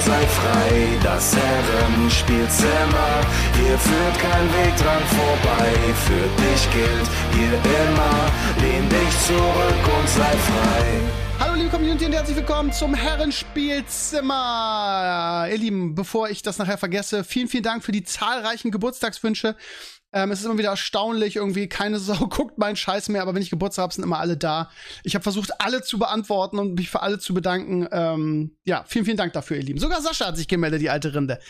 sei frei. Das Herrenspielzimmer, hier führt kein Weg dran vorbei. Für dich gilt hier immer, lehn dich zurück und sei frei. Hallo liebe Community und herzlich willkommen zum Herrenspielzimmer. Ihr Lieben, bevor ich das nachher vergesse, vielen, vielen Dank für die zahlreichen Geburtstagswünsche. Ähm, es ist immer wieder erstaunlich, irgendwie keine Sau guckt meinen Scheiß mehr, aber wenn ich Geburtstag habe, sind immer alle da. Ich habe versucht, alle zu beantworten und mich für alle zu bedanken. Ähm, ja, vielen, vielen Dank dafür, ihr Lieben. Sogar Sascha hat sich gemeldet, die alte Rinde.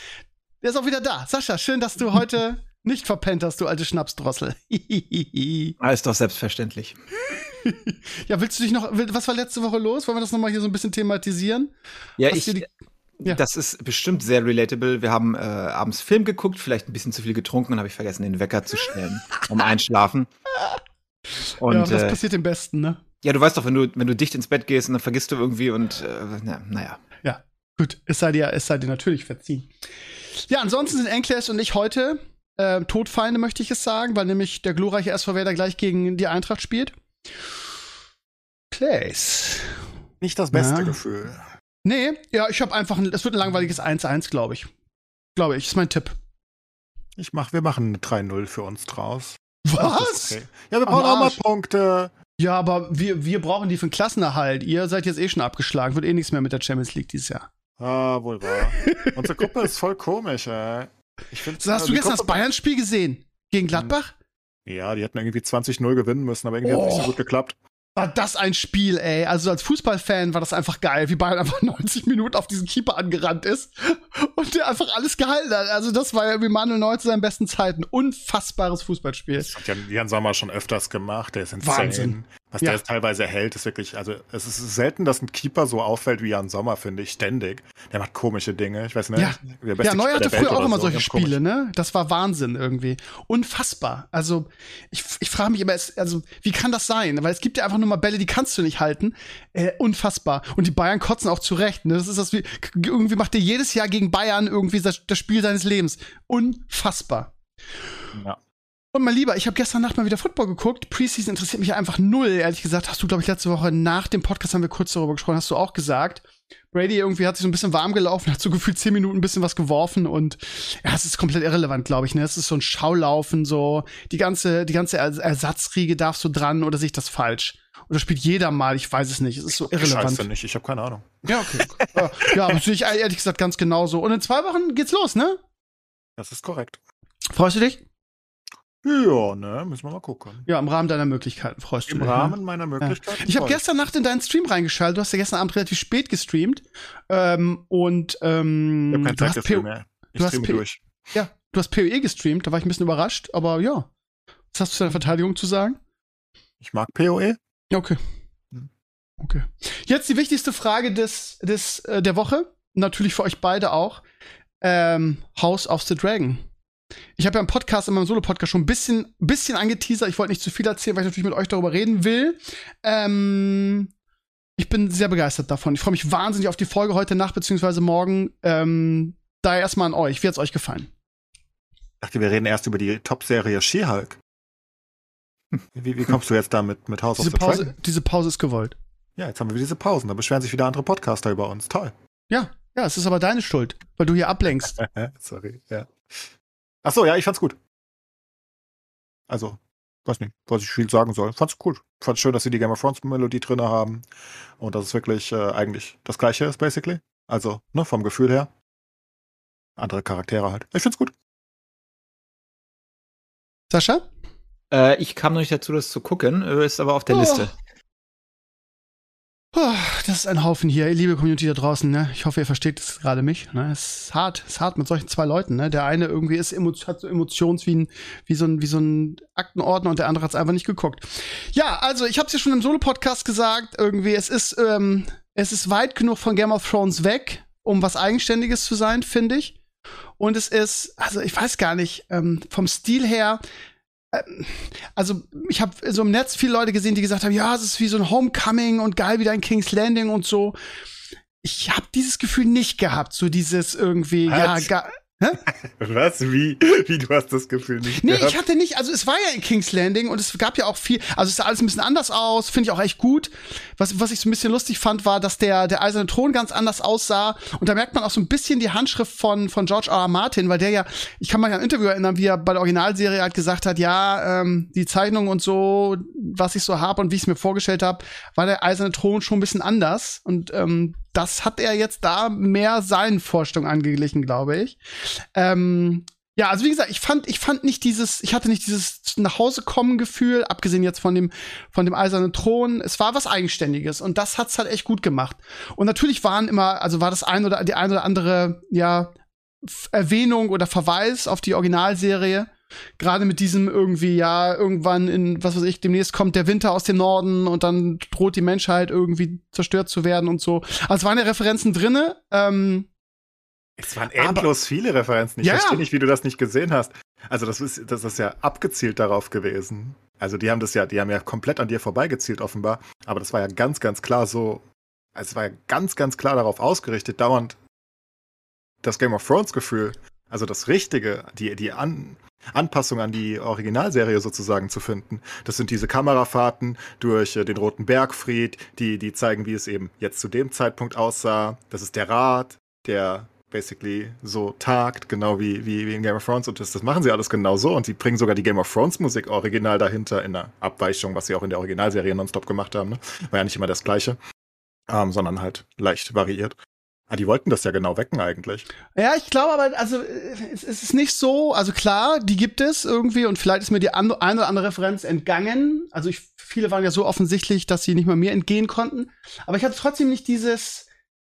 Der ist auch wieder da. Sascha, schön, dass du heute nicht verpennt hast, du alte Schnapsdrossel. Alles doch selbstverständlich. ja, willst du dich noch, was war letzte Woche los? Wollen wir das nochmal hier so ein bisschen thematisieren? Ja, Hast ich, ja. Das ist bestimmt sehr relatable. Wir haben äh, abends Film geguckt, vielleicht ein bisschen zu viel getrunken und habe ich vergessen, den Wecker zu stellen, um einschlafen. Und, ja, das äh, passiert im Besten, ne? Ja, du weißt doch, wenn du, wenn du dicht ins Bett gehst und dann vergisst du irgendwie und äh, na, naja. Ja, gut. Es sei dir, es sei dir natürlich verziehen. Ja, ansonsten sind Enkles und ich heute äh, Todfeinde, möchte ich es sagen, weil nämlich der glorreiche SV Werder gleich gegen die Eintracht spielt. Clays. Nicht das beste ja. Gefühl. Nee, ja, ich habe einfach, es wird ein langweiliges 1-1, glaube ich. Glaube ich, ist mein Tipp. Ich mach, wir machen eine 3-0 für uns draus. Was? Okay. Ja, wir brauchen auch mal Punkte. Ja, aber wir, wir brauchen die für den Klassenerhalt. Ihr seid jetzt eh schon abgeschlagen, wird eh nichts mehr mit der Champions League dieses Jahr. Ah, wohl wahr. Unsere Gruppe ist voll komisch, ey. Ich find, so, hast also du gestern das Bayern-Spiel gesehen? Gegen Gladbach? Ja, die hätten irgendwie 20-0 gewinnen müssen, aber irgendwie oh. hat es nicht so gut geklappt war das ein Spiel, ey. Also als Fußballfan war das einfach geil, wie Bayern einfach 90 Minuten auf diesen Keeper angerannt ist und der einfach alles gehalten hat. Also das war ja wie Manuel Neuer zu seinen besten Zeiten. Unfassbares Fußballspiel. Das hat Jan, Jan Sommer schon öfters gemacht. Der ist insane. Wahnsinn. Was ja. der teilweise hält, ist wirklich, also es ist selten, dass ein Keeper so auffällt wie Jan Sommer, finde ich, ständig. Der macht komische Dinge. Ich weiß nicht. Ja, ja Neuer hatte früher auch immer so. solche Spiele, ne? Das war Wahnsinn irgendwie. Unfassbar. Also ich, ich frage mich immer, also wie kann das sein? Weil es gibt ja einfach nur mal Bälle, die kannst du nicht halten. Äh, unfassbar. Und die Bayern kotzen auch zurecht. Ne? Das ist das wie, irgendwie macht er jedes Jahr gegen Bayern irgendwie das, das Spiel seines Lebens. Unfassbar. Ja. Und mein Lieber, ich habe gestern Nacht mal wieder Football geguckt. Preseason interessiert mich einfach null, ehrlich gesagt. Hast du, glaube ich, letzte Woche nach dem Podcast haben wir kurz darüber gesprochen, hast du auch gesagt. Brady irgendwie hat sich so ein bisschen warm gelaufen, hat so gefühlt zehn Minuten ein bisschen was geworfen und ja, es ist komplett irrelevant, glaube ich. Ne, es ist so ein Schaulaufen, so die ganze, die ganze Ersatzriege darf so dran oder sehe ich das falsch? Oder spielt jeder mal? Ich weiß es nicht. Es ist so irrelevant. Ich weiß nicht. Ich habe keine Ahnung. Ja, okay. ja, aber sehe ich ehrlich gesagt ganz genauso. Und in zwei Wochen geht's los, ne? Das ist korrekt. Freust du dich? Ja, ne, müssen wir mal gucken. Ja, im Rahmen deiner Möglichkeiten freust Im du dich. Im Rahmen ne? meiner Möglichkeiten. Ja. Ich habe gestern Nacht in deinen Stream reingeschaltet. Du hast ja gestern Abend relativ spät gestreamt. Ähm, und ähm, ich habe keinen Zeit dafür mehr. Ich du stream durch. Ja, du hast PoE gestreamt. Da war ich ein bisschen überrascht. Aber ja, was hast du zu deiner Verteidigung zu sagen? Ich mag PoE. Ja, okay. Hm. Okay. Jetzt die wichtigste Frage des, des, äh, der Woche. Natürlich für euch beide auch. Ähm, House of the Dragon. Ich habe ja im Podcast, in meinem Solo-Podcast schon ein bisschen, bisschen angeteasert. Ich wollte nicht zu viel erzählen, weil ich natürlich mit euch darüber reden will. Ähm, ich bin sehr begeistert davon. Ich freue mich wahnsinnig auf die Folge heute Nacht beziehungsweise morgen. Ähm, daher erstmal an euch. Wie hat's euch gefallen? Ich dachte, wir reden erst über die Top-Serie She-Hulk. Wie, wie, kommst du jetzt damit mit House diese of the Pause, Dragon? Diese Pause ist gewollt. Ja, jetzt haben wir diese Pausen. Da beschweren sich wieder andere Podcaster über uns. Toll. Ja, ja, es ist aber deine Schuld, weil du hier ablenkst. Sorry, ja. Ach so, ja, ich fand's gut. Also, weiß nicht, was ich viel sagen soll. Fand's gut. Fand's schön, dass sie die Game of Thrones Melodie drin haben und dass es wirklich äh, eigentlich das gleiche ist, basically. Also, ne, vom Gefühl her. Andere Charaktere halt. Ich find's gut. Sascha? Äh, ich kam noch nicht dazu, das zu gucken, äh, ist aber auf der oh. Liste. Das ist ein Haufen hier, liebe Community da draußen. Ne? Ich hoffe, ihr versteht es gerade mich. Ne? Es ist hart, es ist hart mit solchen zwei Leuten. Ne? Der eine irgendwie ist hat so Emotions wie, ein, wie, so ein, wie so ein Aktenordner und der andere hat es einfach nicht geguckt. Ja, also ich habe es ja schon im Solo-Podcast gesagt. Irgendwie, es ist ähm, es ist weit genug von Game of Thrones weg. um was Eigenständiges zu sein, finde ich. Und es ist, also ich weiß gar nicht, ähm, vom Stil her, also ich habe so im Netz viele Leute gesehen, die gesagt haben, ja, es ist wie so ein Homecoming und geil wieder ein King's Landing und so. Ich habe dieses Gefühl nicht gehabt, so dieses irgendwie, Was? ja, Hä? Was? Wie? Wie du hast das Gefühl nicht? Nee, gehabt? ich hatte nicht, also es war ja in King's Landing und es gab ja auch viel, also es sah alles ein bisschen anders aus, finde ich auch echt gut. Was, was ich so ein bisschen lustig fand, war, dass der, der eiserne Thron ganz anders aussah und da merkt man auch so ein bisschen die Handschrift von, von George R. R. Martin, weil der ja, ich kann mich an ein Interview erinnern, wie er bei der Originalserie halt gesagt hat, ja, ähm, die Zeichnung und so, was ich so habe und wie ich es mir vorgestellt habe, war der eiserne Thron schon ein bisschen anders und ähm, das hat er jetzt da mehr seinen Vorstellungen angeglichen, glaube ich. Ähm, ja, also wie gesagt, ich fand, ich fand nicht dieses, ich hatte nicht dieses nach Hause kommen Gefühl, abgesehen jetzt von dem, von dem eisernen Thron. Es war was Eigenständiges und das hat's halt echt gut gemacht. Und natürlich waren immer, also war das ein oder die ein oder andere, ja, Erwähnung oder Verweis auf die Originalserie. Gerade mit diesem irgendwie, ja, irgendwann in, was weiß ich, demnächst kommt der Winter aus dem Norden und dann droht die Menschheit irgendwie zerstört zu werden und so. Also es waren ja Referenzen drinne. Ähm, es waren endlos aber, viele Referenzen. Ich ja, verstehe nicht, wie du das nicht gesehen hast. Also das ist, das ist ja abgezielt darauf gewesen. Also die haben das ja, die haben ja komplett an dir vorbeigezielt offenbar. Aber das war ja ganz, ganz klar so. Also es war ja ganz, ganz klar darauf ausgerichtet, dauernd das Game of Thrones Gefühl, also das Richtige, die, die an, Anpassung an die Originalserie sozusagen zu finden. Das sind diese Kamerafahrten durch äh, den Roten Bergfried, die, die zeigen, wie es eben jetzt zu dem Zeitpunkt aussah. Das ist der Rat, der basically so tagt, genau wie, wie, wie in Game of Thrones. Und das, das machen sie alles genau so. Und sie bringen sogar die Game of Thrones Musik original dahinter in einer Abweichung, was sie auch in der Originalserie nonstop gemacht haben. Ne? War ja nicht immer das Gleiche, ähm, sondern halt leicht variiert. Ah, die wollten das ja genau wecken eigentlich. Ja, ich glaube aber, also es ist nicht so, also klar, die gibt es irgendwie und vielleicht ist mir die eine oder andere Referenz entgangen. Also ich, viele waren ja so offensichtlich, dass sie nicht mal mir entgehen konnten. Aber ich hatte trotzdem nicht dieses,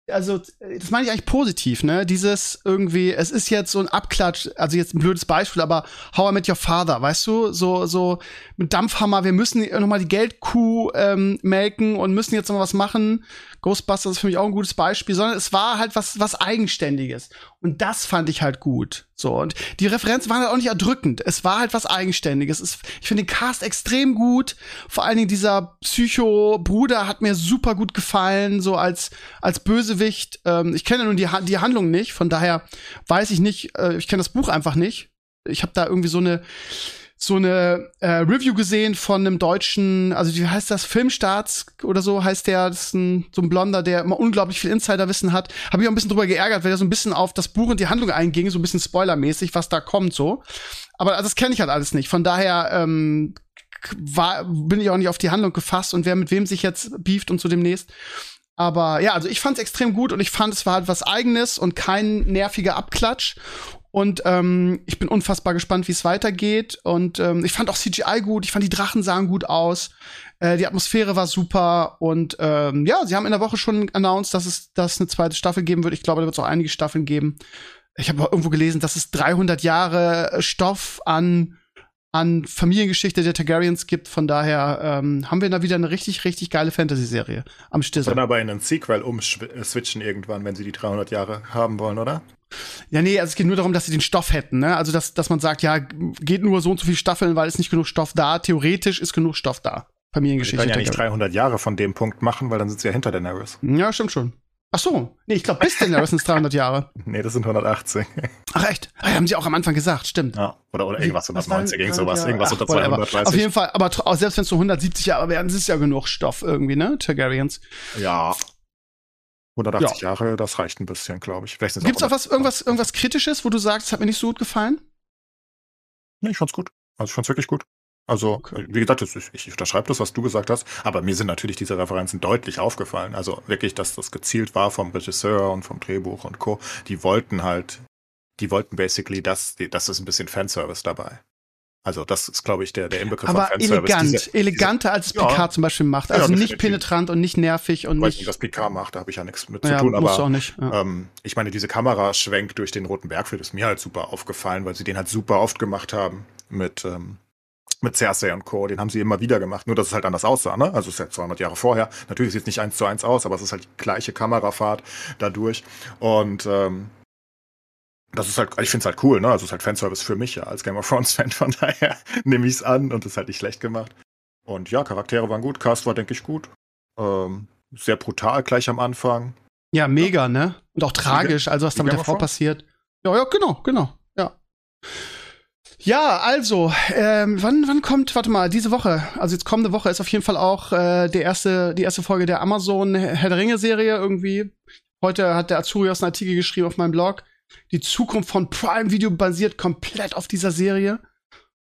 also das meine ich eigentlich positiv, ne? Dieses irgendwie, es ist jetzt so ein Abklatsch, also jetzt ein blödes Beispiel, aber How I Met Your Father, weißt du, so so mit Dampfhammer, wir müssen noch mal die Geldkuh ähm, melken und müssen jetzt noch was machen. Ghostbusters ist für mich auch ein gutes Beispiel, sondern es war halt was was eigenständiges und das fand ich halt gut. So und die Referenzen waren halt auch nicht erdrückend. Es war halt was eigenständiges. Es, ich finde den Cast extrem gut, vor allen Dingen dieser Psycho Bruder hat mir super gut gefallen, so als als Bösewicht. Ähm, ich kenne nun die die Handlung nicht, von daher weiß ich nicht, äh, ich kenne das Buch einfach nicht. Ich habe da irgendwie so eine so eine äh, Review gesehen von einem deutschen, also wie heißt das, Filmstarts oder so heißt der, das ist ein, so ein Blonder, der immer unglaublich viel Insiderwissen hat. Habe ich auch ein bisschen drüber geärgert, weil er so ein bisschen auf das Buch und die Handlung einging, so ein bisschen spoilermäßig, was da kommt so. Aber also das kenne ich halt alles nicht. Von daher ähm, war, bin ich auch nicht auf die Handlung gefasst und wer mit wem sich jetzt beeft und so demnächst. Aber ja, also ich fand es extrem gut und ich fand, es war halt was Eigenes und kein nerviger Abklatsch. Und ähm, ich bin unfassbar gespannt, wie es weitergeht. Und ähm, ich fand auch CGI gut, ich fand die Drachen sahen gut aus. Äh, die Atmosphäre war super. Und ähm, ja, sie haben in der Woche schon announced, dass es dass eine zweite Staffel geben wird. Ich glaube, da wird es auch einige Staffeln geben. Ich habe irgendwo gelesen, dass es 300 Jahre Stoff an an Familiengeschichte der Targaryens gibt. Von daher ähm, haben wir da wieder eine richtig, richtig geile Fantasy-Serie am Stissel. Dann aber in einen Sequel umswitchen irgendwann, wenn sie die 300 Jahre haben wollen, oder? Ja, nee, also es geht nur darum, dass sie den Stoff hätten, ne? Also, dass, dass man sagt, ja, geht nur so und so viele Staffeln, weil es nicht genug Stoff da. Theoretisch ist genug Stoff da. Familiengeschichte. Sie können ja nicht 300 Jahre von dem Punkt machen, weil dann sind sie ja hinter Daenerys. Ja, stimmt schon. Ach so, nee, ich glaube, bis Daenerys sind es 300 Jahre. Nee, das sind 180. Ach echt? Ah, haben sie auch am Anfang gesagt, stimmt. Ja, oder, oder irgendwas 190, irgend sowas, irgendwas unter 230. Auf jeden Fall, aber selbst wenn es so 170 Jahre wären, ist es ja genug Stoff irgendwie, ne, Targaryens. Ja, 180 ja. Jahre, das reicht ein bisschen, glaube ich. Gibt es auch was, irgendwas, irgendwas Kritisches, wo du sagst, hat mir nicht so gut gefallen? Nee, ich fand's gut. Also ich fand's wirklich gut. Also, okay. wie gesagt, ich, ich unterschreibe das, was du gesagt hast, aber mir sind natürlich diese Referenzen deutlich aufgefallen. Also wirklich, dass das gezielt war vom Regisseur und vom Drehbuch und Co. Die wollten halt, die wollten basically, dass, das ist ein bisschen Fanservice dabei. Also das ist, glaube ich, der, der Inbegriff Aber von Fanservice. elegant, diese, eleganter als es Picard ja. zum Beispiel macht. Also ja, nicht penetrant und nicht nervig und ich weiß nicht. was Picard macht, da habe ich ja nichts mit zu tun. Aber auch nicht, ähm, ich meine, diese Kameraschwenk durch den Roten Bergfried ist mir halt super aufgefallen, weil sie den halt super oft gemacht haben mit ähm, mit Cersei und Co. Den haben sie immer wieder gemacht, nur dass es halt anders aussah, ne? Also es ist ja 200 Jahre vorher. Natürlich sieht es nicht eins zu eins aus, aber es ist halt die gleiche Kamerafahrt dadurch. Und ähm, das ist halt, ich finde es halt cool, ne? Also es ist halt Fanservice für mich ja als Game of Thrones Fan, von daher nehme ich es an und es ist halt nicht schlecht gemacht. Und ja, Charaktere waren gut, Cast war, denke ich, gut. Ähm, sehr brutal gleich am Anfang. Ja, mega, ne? Und auch tragisch, also was da mit der Frau passiert. Ja, ja, genau, genau, ja. Ja, also, ähm, wann, wann kommt, warte mal, diese Woche, also jetzt kommende Woche ist auf jeden Fall auch äh, der erste, die erste Folge der Amazon Herr der Ringe-Serie irgendwie. Heute hat der Azurios einen Artikel geschrieben auf meinem Blog. Die Zukunft von Prime Video basiert komplett auf dieser Serie.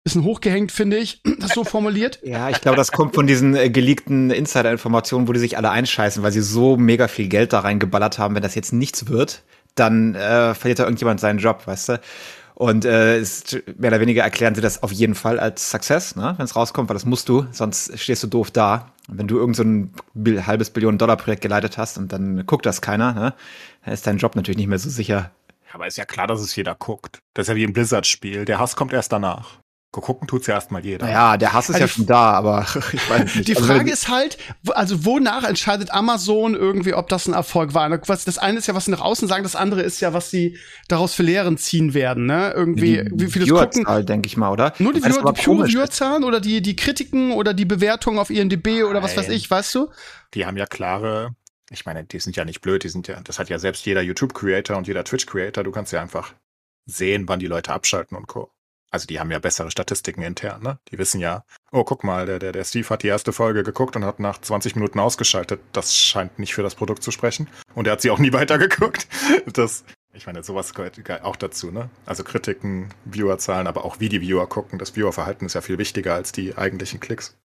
Bisschen hochgehängt, finde ich, das so formuliert. Ja, ich glaube, das kommt von diesen äh, geleakten Insider-Informationen, wo die sich alle einscheißen, weil sie so mega viel Geld da reingeballert haben. Wenn das jetzt nichts wird, dann äh, verliert da irgendjemand seinen Job, weißt du? Und äh, ist, mehr oder weniger erklären sie das auf jeden Fall als Success, ne? wenn es rauskommt, weil das musst du, sonst stehst du doof da. Und wenn du irgend so halbes Billionen Dollar Projekt geleitet hast und dann guckt das keiner, ne? dann ist dein Job natürlich nicht mehr so sicher. Aber ist ja klar, dass es jeder guckt. Das ist ja wie ein Blizzard-Spiel. Der Hass kommt erst danach. Gucken tut's ja erstmal jeder. Ja, der Hass ist also ja schon da, aber ich weiß nicht. Die also Frage ist halt, also wonach entscheidet Amazon irgendwie, ob das ein Erfolg war? Das eine ist ja, was sie nach außen sagen, das andere ist ja, was sie daraus für Lehren ziehen werden, ne? Irgendwie, die wie viele gucken. denke ich mal, oder? Nur die, Viewer, die pure Viewerzahlen oder die, die Kritiken oder die Bewertungen auf IMDb Nein. oder was weiß ich, weißt du? Die haben ja klare, ich meine, die sind ja nicht blöd, die sind ja, das hat ja selbst jeder YouTube-Creator und jeder Twitch-Creator, du kannst ja einfach sehen, wann die Leute abschalten und Co. Also die haben ja bessere Statistiken intern, ne? Die wissen ja, oh, guck mal, der, der, der Steve hat die erste Folge geguckt und hat nach 20 Minuten ausgeschaltet. Das scheint nicht für das Produkt zu sprechen. Und er hat sie auch nie weitergeguckt. Das, ich meine, sowas gehört auch dazu, ne? Also Kritiken, Viewerzahlen, aber auch wie die Viewer gucken. Das Viewerverhalten ist ja viel wichtiger als die eigentlichen Klicks.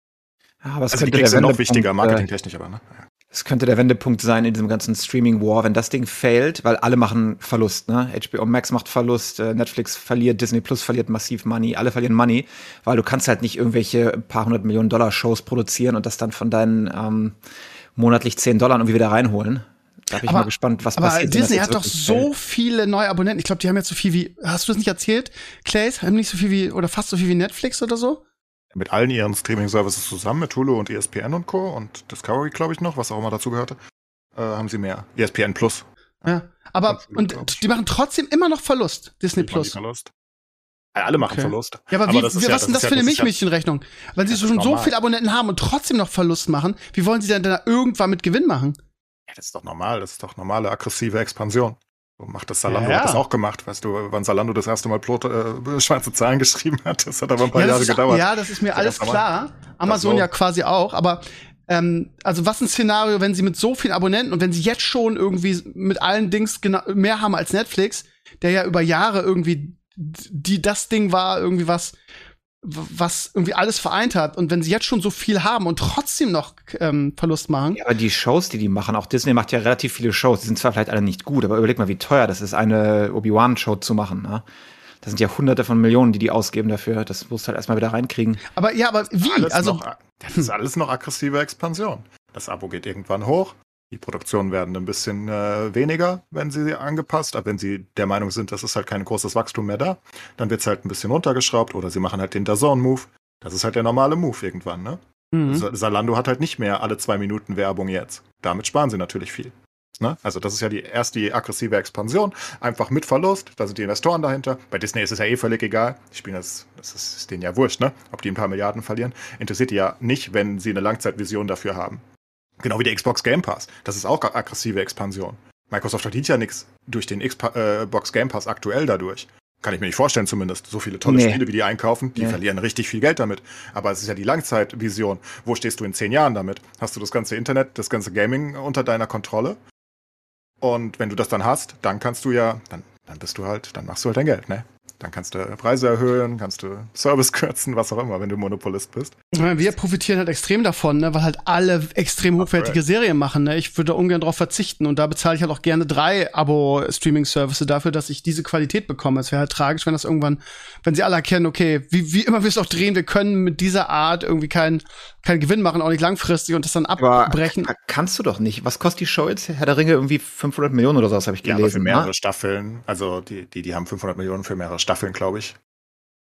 Ja, aber also die Klicks sind noch wichtiger, äh, marketingtechnisch aber, ne? Ja. Es könnte der Wendepunkt sein in diesem ganzen Streaming-War, wenn das Ding failt, weil alle machen Verlust, ne? HBO Max macht Verlust, äh, Netflix verliert, Disney Plus verliert massiv Money, alle verlieren Money, weil du kannst halt nicht irgendwelche paar hundert Millionen Dollar Shows produzieren und das dann von deinen ähm, monatlich 10 Dollar irgendwie wieder reinholen. Da bin ich aber, mal gespannt, was aber passiert. Disney hat doch so fällt. viele neue Abonnenten. Ich glaube, die haben jetzt so viel wie, hast du das nicht erzählt, Clays? Haben nicht so viel wie, oder fast so viel wie Netflix oder so? Mit allen ihren Streaming-Services zusammen, mit Hulu und ESPN und Co. und Discovery, glaube ich, noch, was auch immer dazu gehörte, äh, haben sie mehr. ESPN Plus. Ja, aber und die machen trotzdem immer noch Verlust, Disney Plus. Verlust. Ja, alle machen okay. Verlust. Ja, aber, aber wie, was ist ja, das, das für eine Milchmädchenrechnung? Weil sie schon so viele Abonnenten haben und trotzdem noch Verlust machen, wie wollen sie denn da irgendwann mit Gewinn machen? Ja, das ist doch normal, das ist doch normale aggressive Expansion. Macht das Salando ja, ja. hat das auch gemacht. Weißt du, wann Salando das erste Mal Plot, äh, schwarze Zahlen geschrieben hat, das hat aber ein paar ja, Jahre gedauert. ja, das ist mir alles klar. Amazon so. ja quasi auch, aber ähm, also was ein Szenario, wenn sie mit so vielen Abonnenten und wenn sie jetzt schon irgendwie mit allen Dings mehr haben als Netflix, der ja über Jahre irgendwie die das Ding war, irgendwie was was irgendwie alles vereint hat. Und wenn sie jetzt schon so viel haben und trotzdem noch ähm, Verlust machen. Ja, aber die Shows, die die machen, auch Disney macht ja relativ viele Shows. Die sind zwar vielleicht alle nicht gut, aber überleg mal, wie teuer das ist, eine Obi-Wan-Show zu machen. Ne? Das sind ja hunderte von Millionen, die die ausgeben dafür. Das musst du halt erstmal wieder reinkriegen. Aber ja, aber wie? Also, noch, das ist alles noch aggressive Expansion. Das Abo geht irgendwann hoch. Die Produktionen werden ein bisschen äh, weniger, wenn sie angepasst, aber wenn sie der Meinung sind, dass es halt kein großes Wachstum mehr da, dann wird es halt ein bisschen runtergeschraubt oder sie machen halt den Dazone-Move. Das ist halt der normale Move irgendwann, ne? Mhm. Salando hat halt nicht mehr alle zwei Minuten Werbung jetzt. Damit sparen sie natürlich viel. Ne? Also das ist ja die erste die aggressive Expansion, einfach mit Verlust, da sind die Investoren dahinter. Bei Disney ist es ja eh völlig egal. Die spielen das, das ist, ist denen ja wurscht, ne? Ob die ein paar Milliarden verlieren. Interessiert die ja nicht, wenn sie eine Langzeitvision dafür haben. Genau wie der Xbox Game Pass. Das ist auch aggressive Expansion. Microsoft verdient ja nichts durch den Xbox Game Pass aktuell dadurch. Kann ich mir nicht vorstellen zumindest. So viele tolle nee. Spiele, wie die einkaufen, die nee. verlieren richtig viel Geld damit. Aber es ist ja die Langzeitvision. Wo stehst du in zehn Jahren damit? Hast du das ganze Internet, das ganze Gaming unter deiner Kontrolle? Und wenn du das dann hast, dann kannst du ja, dann, dann bist du halt, dann machst du halt dein Geld, ne? Dann kannst du Preise erhöhen, kannst du Service kürzen, was auch immer, wenn du Monopolist bist. Wir profitieren halt extrem davon, ne, weil halt alle extrem hochwertige Ach, Serien machen. Ne? Ich würde ungern darauf verzichten und da bezahle ich halt auch gerne drei Abo-Streaming-Services dafür, dass ich diese Qualität bekomme. Es wäre halt tragisch, wenn das irgendwann, wenn sie alle erkennen, okay, wie, wie immer wir es auch drehen, wir können mit dieser Art irgendwie keinen keinen Gewinn machen, auch nicht langfristig und das dann abbrechen. Aber kannst du doch nicht. Was kostet die Show jetzt? Herr der Ringe irgendwie 500 Millionen oder so, das habe ich gelesen. Ja, für mehrere ne? Staffeln. Also die, die, die haben 500 Millionen für mehrere Staffeln, glaube ich.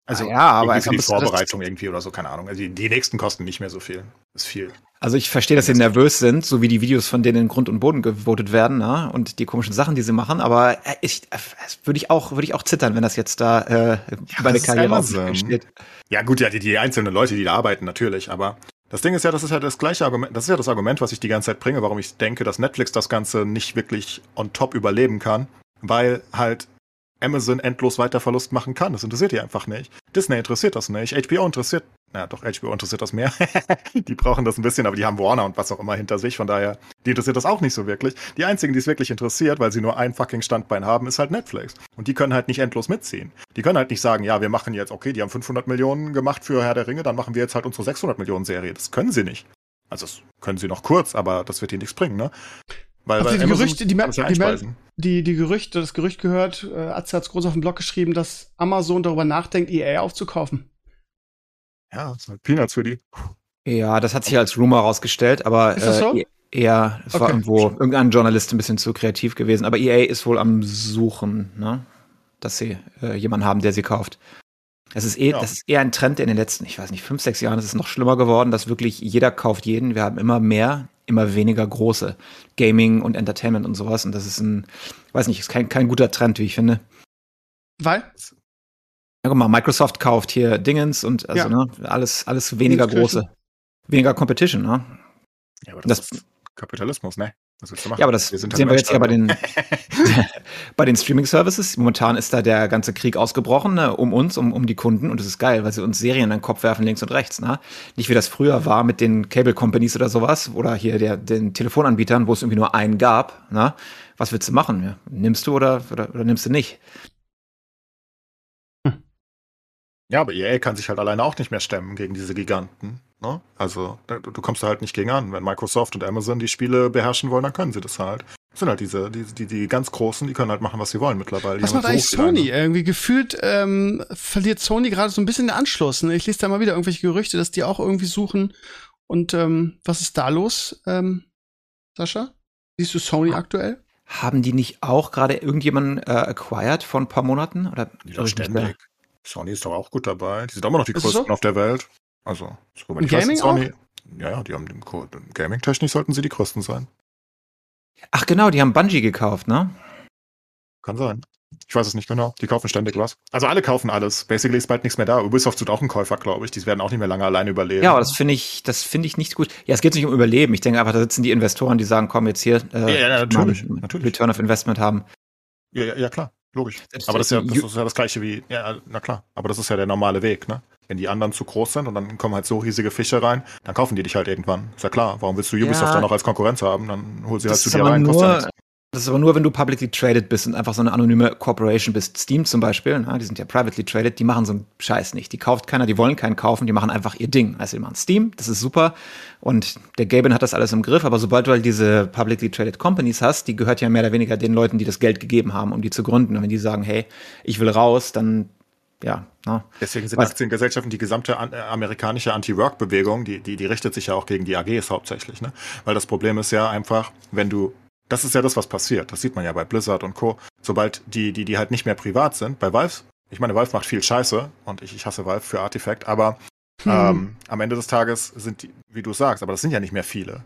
Also ah, ja, aber für die Vorbereitung irgendwie oder so, keine Ahnung. Also die, die, nächsten kosten nicht mehr so viel. Ist viel. Also ich verstehe, dass sie nervös sind, so wie die Videos von denen in Grund und Boden gewotet werden, ne? Und die komischen Sachen, die sie machen. Aber äh, ich äh, würde ich auch würde ich auch zittern, wenn das jetzt da äh, meine Karriere steht. Ja gut, ja die, die einzelnen Leute, die da arbeiten, natürlich. Aber das Ding ist ja, das ist ja das gleiche Argument. Das ist ja das Argument, was ich die ganze Zeit bringe, warum ich denke, dass Netflix das Ganze nicht wirklich on top überleben kann, weil halt Amazon endlos weiter Verlust machen kann. Das interessiert die einfach nicht. Disney interessiert das nicht. HBO interessiert, naja, doch, HBO interessiert das mehr. die brauchen das ein bisschen, aber die haben Warner und was auch immer hinter sich. Von daher, die interessiert das auch nicht so wirklich. Die einzigen, die es wirklich interessiert, weil sie nur ein fucking Standbein haben, ist halt Netflix. Und die können halt nicht endlos mitziehen. Die können halt nicht sagen, ja, wir machen jetzt, okay, die haben 500 Millionen gemacht für Herr der Ringe, dann machen wir jetzt halt unsere 600 Millionen Serie. Das können sie nicht. Also, das können sie noch kurz, aber das wird ihnen nichts bringen, ne? Weil, weil die Gerüchte, die, die, die, die Gerüchte, das Gerücht gehört, äh, Atze hat groß auf dem Blog geschrieben, dass Amazon darüber nachdenkt, EA aufzukaufen. Ja, das ist halt Peanuts für die. Ja, das hat sich als Rumor rausgestellt, aber ist das so? Äh, eher, es okay. war irgendwo irgendein Journalist ein bisschen zu kreativ gewesen, aber EA ist wohl am Suchen, ne? dass sie äh, jemanden haben, der sie kauft. Das ist, eh, ja. das ist eher ein Trend in den letzten, ich weiß nicht, fünf, sechs Jahren. Es ist noch schlimmer geworden, dass wirklich jeder kauft jeden. Wir haben immer mehr immer weniger große Gaming und Entertainment und sowas. Und das ist ein, weiß nicht, ist kein, kein guter Trend, wie ich finde. Weil? Ja, guck mal, Microsoft kauft hier Dingens und also, ja. ne, alles, alles weniger große. Weniger Competition, ne? Ja, aber das, das ist Kapitalismus, ne? Was willst du machen? Ja, aber das wir sehen wir jetzt ja bei den, bei den Streaming-Services. Momentan ist da der ganze Krieg ausgebrochen, ne, um uns, um, um die Kunden. Und das ist geil, weil sie uns Serien in den Kopf werfen, links und rechts. Ne? Nicht wie das früher war mit den Cable-Companies oder sowas. Oder hier der, den Telefonanbietern, wo es irgendwie nur einen gab. Ne? Was willst du machen? Ja, nimmst du oder, oder, oder nimmst du nicht? Ja, aber EA kann sich halt alleine auch nicht mehr stemmen gegen diese Giganten. Ne? Also du, du kommst da halt nicht gegen an. Wenn Microsoft und Amazon die Spiele beherrschen wollen, dann können sie das halt. Das sind halt diese, die, die, die ganz Großen, die können halt machen, was sie wollen mittlerweile. Die was macht halt eigentlich Sony? Irgendwie gefühlt ähm, verliert Sony gerade so ein bisschen den Anschluss. Ne? Ich lese da mal wieder irgendwelche Gerüchte, dass die auch irgendwie suchen. Und ähm, was ist da los, ähm, Sascha? Siehst du Sony ah. aktuell? Haben die nicht auch gerade irgendjemanden äh, acquired vor ein paar Monaten? Oder ja, ständig. Sony ist doch auch gut dabei. Die sind immer noch die größten so? auf der Welt. Also, so, wenn ich Gaming weiß, Sony, auch? ja, ja, die haben Gaming-technisch sollten sie die größten sein. Ach genau, die haben Bungie gekauft, ne? Kann sein. Ich weiß es nicht genau. Die kaufen ständig was. Also alle kaufen alles. Basically ist bald nichts mehr da. Ubisoft tut auch einen Käufer, glaube ich. Die werden auch nicht mehr lange alleine überleben. Ja, aber das finde ich, das finde ich nicht gut. Ja, es geht nicht um Überleben. Ich denke einfach, da sitzen die Investoren, die sagen, komm jetzt hier, äh, ja, ja, natürlich, natürlich. Return of Investment haben. Ja, ja, ja klar, logisch. Selbst aber das ist, ja, das ist ja das gleiche wie, ja, na klar. Aber das ist ja der normale Weg, ne? Wenn die anderen zu groß sind und dann kommen halt so riesige Fische rein, dann kaufen die dich halt irgendwann. Ist ja klar. Warum willst du Ubisoft ja, dann noch als Konkurrenz haben? Dann hol sie halt zu dir rein. Nur, das ist aber nur, wenn du publicly traded bist und einfach so eine anonyme Corporation bist. Steam zum Beispiel, na, die sind ja privately traded, die machen so einen Scheiß nicht. Die kauft keiner, die wollen keinen kaufen, die machen einfach ihr Ding. Also die machen Steam, das ist super. Und der Gaben hat das alles im Griff, aber sobald du halt diese publicly traded Companies hast, die gehört ja mehr oder weniger den Leuten, die das Geld gegeben haben, um die zu gründen. Und wenn die sagen, hey, ich will raus, dann ja. Ne? Deswegen sind Was? Aktiengesellschaften die gesamte an, äh, amerikanische Anti-Work-Bewegung, die, die, die richtet sich ja auch gegen die AGs hauptsächlich. Ne? Weil das Problem ist ja einfach, wenn du das ist ja das, was passiert. Das sieht man ja bei Blizzard und Co. Sobald die, die, die halt nicht mehr privat sind, bei Valve, ich meine, Valve macht viel Scheiße und ich, ich hasse Valve für Artifact, aber hm. ähm, am Ende des Tages sind die, wie du sagst, aber das sind ja nicht mehr viele.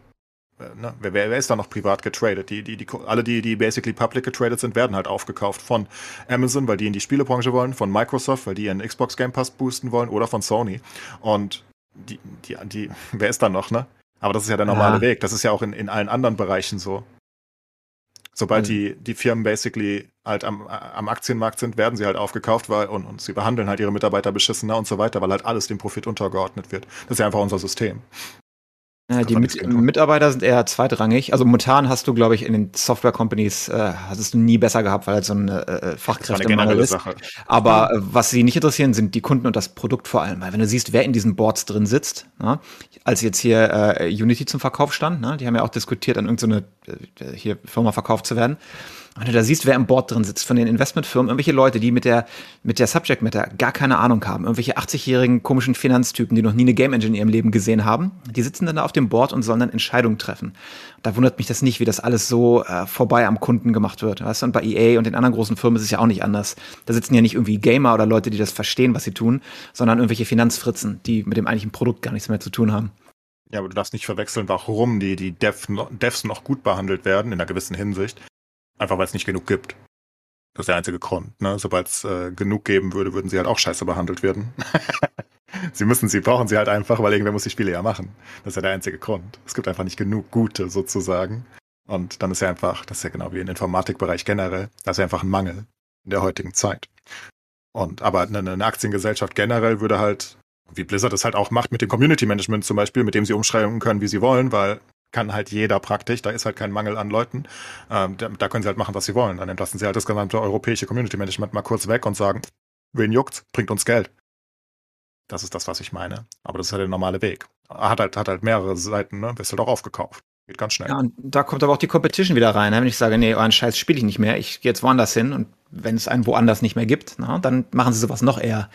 Äh, ne? wer, wer, ist da noch privat getradet? Die, die, die, alle, die, die basically public getradet sind, werden halt aufgekauft von Amazon, weil die in die Spielebranche wollen, von Microsoft, weil die ihren Xbox Game Pass boosten wollen, oder von Sony. Und die, die, die, wer ist da noch, ne? Aber das ist ja der normale ja. Weg. Das ist ja auch in, in allen anderen Bereichen so. Sobald mhm. die, die Firmen basically halt am, am Aktienmarkt sind, werden sie halt aufgekauft weil, und, und sie behandeln halt ihre Mitarbeiter beschissener und so weiter, weil halt alles dem Profit untergeordnet wird. Das ist ja einfach unser System. Ja, die Mit Mitarbeiter sind eher zweitrangig. Also momentan hast du, glaube ich, in den Software-Companies äh, hast du nie besser gehabt, weil halt so ein äh, Fachkräftemangel ist. Sache. Aber äh, was sie nicht interessieren, sind die Kunden und das Produkt vor allem. Weil wenn du siehst, wer in diesen Boards drin sitzt, na, als jetzt hier äh, Unity zum Verkauf stand, ne, die haben ja auch diskutiert, an irgendeine so äh, hier Firma verkauft zu werden. Wenn du da siehst, wer im Board drin sitzt von den Investmentfirmen, irgendwelche Leute, die mit der, mit der Subject Matter gar keine Ahnung haben, irgendwelche 80-jährigen komischen Finanztypen, die noch nie eine Game Engine in ihrem Leben gesehen haben, die sitzen dann da auf dem Board und sollen dann Entscheidungen treffen. Da wundert mich das nicht, wie das alles so äh, vorbei am Kunden gemacht wird. Weißt du, und bei EA und den anderen großen Firmen ist es ja auch nicht anders. Da sitzen ja nicht irgendwie Gamer oder Leute, die das verstehen, was sie tun, sondern irgendwelche Finanzfritzen, die mit dem eigentlichen Produkt gar nichts mehr zu tun haben. Ja, aber du darfst nicht verwechseln, warum die, die Dev, Devs noch gut behandelt werden, in einer gewissen Hinsicht. Einfach weil es nicht genug gibt. Das ist der einzige Grund. Ne? Sobald es äh, genug geben würde, würden sie halt auch scheiße behandelt werden. sie müssen, sie brauchen sie halt einfach, weil irgendwer muss die Spiele ja machen. Das ist ja der einzige Grund. Es gibt einfach nicht genug gute sozusagen. Und dann ist ja einfach, das ist ja genau wie im Informatikbereich generell, das ist ja einfach ein Mangel in der heutigen Zeit. Und aber eine, eine Aktiengesellschaft generell würde halt, wie Blizzard es halt auch macht mit dem Community Management zum Beispiel, mit dem sie umschreiben können, wie sie wollen, weil kann halt jeder praktisch, da ist halt kein Mangel an Leuten. Ähm, da, da, können sie halt machen, was sie wollen. Dann entlassen sie halt das gesamte europäische Community Management mal kurz weg und sagen, wen juckt's, bringt uns Geld. Das ist das, was ich meine. Aber das ist halt der normale Weg. Hat halt, hat halt mehrere Seiten, ne? Wirst halt auch aufgekauft. Geht ganz schnell. Ja, und da kommt aber auch die Competition wieder rein. Ne? Wenn ich sage, nee, euren Scheiß spiele ich nicht mehr, ich gehe jetzt woanders hin und wenn es einen woanders nicht mehr gibt, na, dann machen sie sowas noch eher.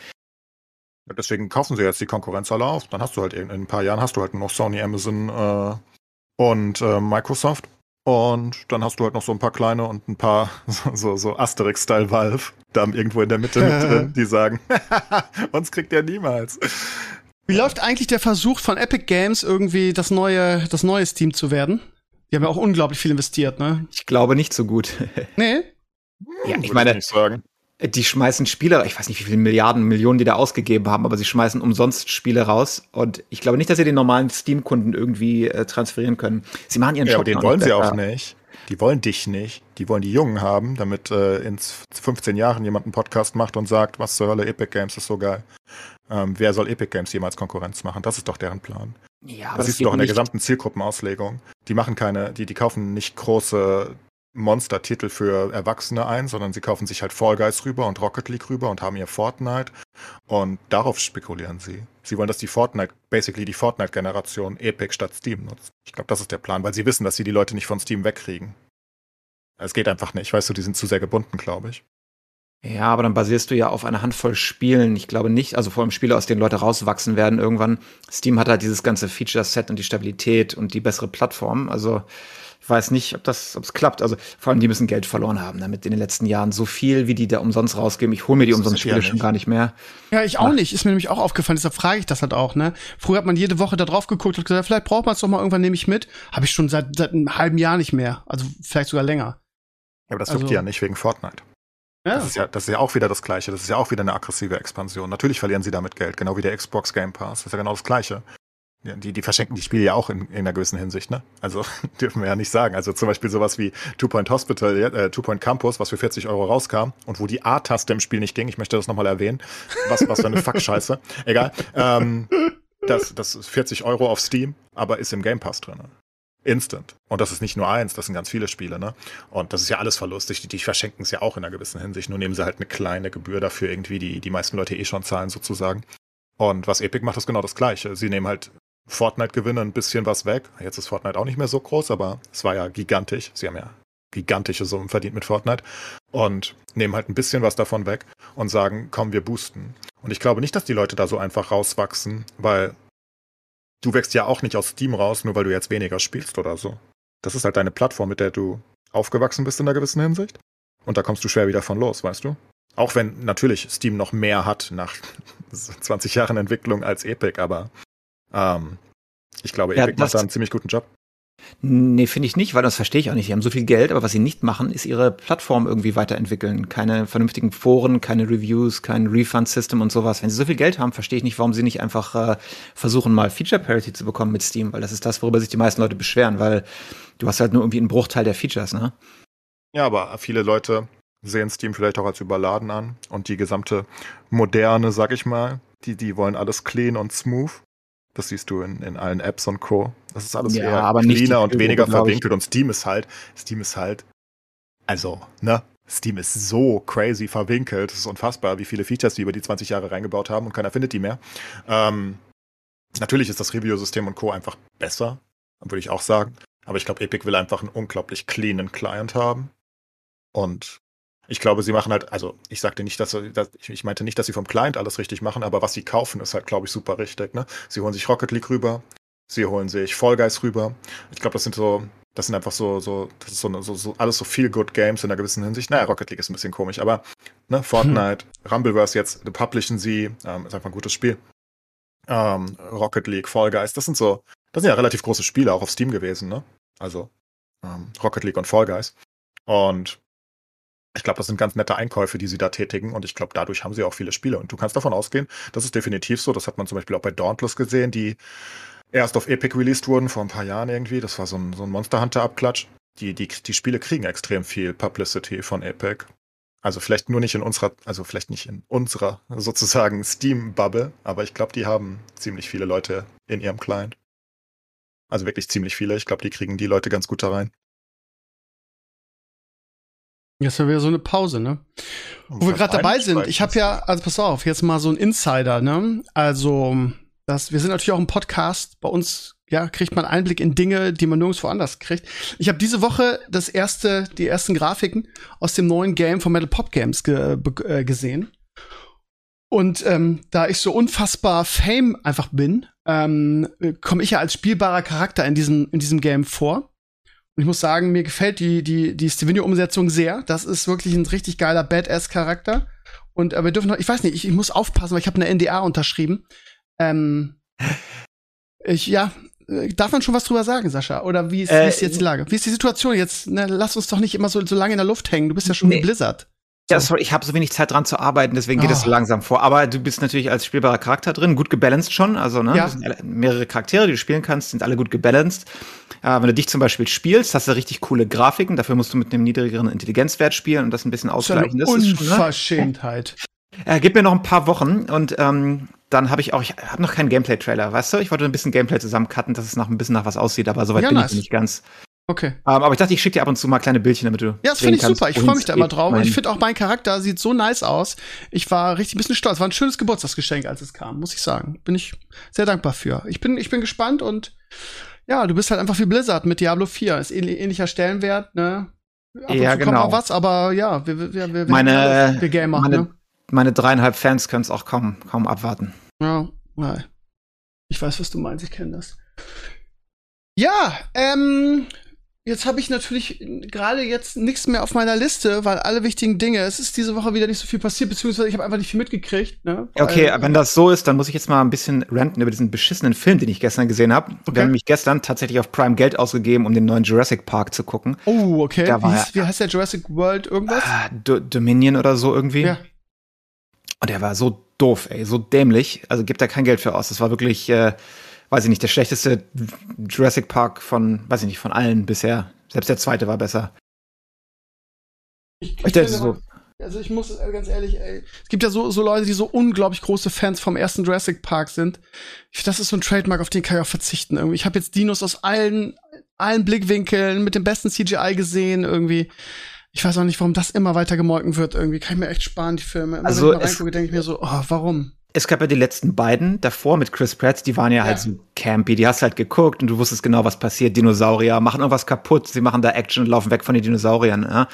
Ja, deswegen kaufen sie jetzt die Konkurrenz alle auf. Dann hast du halt in, in ein paar Jahren hast du halt noch Sony, Amazon, äh, und äh, Microsoft. Und dann hast du halt noch so ein paar kleine und ein paar so, so Asterix-Style Valve da irgendwo in der Mitte mit drin, die sagen, uns kriegt er niemals. Wie läuft eigentlich der Versuch von Epic Games, irgendwie das neue, das neue Steam zu werden? Die haben ja auch unglaublich viel investiert, ne? Ich glaube nicht so gut. nee? Ja, ich meine, ich die schmeißen Spiele, ich weiß nicht, wie viele Milliarden, Millionen die da ausgegeben haben, aber sie schmeißen umsonst Spiele raus. Und ich glaube nicht, dass sie den normalen Steam-Kunden irgendwie äh, transferieren können. Sie machen ihren ja, Shop aber den wollen sie auch nicht. Die wollen dich nicht. Die wollen die Jungen haben, damit äh, in 15 Jahren jemand einen Podcast macht und sagt, was zur Hölle, Epic Games ist so geil. Ähm, wer soll Epic Games jemals Konkurrenz machen? Das ist doch deren Plan. Ja, das siehst du doch in der gesamten Zielgruppenauslegung. Die machen keine, die, die kaufen nicht große Monster-Titel für Erwachsene ein, sondern sie kaufen sich halt Fall Guys rüber und Rocket League rüber und haben ihr Fortnite und darauf spekulieren sie. Sie wollen, dass die Fortnite, basically die Fortnite-Generation Epic statt Steam nutzt. Ich glaube, das ist der Plan, weil sie wissen, dass sie die Leute nicht von Steam wegkriegen. Es geht einfach nicht, weißt du, die sind zu sehr gebunden, glaube ich. Ja, aber dann basierst du ja auf einer Handvoll Spielen. Ich glaube nicht, also vor allem Spiele, aus denen Leute rauswachsen werden irgendwann. Steam hat halt dieses ganze Feature-Set und die Stabilität und die bessere Plattform. Also ich weiß nicht, ob das, ob es klappt. Also vor allem, die müssen Geld verloren haben damit in den letzten Jahren. So viel, wie die da umsonst rausgeben. Ich hole mir die umsonst Spiele schon gar nicht mehr. Ja, ich auch Ach. nicht. Ist mir nämlich auch aufgefallen. Deshalb frage ich das halt auch. Ne? Früher hat man jede Woche da drauf geguckt und gesagt, vielleicht braucht man es doch mal irgendwann, nehme ich mit. Habe ich schon seit, seit einem halben Jahr nicht mehr. Also vielleicht sogar länger. Ja, aber das also, ja nicht wegen Fortnite. Ja. Das, ist ja, das ist ja auch wieder das Gleiche. Das ist ja auch wieder eine aggressive Expansion. Natürlich verlieren sie damit Geld, genau wie der Xbox Game Pass. Das ist ja genau das Gleiche. Ja, die, die verschenken die Spiele ja auch in, in einer gewissen Hinsicht, ne? Also dürfen wir ja nicht sagen. Also zum Beispiel sowas wie Two Point Hospital, äh, Two Point Campus, was für 40 Euro rauskam und wo die A-Taste im Spiel nicht ging. Ich möchte das nochmal erwähnen. Was, was für eine Fuck-Scheiße. Egal. Ähm, das, das ist 40 Euro auf Steam, aber ist im Game Pass drin. Instant. Und das ist nicht nur eins, das sind ganz viele Spiele, ne? Und das ist ja alles verlustig. Die, die verschenken es ja auch in einer gewissen Hinsicht. Nur nehmen sie halt eine kleine Gebühr dafür irgendwie, die die meisten Leute eh schon zahlen, sozusagen. Und was Epic macht, ist genau das Gleiche. Sie nehmen halt Fortnite-Gewinne ein bisschen was weg. Jetzt ist Fortnite auch nicht mehr so groß, aber es war ja gigantisch. Sie haben ja gigantische Summen verdient mit Fortnite und nehmen halt ein bisschen was davon weg und sagen, komm, wir boosten. Und ich glaube nicht, dass die Leute da so einfach rauswachsen, weil du wächst ja auch nicht aus Steam raus, nur weil du jetzt weniger spielst oder so. Das ist halt deine Plattform, mit der du aufgewachsen bist in einer gewissen Hinsicht. Und da kommst du schwer wieder von los, weißt du? Auch wenn natürlich Steam noch mehr hat nach 20 Jahren Entwicklung als Epic, aber ähm, ich glaube, Epic ja, macht da einen ziemlich guten Job. Nee, finde ich nicht, weil das verstehe ich auch nicht. Die haben so viel Geld, aber was sie nicht machen, ist ihre Plattform irgendwie weiterentwickeln. Keine vernünftigen Foren, keine Reviews, kein Refund-System und sowas. Wenn sie so viel Geld haben, verstehe ich nicht, warum sie nicht einfach äh, versuchen, mal Feature Parity zu bekommen mit Steam, weil das ist das, worüber sich die meisten Leute beschweren, weil du hast halt nur irgendwie einen Bruchteil der Features, ne? Ja, aber viele Leute sehen Steam vielleicht auch als überladen an und die gesamte moderne, sag ich mal, die, die wollen alles clean und smooth das siehst du in, in allen Apps und Co. Das ist alles ja, eher aber cleaner und weniger verwinkelt. Und Steam ist halt, Steam ist halt, also, ne? Steam ist so crazy verwinkelt. Es ist unfassbar, wie viele Features die über die 20 Jahre reingebaut haben und keiner findet die mehr. Ähm, natürlich ist das Review-System und Co. einfach besser, würde ich auch sagen. Aber ich glaube, Epic will einfach einen unglaublich cleanen Client haben. Und ich glaube, sie machen halt, also ich sagte nicht, dass, dass ich meinte nicht, dass sie vom Client alles richtig machen, aber was sie kaufen, ist halt, glaube ich, super richtig. Ne? Sie holen sich Rocket League rüber, sie holen sich Fall Guys rüber. Ich glaube, das sind so, das sind einfach so, so, das ist so, so, so alles so viel Good Games in einer gewissen Hinsicht. Naja, Rocket League ist ein bisschen komisch, aber ne, Fortnite, hm. Rumbleverse jetzt, publishen sie, ähm, ist einfach ein gutes Spiel. Ähm, Rocket League, Fall Guys, das sind so, das sind ja relativ große Spiele auch auf Steam gewesen, ne? Also ähm, Rocket League und Fall Guys. Und ich glaube, das sind ganz nette Einkäufe, die sie da tätigen und ich glaube, dadurch haben sie auch viele Spiele. Und du kannst davon ausgehen, das ist definitiv so. Das hat man zum Beispiel auch bei Dauntless gesehen, die erst auf Epic released wurden vor ein paar Jahren irgendwie. Das war so ein, so ein Monster Hunter-Abklatsch. Die, die, die Spiele kriegen extrem viel Publicity von Epic. Also vielleicht nur nicht in unserer, also vielleicht nicht in unserer sozusagen Steam-Bubble, aber ich glaube, die haben ziemlich viele Leute in ihrem Client. Also wirklich ziemlich viele. Ich glaube, die kriegen die Leute ganz gut da rein. Jetzt haben wir so eine Pause, ne? Wo wir gerade dabei sind, ich habe ja, also pass auf, jetzt mal so ein Insider, ne? Also, das, wir sind natürlich auch ein Podcast. Bei uns, ja, kriegt man Einblick in Dinge, die man nirgendwo anders kriegt. Ich habe diese Woche das erste, die ersten Grafiken aus dem neuen Game von Metal Pop Games ge äh, gesehen. Und ähm, da ich so unfassbar Fame einfach bin, ähm, komme ich ja als spielbarer Charakter in diesem, in diesem Game vor. Und ich muss sagen, mir gefällt die, die, die Stevenio-Umsetzung sehr. Das ist wirklich ein richtig geiler Badass-Charakter. Und äh, wir dürfen noch, ich weiß nicht, ich, ich muss aufpassen, weil ich habe eine NDA unterschrieben. Ähm, ich, ja, äh, darf man schon was drüber sagen, Sascha? Oder wie ist, äh, wie ist jetzt die Lage? Wie ist die Situation jetzt? Ne, lass uns doch nicht immer so, so lange in der Luft hängen. Du bist ja schon nee. wie Blizzard. Ja, sorry, ich habe so wenig Zeit dran zu arbeiten, deswegen geht es oh. so langsam vor. Aber du bist natürlich als spielbarer Charakter drin, gut gebalanced schon. Also, ne, ja. sind mehrere Charaktere, die du spielen kannst, sind alle gut gebalanced. Äh, wenn du dich zum Beispiel spielst, hast du richtig coole Grafiken. Dafür musst du mit einem niedrigeren Intelligenzwert spielen und das ein bisschen ausgleichen. Das ist eine Unverschämtheit. Äh, gib mir noch ein paar Wochen und ähm, dann habe ich auch, ich habe noch keinen Gameplay-Trailer, weißt du? Ich wollte ein bisschen Gameplay zusammencutten, dass es nach ein bisschen nach was aussieht, aber soweit ja, bin nice. ich nicht ganz. Okay. Um, ähm, aber ich dachte, ich schicke dir ab und zu mal kleine Bildchen, damit du. Ja, das finde ich super. Ich freue mich da immer drauf. Und ich finde auch mein Charakter sieht so nice aus. Ich war richtig ein bisschen stolz. War ein schönes Geburtstagsgeschenk, als es kam, muss ich sagen. Bin ich sehr dankbar für. Ich bin, ich bin gespannt und ja, du bist halt einfach wie Blizzard mit Diablo 4. Ist ähnlich, ähnlicher Stellenwert, ne? Ab ja, und zu genau. kommt auch was, aber ja, wir, wir, wir, meine, wir Gamer, meine, ne? meine dreieinhalb Fans können es auch kaum, kaum abwarten. Ja, nein. Ich weiß, was du meinst, ich kenne das. Ja, ähm, Jetzt habe ich natürlich gerade jetzt nichts mehr auf meiner Liste, weil alle wichtigen Dinge, es ist diese Woche wieder nicht so viel passiert, beziehungsweise ich habe einfach nicht viel mitgekriegt. Ne? okay, wenn das so ist, dann muss ich jetzt mal ein bisschen ranten über diesen beschissenen Film, den ich gestern gesehen habe. Okay. Wir haben nämlich gestern tatsächlich auf Prime Geld ausgegeben, um den neuen Jurassic Park zu gucken. Oh, okay. Wie, hieß, wie, heißt der Jurassic World irgendwas? Ah, D Dominion oder so irgendwie. Ja. Und der war so doof, ey, so dämlich. Also gibt da kein Geld für aus. Das war wirklich äh, weiß ich nicht, der schlechteste Jurassic Park von, weiß ich nicht, von allen bisher. Selbst der zweite war besser. Ich, ich, ich so. Also ich muss äh, ganz ehrlich, ey, es gibt ja so, so Leute, die so unglaublich große Fans vom ersten Jurassic Park sind. Das ist so ein Trademark, auf den kann ich auch verzichten. Irgendwie. Ich habe jetzt Dinos aus allen, allen Blickwinkeln mit dem besten CGI gesehen. Irgendwie. Ich weiß auch nicht, warum das immer weiter gemolken wird. Irgendwie kann ich mir echt sparen, die Filme. Immer also wenn ich mal reingucke, denke ich mir so, oh, warum? Es gab ja die letzten beiden davor mit Chris Pratt, die waren ja, halt ja, halt so campy, die hast halt geguckt und du wusstest genau, was passiert. Dinosaurier machen irgendwas kaputt, sie machen da Action und laufen weg von den Dinosauriern. Ja?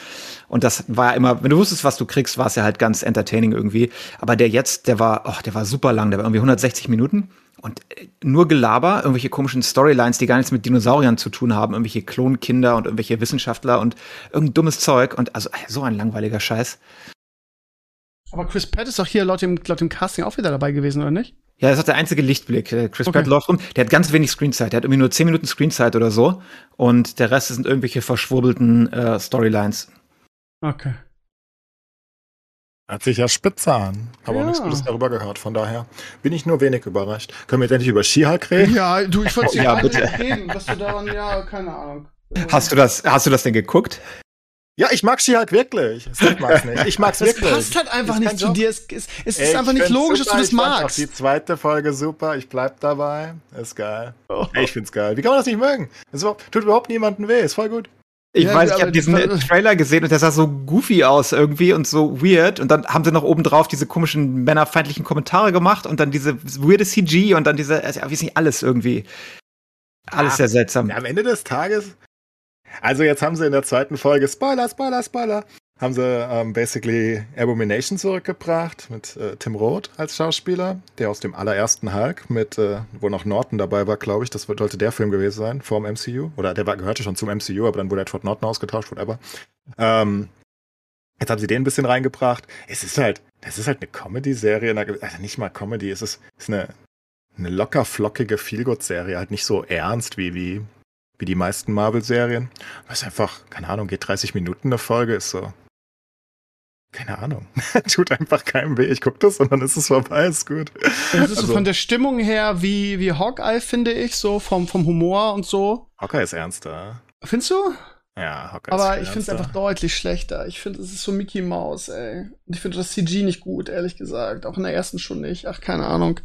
Und das war ja immer, wenn du wusstest, was du kriegst, war es ja halt ganz entertaining irgendwie. Aber der jetzt, der war, oh, der war super lang, der war irgendwie 160 Minuten. Und äh, nur Gelaber, irgendwelche komischen Storylines, die gar nichts mit Dinosauriern zu tun haben, irgendwelche Klonkinder und irgendwelche Wissenschaftler und irgendein dummes Zeug und also so ein langweiliger Scheiß. Aber Chris Pratt ist doch hier laut dem, laut dem Casting auch wieder dabei gewesen, oder nicht? Ja, das ist der einzige Lichtblick. Äh, Chris okay. Pratt läuft rum. Der hat ganz wenig Screenzeit. Der hat irgendwie nur 10 Minuten Screenzeit oder so. Und der Rest sind irgendwelche verschwurbelten äh, Storylines. Okay. Hört sich ja spitze an. Aber ja. nichts Gutes darüber gehört. Von daher bin ich nur wenig überrascht. Können wir jetzt endlich über Skihulk reden? Ja, du, ich wollte ja, bitte reden, was du daran, ja, keine Ahnung. Hast du das, hast du das denn geguckt? Ja, ich mag sie halt wirklich. Ich mag's nicht. Ich mag's das wirklich. Das passt halt einfach nicht zu dir. Es, es, es ist einfach nicht logisch, super. dass du das ich magst. die zweite Folge super. Ich bleib dabei. Ist geil. Oh. Ich find's geil. Wie kann man das nicht mögen? Das tut überhaupt niemandem weh. Ist voll gut. Ich ja, weiß, ich habe diesen Trailer gesehen und der sah so goofy aus irgendwie und so weird. Und dann haben sie noch obendrauf diese komischen männerfeindlichen Kommentare gemacht und dann diese weirde CG und dann diese, also, weiß nicht, alles irgendwie. Alles ah, sehr seltsam. Ja, am Ende des Tages also jetzt haben sie in der zweiten Folge Spoiler, Spoiler, Spoiler. haben sie ähm, basically Abomination zurückgebracht mit äh, Tim Roth als Schauspieler, der aus dem allerersten Hulk mit, äh, wo noch Norton dabei war, glaube ich, das sollte der Film gewesen sein, vor dem MCU. Oder der war, gehörte schon zum MCU, aber dann wurde Edward Norton ausgetauscht, whatever. Ähm, jetzt haben sie den ein bisschen reingebracht. Es ist halt, das ist halt eine Comedy-Serie, also nicht mal Comedy, es ist, ist eine, eine locker flockige Feelgood-Serie, halt nicht so ernst wie, wie, wie die meisten Marvel-Serien. Was einfach, keine Ahnung, geht 30 Minuten eine Folge, ist so, keine Ahnung. Tut einfach keinem weh. Ich gucke das und dann ist es vorbei, ist gut. Das ist also, so von der Stimmung her wie, wie Hawkeye, finde ich, so vom, vom Humor und so. Hawkeye ist ernster. Findest du? Ja, Hawkeye Aber ist ich finde es einfach deutlich schlechter. Ich finde, es ist so Mickey Mouse, ey. Und ich finde das CG nicht gut, ehrlich gesagt. Auch in der ersten schon nicht. Ach, keine Ahnung.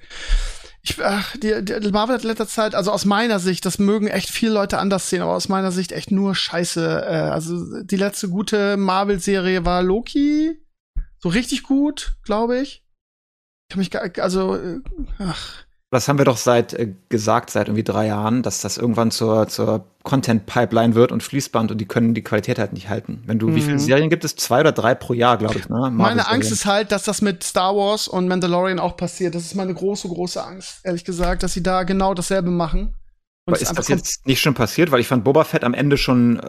Ich, ach, die, die Marvel hat in letzter Zeit, also aus meiner Sicht, das mögen echt viele Leute anders sehen, aber aus meiner Sicht echt nur Scheiße. Äh, also die letzte gute Marvel-Serie war Loki. So richtig gut, glaube ich. Ich habe mich, also, äh, ach. Das haben wir doch seit äh, gesagt, seit irgendwie drei Jahren, dass das irgendwann zur, zur Content-Pipeline wird und Fließband und die können die Qualität halt nicht halten. Wenn du, mhm. wie viele mhm. Serien gibt es? Zwei oder drei pro Jahr, glaube ich, ne? Meine Angst ist halt, dass das mit Star Wars und Mandalorian auch passiert. Das ist meine große, große Angst, ehrlich gesagt, dass sie da genau dasselbe machen. Aber ist das jetzt nicht schon passiert? Weil ich fand Boba Fett am Ende schon, äh,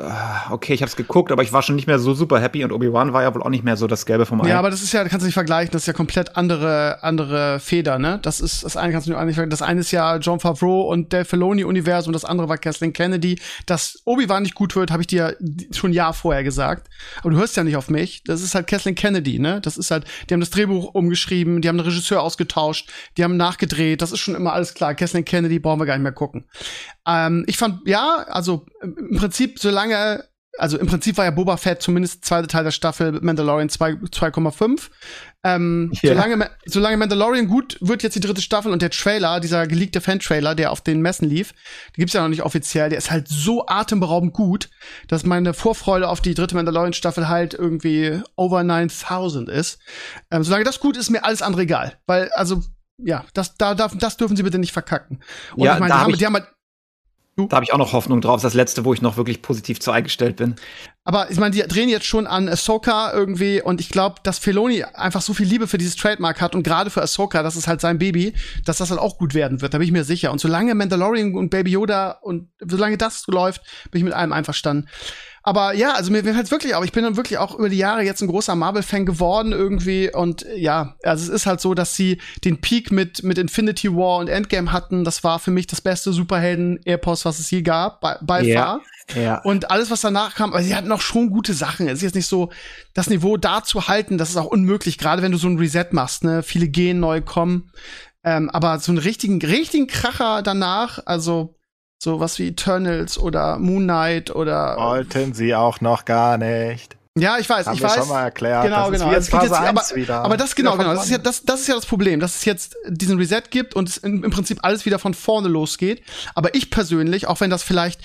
okay, ich habe es geguckt, aber ich war schon nicht mehr so super happy und Obi-Wan war ja wohl auch nicht mehr so das Gelbe vom Ei. Ja, aber das ist ja, kannst du nicht vergleichen, das ist ja komplett andere, andere Feder, ne? Das ist, das eine kannst du nicht vergleichen. Das eine ist ja John Favreau und der Filoni-Universum, das andere war Kathleen Kennedy. Dass Obi-Wan nicht gut wird, habe ich dir schon ein Jahr vorher gesagt. Aber du hörst ja nicht auf mich. Das ist halt Kathleen Kennedy, ne? Das ist halt, die haben das Drehbuch umgeschrieben, die haben den Regisseur ausgetauscht, die haben nachgedreht, das ist schon immer alles klar. Kathleen Kennedy brauchen wir gar nicht mehr gucken. Ähm, ich fand, ja, also im Prinzip, solange, also im Prinzip war ja Boba Fett zumindest zweite Teil der Staffel Mandalorian 2,5. Ähm, yeah. solange, solange Mandalorian gut wird, jetzt die dritte Staffel und der Trailer, dieser geleakte Fan-Trailer, der auf den Messen lief, die gibt's ja noch nicht offiziell, der ist halt so atemberaubend gut, dass meine Vorfreude auf die dritte Mandalorian-Staffel halt irgendwie over 9000 ist. Ähm, solange das gut ist, mir alles andere egal. Weil, also, ja, das, da, das dürfen sie bitte nicht verkacken. Und ja, ich meine, die, haben, die haben halt da habe ich auch noch Hoffnung drauf. Das ist das letzte, wo ich noch wirklich positiv zu eingestellt bin. Aber ich meine, die drehen jetzt schon an Ahsoka irgendwie und ich glaube, dass Feloni einfach so viel Liebe für dieses Trademark hat und gerade für Ahsoka, das ist halt sein Baby, dass das halt auch gut werden wird. Da bin ich mir sicher. Und solange Mandalorian und Baby Yoda und solange das läuft, bin ich mit allem einverstanden. Aber ja, also mir, mir halt wirklich, aber ich bin dann wirklich auch über die Jahre jetzt ein großer Marvel-Fan geworden irgendwie. Und ja, also es ist halt so, dass sie den Peak mit, mit Infinity War und Endgame hatten. Das war für mich das beste Superhelden-Epos, was es je gab, by, by ja. far. Ja. Und alles, was danach kam, aber sie hatten auch schon gute Sachen. Es ist jetzt nicht so, das Niveau da zu halten, das ist auch unmöglich, gerade wenn du so ein Reset machst, ne? Viele gehen, neu kommen. Ähm, aber so einen richtigen, richtigen Kracher danach, also so was wie Eternals oder Moon Knight oder. Wollten sie auch noch gar nicht. Ja, ich weiß, Haben ich weiß. schon mal erklärt. Genau, genau. Ist jetzt, jetzt, aber, wieder. aber das genau, genau. Das ist, ja, das, das ist ja das Problem, dass es jetzt diesen Reset gibt und es im, im Prinzip alles wieder von vorne losgeht. Aber ich persönlich, auch wenn das vielleicht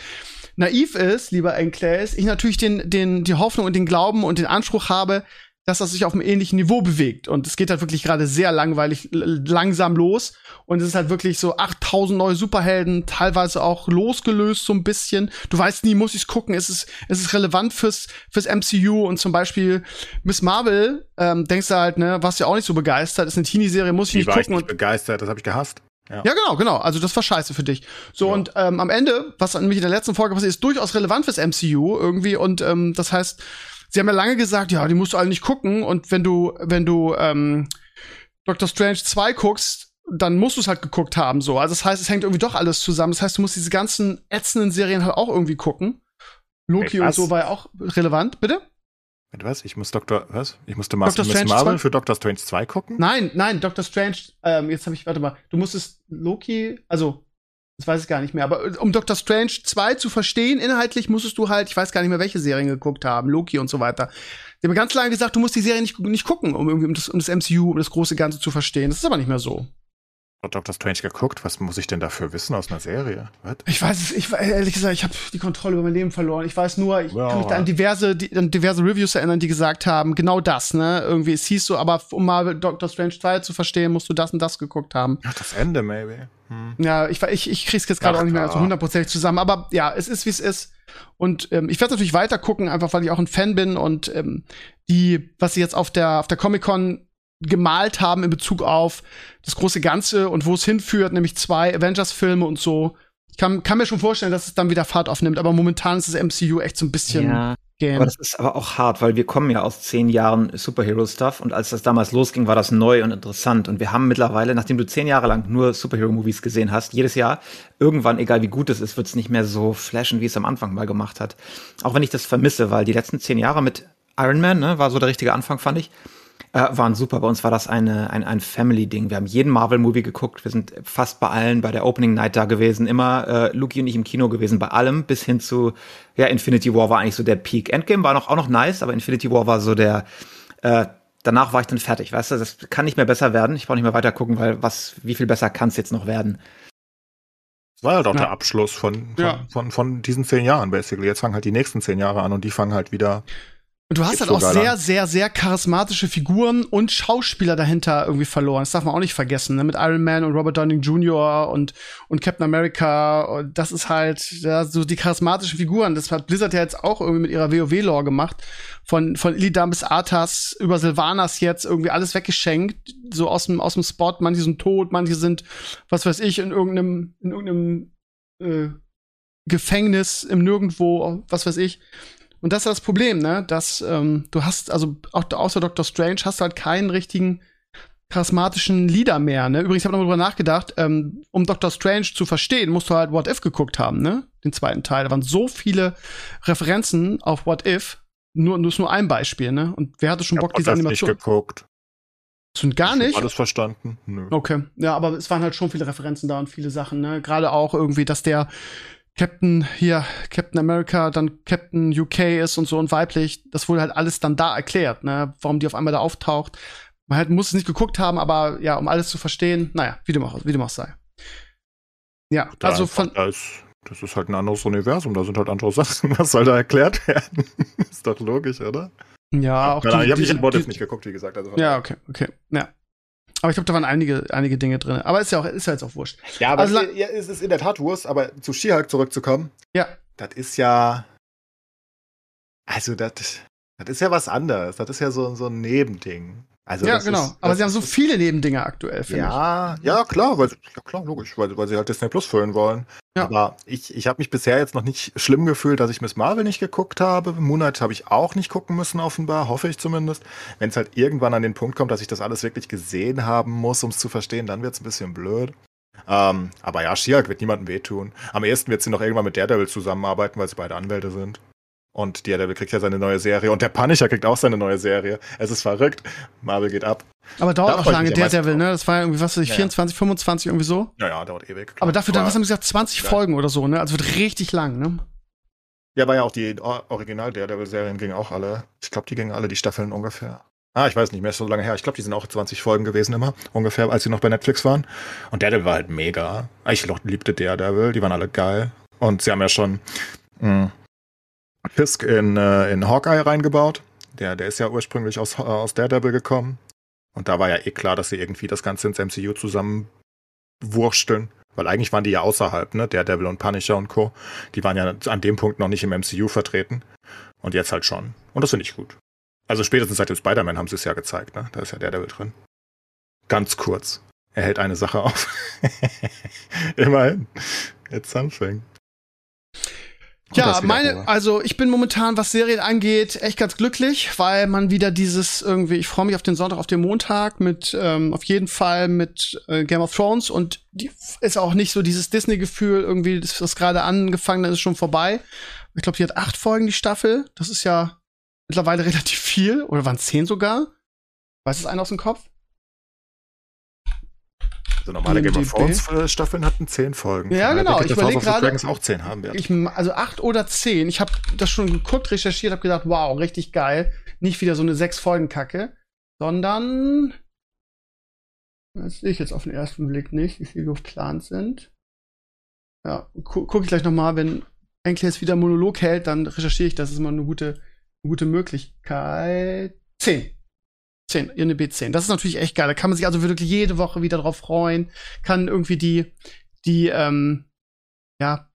naiv ist, lieber Enkles, ich natürlich den, den, die Hoffnung und den Glauben und den Anspruch habe, dass das sich auf einem ähnlichen Niveau bewegt. Und es geht halt wirklich gerade sehr langweilig, langsam los. Und es ist halt wirklich so 8000 neue Superhelden, teilweise auch losgelöst so ein bisschen. Du weißt nie, muss ich's gucken, ist es, ist es relevant fürs, fürs MCU und zum Beispiel Miss Marvel, ähm, denkst du halt, ne, warst ja auch nicht so begeistert, ist eine Teenie-Serie, muss ich Die nicht war gucken. Ich nicht begeistert, das habe ich gehasst. Ja. ja. genau, genau. Also das war scheiße für dich. So, ja. und ähm, am Ende, was nämlich in der letzten Folge passiert, ist durchaus relevant fürs MCU irgendwie. Und ähm, das heißt, sie haben ja lange gesagt, ja, die musst du alle nicht gucken. Und wenn du, wenn du ähm, Doctor Strange 2 guckst, dann musst du es halt geguckt haben. So. Also das heißt, es hängt irgendwie doch alles zusammen. Das heißt, du musst diese ganzen ätzenden Serien halt auch irgendwie gucken. Loki hey, und so war ja auch relevant. Bitte? Was? Ich muss Dr. Was? Ich musste Miss Marvel 2? für Doctor Strange 2 gucken? Nein, nein, Doctor Strange, ähm, jetzt habe ich, warte mal, du musstest Loki, also das weiß ich gar nicht mehr. Aber äh, um Doctor Strange 2 zu verstehen, inhaltlich musstest du halt, ich weiß gar nicht mehr, welche Serien geguckt haben, Loki und so weiter. Die haben ganz lange gesagt, du musst die Serie nicht, nicht gucken, um irgendwie um das, um das MCU, um das große Ganze zu verstehen. Das ist aber nicht mehr so. Doctor Strange geguckt. Was muss ich denn dafür wissen aus einer Serie? What? Ich weiß es, ich ehrlich gesagt, ich habe die Kontrolle über mein Leben verloren. Ich weiß nur, ich ja, kann mich da an diverse, die, an diverse Reviews erinnern, die gesagt haben, genau das, ne? Irgendwie, es hieß so, aber um mal Doctor Strange 2 zu verstehen, musst du das und das geguckt haben. Ach, das Ende, maybe. Hm. Ja, ich, ich, ich krieg's jetzt gerade auch nicht mehr so hundertprozentig zusammen, aber ja, es ist, wie es ist. Und ähm, ich werde natürlich weiter gucken, einfach weil ich auch ein Fan bin und ähm, die, was sie jetzt auf der, auf der Comic-Con gemalt haben in Bezug auf das große Ganze und wo es hinführt, nämlich zwei Avengers-Filme und so. Ich kann, kann mir schon vorstellen, dass es dann wieder Fahrt aufnimmt, aber momentan ist das MCU echt so ein bisschen ja. Game. Aber das ist aber auch hart, weil wir kommen ja aus zehn Jahren Superhero-Stuff und als das damals losging, war das neu und interessant. Und wir haben mittlerweile, nachdem du zehn Jahre lang nur Superhero-Movies gesehen hast, jedes Jahr, irgendwann, egal wie gut es ist, wird es nicht mehr so flashen, wie es am Anfang mal gemacht hat. Auch wenn ich das vermisse, weil die letzten zehn Jahre mit Iron Man, ne, war so der richtige Anfang, fand ich äh, waren super. Bei uns war das eine, ein, ein Family-Ding. Wir haben jeden Marvel-Movie geguckt. Wir sind fast bei allen bei der Opening Night da gewesen. Immer äh, Luki und ich im Kino gewesen, bei allem, bis hin zu, ja, Infinity War war eigentlich so der Peak. Endgame war noch, auch noch nice, aber Infinity War war so der, äh, danach war ich dann fertig, weißt du? Das kann nicht mehr besser werden. Ich brauche nicht mehr weiter gucken, weil was, wie viel besser kann es jetzt noch werden? Das war halt auch ja. der Abschluss von, von, ja. von, von, diesen zehn Jahren, basically. Jetzt fangen halt die nächsten zehn Jahre an und die fangen halt wieder und du hast halt auch sehr, sehr, sehr charismatische Figuren und Schauspieler dahinter irgendwie verloren. Das darf man auch nicht vergessen, ne? Mit Iron Man und Robert Downey Jr. und, und Captain America. Und das ist halt ja, so die charismatischen Figuren. Das hat Blizzard ja jetzt auch irgendwie mit ihrer WoW-Lore gemacht. Von, von Illidan bis Arthas über Sylvanas jetzt irgendwie alles weggeschenkt. So aus dem, aus dem Spot. Manche sind tot, manche sind, was weiß ich, in irgendeinem, in irgendeinem äh, Gefängnis im Nirgendwo, was weiß ich. Und das ist das Problem, ne? Dass ähm, du hast, also auch außer Doctor Strange hast du halt keinen richtigen charismatischen Leader mehr, ne? Übrigens, ich habe noch drüber nachgedacht, ähm, um Doctor Strange zu verstehen, musst du halt What If geguckt haben, ne? Den zweiten Teil. Da waren so viele Referenzen auf What If. Nur, nur ist nur ein Beispiel, ne? Und wer hatte schon Bock, diese Animation? Nicht geguckt. Du gar nicht? Alles verstanden? Nö. Okay. Ja, aber es waren halt schon viele Referenzen da und viele Sachen, ne? Gerade auch irgendwie, dass der Captain hier, Captain America, dann Captain UK ist und so und weiblich, das wurde halt alles dann da erklärt, ne, warum die auf einmal da auftaucht. Man halt muss es nicht geguckt haben, aber ja, um alles zu verstehen, naja, wie dem auch, wie dem auch sei. Ja, da also von. Da ist, das ist halt ein anderes Universum, da sind halt andere Sachen. Was soll da erklärt werden? ist doch logisch, oder? Ja, auch. Nein, die, ich habe die, die, nicht geguckt, wie gesagt. Also ja, okay, okay. Ja. Aber ich glaube, da waren einige, einige Dinge drin. Aber ist ja auch, ist ja jetzt auch wurscht. Ja, aber also, ja, es ist in der Tat Wurst, aber zu She-Hulk zurückzukommen. Ja. Das ist ja. Also, das, das ist ja was anderes. Das ist ja so, so ein Nebending. Also ja, genau. Ist, aber sie haben so viele Nebendinge aktuell, finde ja, ich. Ja, klar, weil, ja, klar, logisch, weil, weil sie halt Disney Plus füllen wollen. Ja. Aber ich, ich habe mich bisher jetzt noch nicht schlimm gefühlt, dass ich Miss Marvel nicht geguckt habe. Moonlight habe ich auch nicht gucken müssen, offenbar, hoffe ich zumindest. Wenn es halt irgendwann an den Punkt kommt, dass ich das alles wirklich gesehen haben muss, um es zu verstehen, dann wird es ein bisschen blöd. Ähm, aber ja, Shiak wird niemandem wehtun. Am ehesten wird sie noch irgendwann mit Daredevil zusammenarbeiten, weil sie beide Anwälte sind. Und Daredevil kriegt ja seine neue Serie. Und der Punisher kriegt auch seine neue Serie. Es ist verrückt. Marvel geht ab. Aber dauert auch lange, Daredevil, ne? Das war ja irgendwie, was weiß ich, ja, 24, 25, irgendwie so? Ja, ja, dauert ewig. Klar. Aber dafür, dann, was haben sie gesagt, 20 ja. Folgen oder so, ne? Also wird richtig lang, ne? Ja, war ja auch die Original Daredevil-Serien gingen auch alle. Ich glaube, die gingen alle die Staffeln ungefähr. Ah, ich weiß nicht mehr, ist so lange her. Ich glaube, die sind auch 20 Folgen gewesen immer, ungefähr, als sie noch bei Netflix waren. Und Daredevil war halt mega. Ich liebte Daredevil, die waren alle geil. Und sie haben ja schon mh, hm, Fisk in, äh, in Hawkeye reingebaut. Der, der ist ja ursprünglich aus, äh, aus Daredevil gekommen. Und da war ja eh klar, dass sie irgendwie das Ganze ins MCU zusammenwursteln. Weil eigentlich waren die ja außerhalb, ne? Daredevil und Punisher und Co. Die waren ja an dem Punkt noch nicht im MCU vertreten. Und jetzt halt schon. Und das finde ich gut. Also spätestens seit dem Spider-Man haben sie es ja gezeigt, ne? Da ist ja Daredevil drin. Ganz kurz. Er hält eine Sache auf. Immerhin. It's something. Ja, meine, also ich bin momentan, was Serien angeht, echt ganz glücklich, weil man wieder dieses irgendwie, ich freue mich auf den Sonntag, auf den Montag mit, ähm, auf jeden Fall mit äh, Game of Thrones und die ist auch nicht so dieses Disney-Gefühl irgendwie, das, das gerade angefangen ist schon vorbei. Ich glaube, die hat acht Folgen, die Staffel. Das ist ja mittlerweile relativ viel. Oder waren es zehn sogar? Weiß es einer aus dem Kopf? Also normale Game of Thrones Staffeln hatten zehn Folgen. Ja, genau. Ich überlege gerade. auch zehn haben wird. Ich, also acht oder zehn. Ich habe das schon geguckt, recherchiert, habe gedacht, wow, richtig geil. Nicht wieder so eine sechs Folgen Kacke, sondern das sehe ich jetzt auf den ersten Blick nicht, wie viele geplant sind. Ja, gu gucke ich gleich noch mal, wenn Enkel jetzt wieder Monolog hält, dann recherchiere ich. Das ist immer eine gute, eine gute Möglichkeit. Zehn. 10, eine B10. Das ist natürlich echt geil. Da kann man sich also wirklich jede Woche wieder drauf freuen, kann irgendwie die, die, ähm, ja,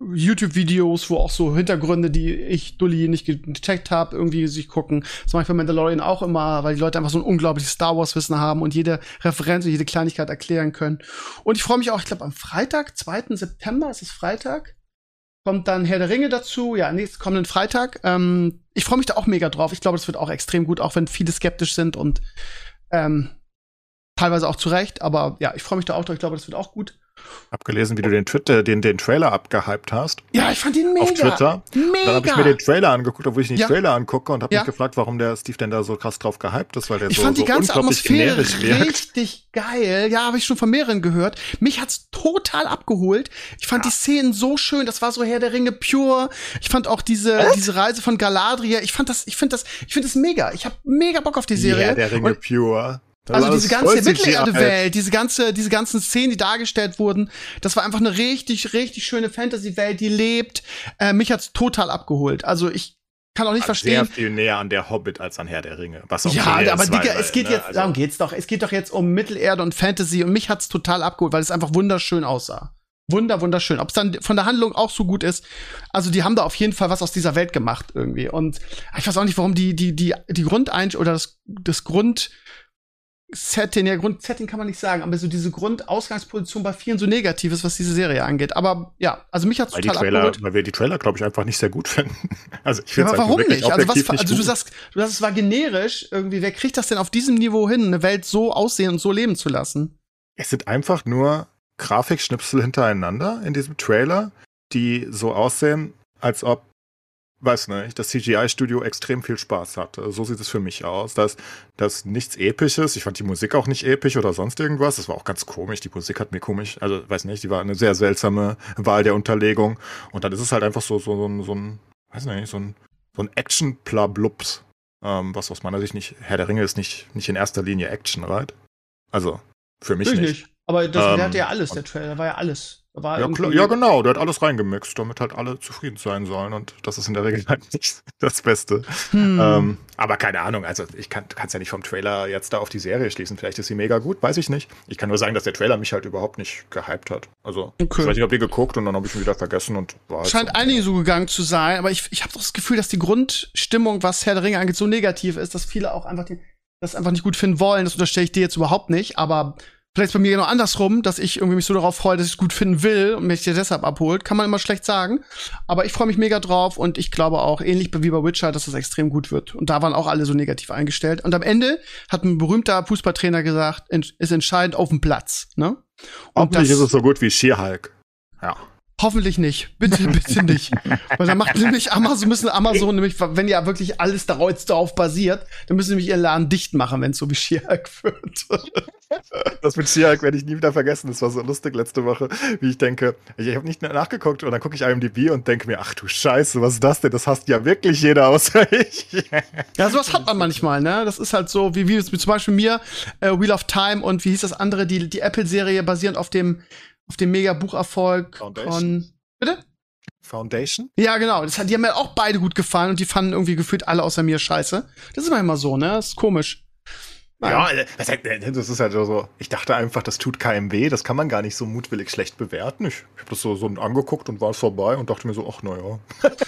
YouTube-Videos, wo auch so Hintergründe, die ich Dulli nicht gecheckt habe, irgendwie sich gucken. Das mache ich bei Mandalorian auch immer, weil die Leute einfach so ein unglaubliches Star Wars-Wissen haben und jede Referenz und jede Kleinigkeit erklären können. Und ich freue mich auch, ich glaube, am Freitag, 2. September ist es Freitag, kommt dann Herr der Ringe dazu, ja, nächsten kommenden Freitag. Ähm, ich freue mich da auch mega drauf. Ich glaube, das wird auch extrem gut, auch wenn viele skeptisch sind und ähm, teilweise auch zu Recht. Aber ja, ich freue mich da auch drauf. Ich glaube, das wird auch gut. Hab gelesen, wie du den Twitter, den, den Trailer abgehypt hast. Ja, ich fand ihn mega. Auf Twitter. Mega. Dann habe ich mir den Trailer angeguckt, obwohl ich nicht Ja. Trailer angucke und habe Ja. mich gefragt, warum der Steve denn da so krass drauf gehypt ist, weil der Ich so, fand die so ganze Atmosphäre richtig geil. Ja, habe ich schon von mehreren gehört. Mich hat's total abgeholt. Ich fand die Szenen so schön. Das war so Herr der Ringe pure. Ich fand auch diese diese Reise von Galadriel. Ich fand das, ich finde das, ich finde das mega. Ich habe mega Bock auf die Serie. Ja, der Ringe Und pure. Also diese ganze. Mittelerde-Welt, diese ganze, diese ganzen Szenen, die dargestellt wurden, das war einfach eine richtig, richtig schöne Fantasy-Welt, die lebt. Äh, mich hat's total abgeholt. Also ich kann auch nicht Sehr verstehen. viel näher an der Hobbit als an Herr der Ringe. Was auch Ja, okay aber ist, Digga, es geht ne, jetzt, also- darum geht's doch. Es geht doch jetzt um Mittelerde und Fantasy und mich hat's total abgeholt, weil es einfach wunderschön aussah. Wunder, wunderschön. Ob es dann von der Handlung auch so gut ist. Also, die haben da auf jeden Fall was aus dieser Welt gemacht irgendwie. Und ich weiß auch nicht, warum die, die, die, die Grundein oder das, das Grund, Setting, ja, Grundsetting kann man nicht sagen, aber so diese Grundausgangsposition bei vielen so negativ ist, was diese Serie angeht. Aber ja, also mich weil, die total Trailer, abgeholt. weil wir die Trailer, glaube ich, einfach nicht sehr gut finden. Also ich Ja, aber warum nicht? Also, was, objektiv also du sagst, du sagst, es war generisch. Irgendwie, wer kriegt das denn auf diesem Niveau hin, eine Welt so aussehen und so leben zu lassen? Es sind einfach nur Grafikschnipsel hintereinander in diesem Trailer, die so aussehen, als ob, weiß nicht, das CGI-Studio extrem viel Spaß hatte. So sieht es für mich aus. Da ist, nichts Episches. Ich fand die Musik auch nicht episch oder sonst irgendwas. Das war auch ganz komisch. Die Musik hat mir komisch, also weiß nicht, die war eine sehr seltsame Wahl der Unterlegung. Und dann ist es halt einfach so, so, so, ein- so ein, weiß nicht, so ein, so ein Action-Plablups. Ähm, was aus meiner Sicht nicht, Herr der Ringe ist nicht, nicht in erster Linie Action, right? Also, für mich Natürlich nicht. Aber das, Ähm, der hatte ja alles, der Trailer war ja alles. War Ja, klar, ja, genau, der hat alles reingemixt, damit halt alle zufrieden sein sollen. Und das ist in der Regel halt nicht das Beste. Hm. Ähm, aber keine Ahnung, also ich kann, kannst ja nicht vom Trailer jetzt da auf die Serie schließen. Vielleicht ist sie mega gut, weiß ich nicht. Ich kann nur sagen, dass der Trailer mich halt überhaupt nicht gehypt hat. Also, Okay. ich weiß nicht, ob ihr geguckt und dann habe ich ihn wieder vergessen und war halt Scheint so. einigen so gegangen zu sein, aber ich, ich habe doch das Gefühl, dass die Grundstimmung, was Herr der Ringe angeht, so negativ ist, dass viele auch einfach die, das einfach nicht gut finden wollen. Das unterstelle ich dir jetzt überhaupt nicht, aber vielleicht ist bei mir genau andersrum, dass ich irgendwie mich so darauf freue, dass ich es gut finden will und mich deshalb abholt. Kann man immer schlecht sagen. Aber ich freue mich mega drauf und ich glaube auch, ähnlich wie bei Witcher, dass es extrem gut wird. Und da waren auch alle so negativ eingestellt. Und am Ende hat ein berühmter Fußballtrainer gesagt, ist entscheidend auf dem Platz. Ne? Und Hoffentlich ist es so gut wie She-Hulk. Ja. Hoffentlich nicht. Bitte, bitte nicht. Weil dann macht nämlich Amazon, müssen Amazon nämlich, wenn ja wirklich alles darauf, darauf basiert, dann müssen sie nämlich ihren Laden dicht machen, wenn es so wie She-Hulk wird. Das mit She-Hulk werde ich nie wieder vergessen. Das war so lustig letzte Woche, wie ich denke, ich, ich habe nicht nachgeguckt und dann gucke ich IMDb und denke mir, ach du Scheiße, was ist das denn? Das hasst ja wirklich jeder außer ich. Ja, sowas hat man manchmal, ne? Das ist halt so, wie, wie, wie zum Beispiel mir, äh, Wheel of Time und wie hieß das andere, die, die Apple-Serie basierend auf dem, auf dem Mega-Bucherfolg von. Bitte? Foundation? Ja, genau. Das hat, die haben mir auch beide gut gefallen und die fanden irgendwie gefühlt alle außer mir scheiße. Das ist manchmal so, ne? Das ist komisch. Ja, das, das ist halt so. Ich dachte einfach, das tut keinem weh. Das kann man gar nicht so mutwillig schlecht bewerten. Ich, ich habe das so, so angeguckt und war vorbei und dachte mir so, ach naja.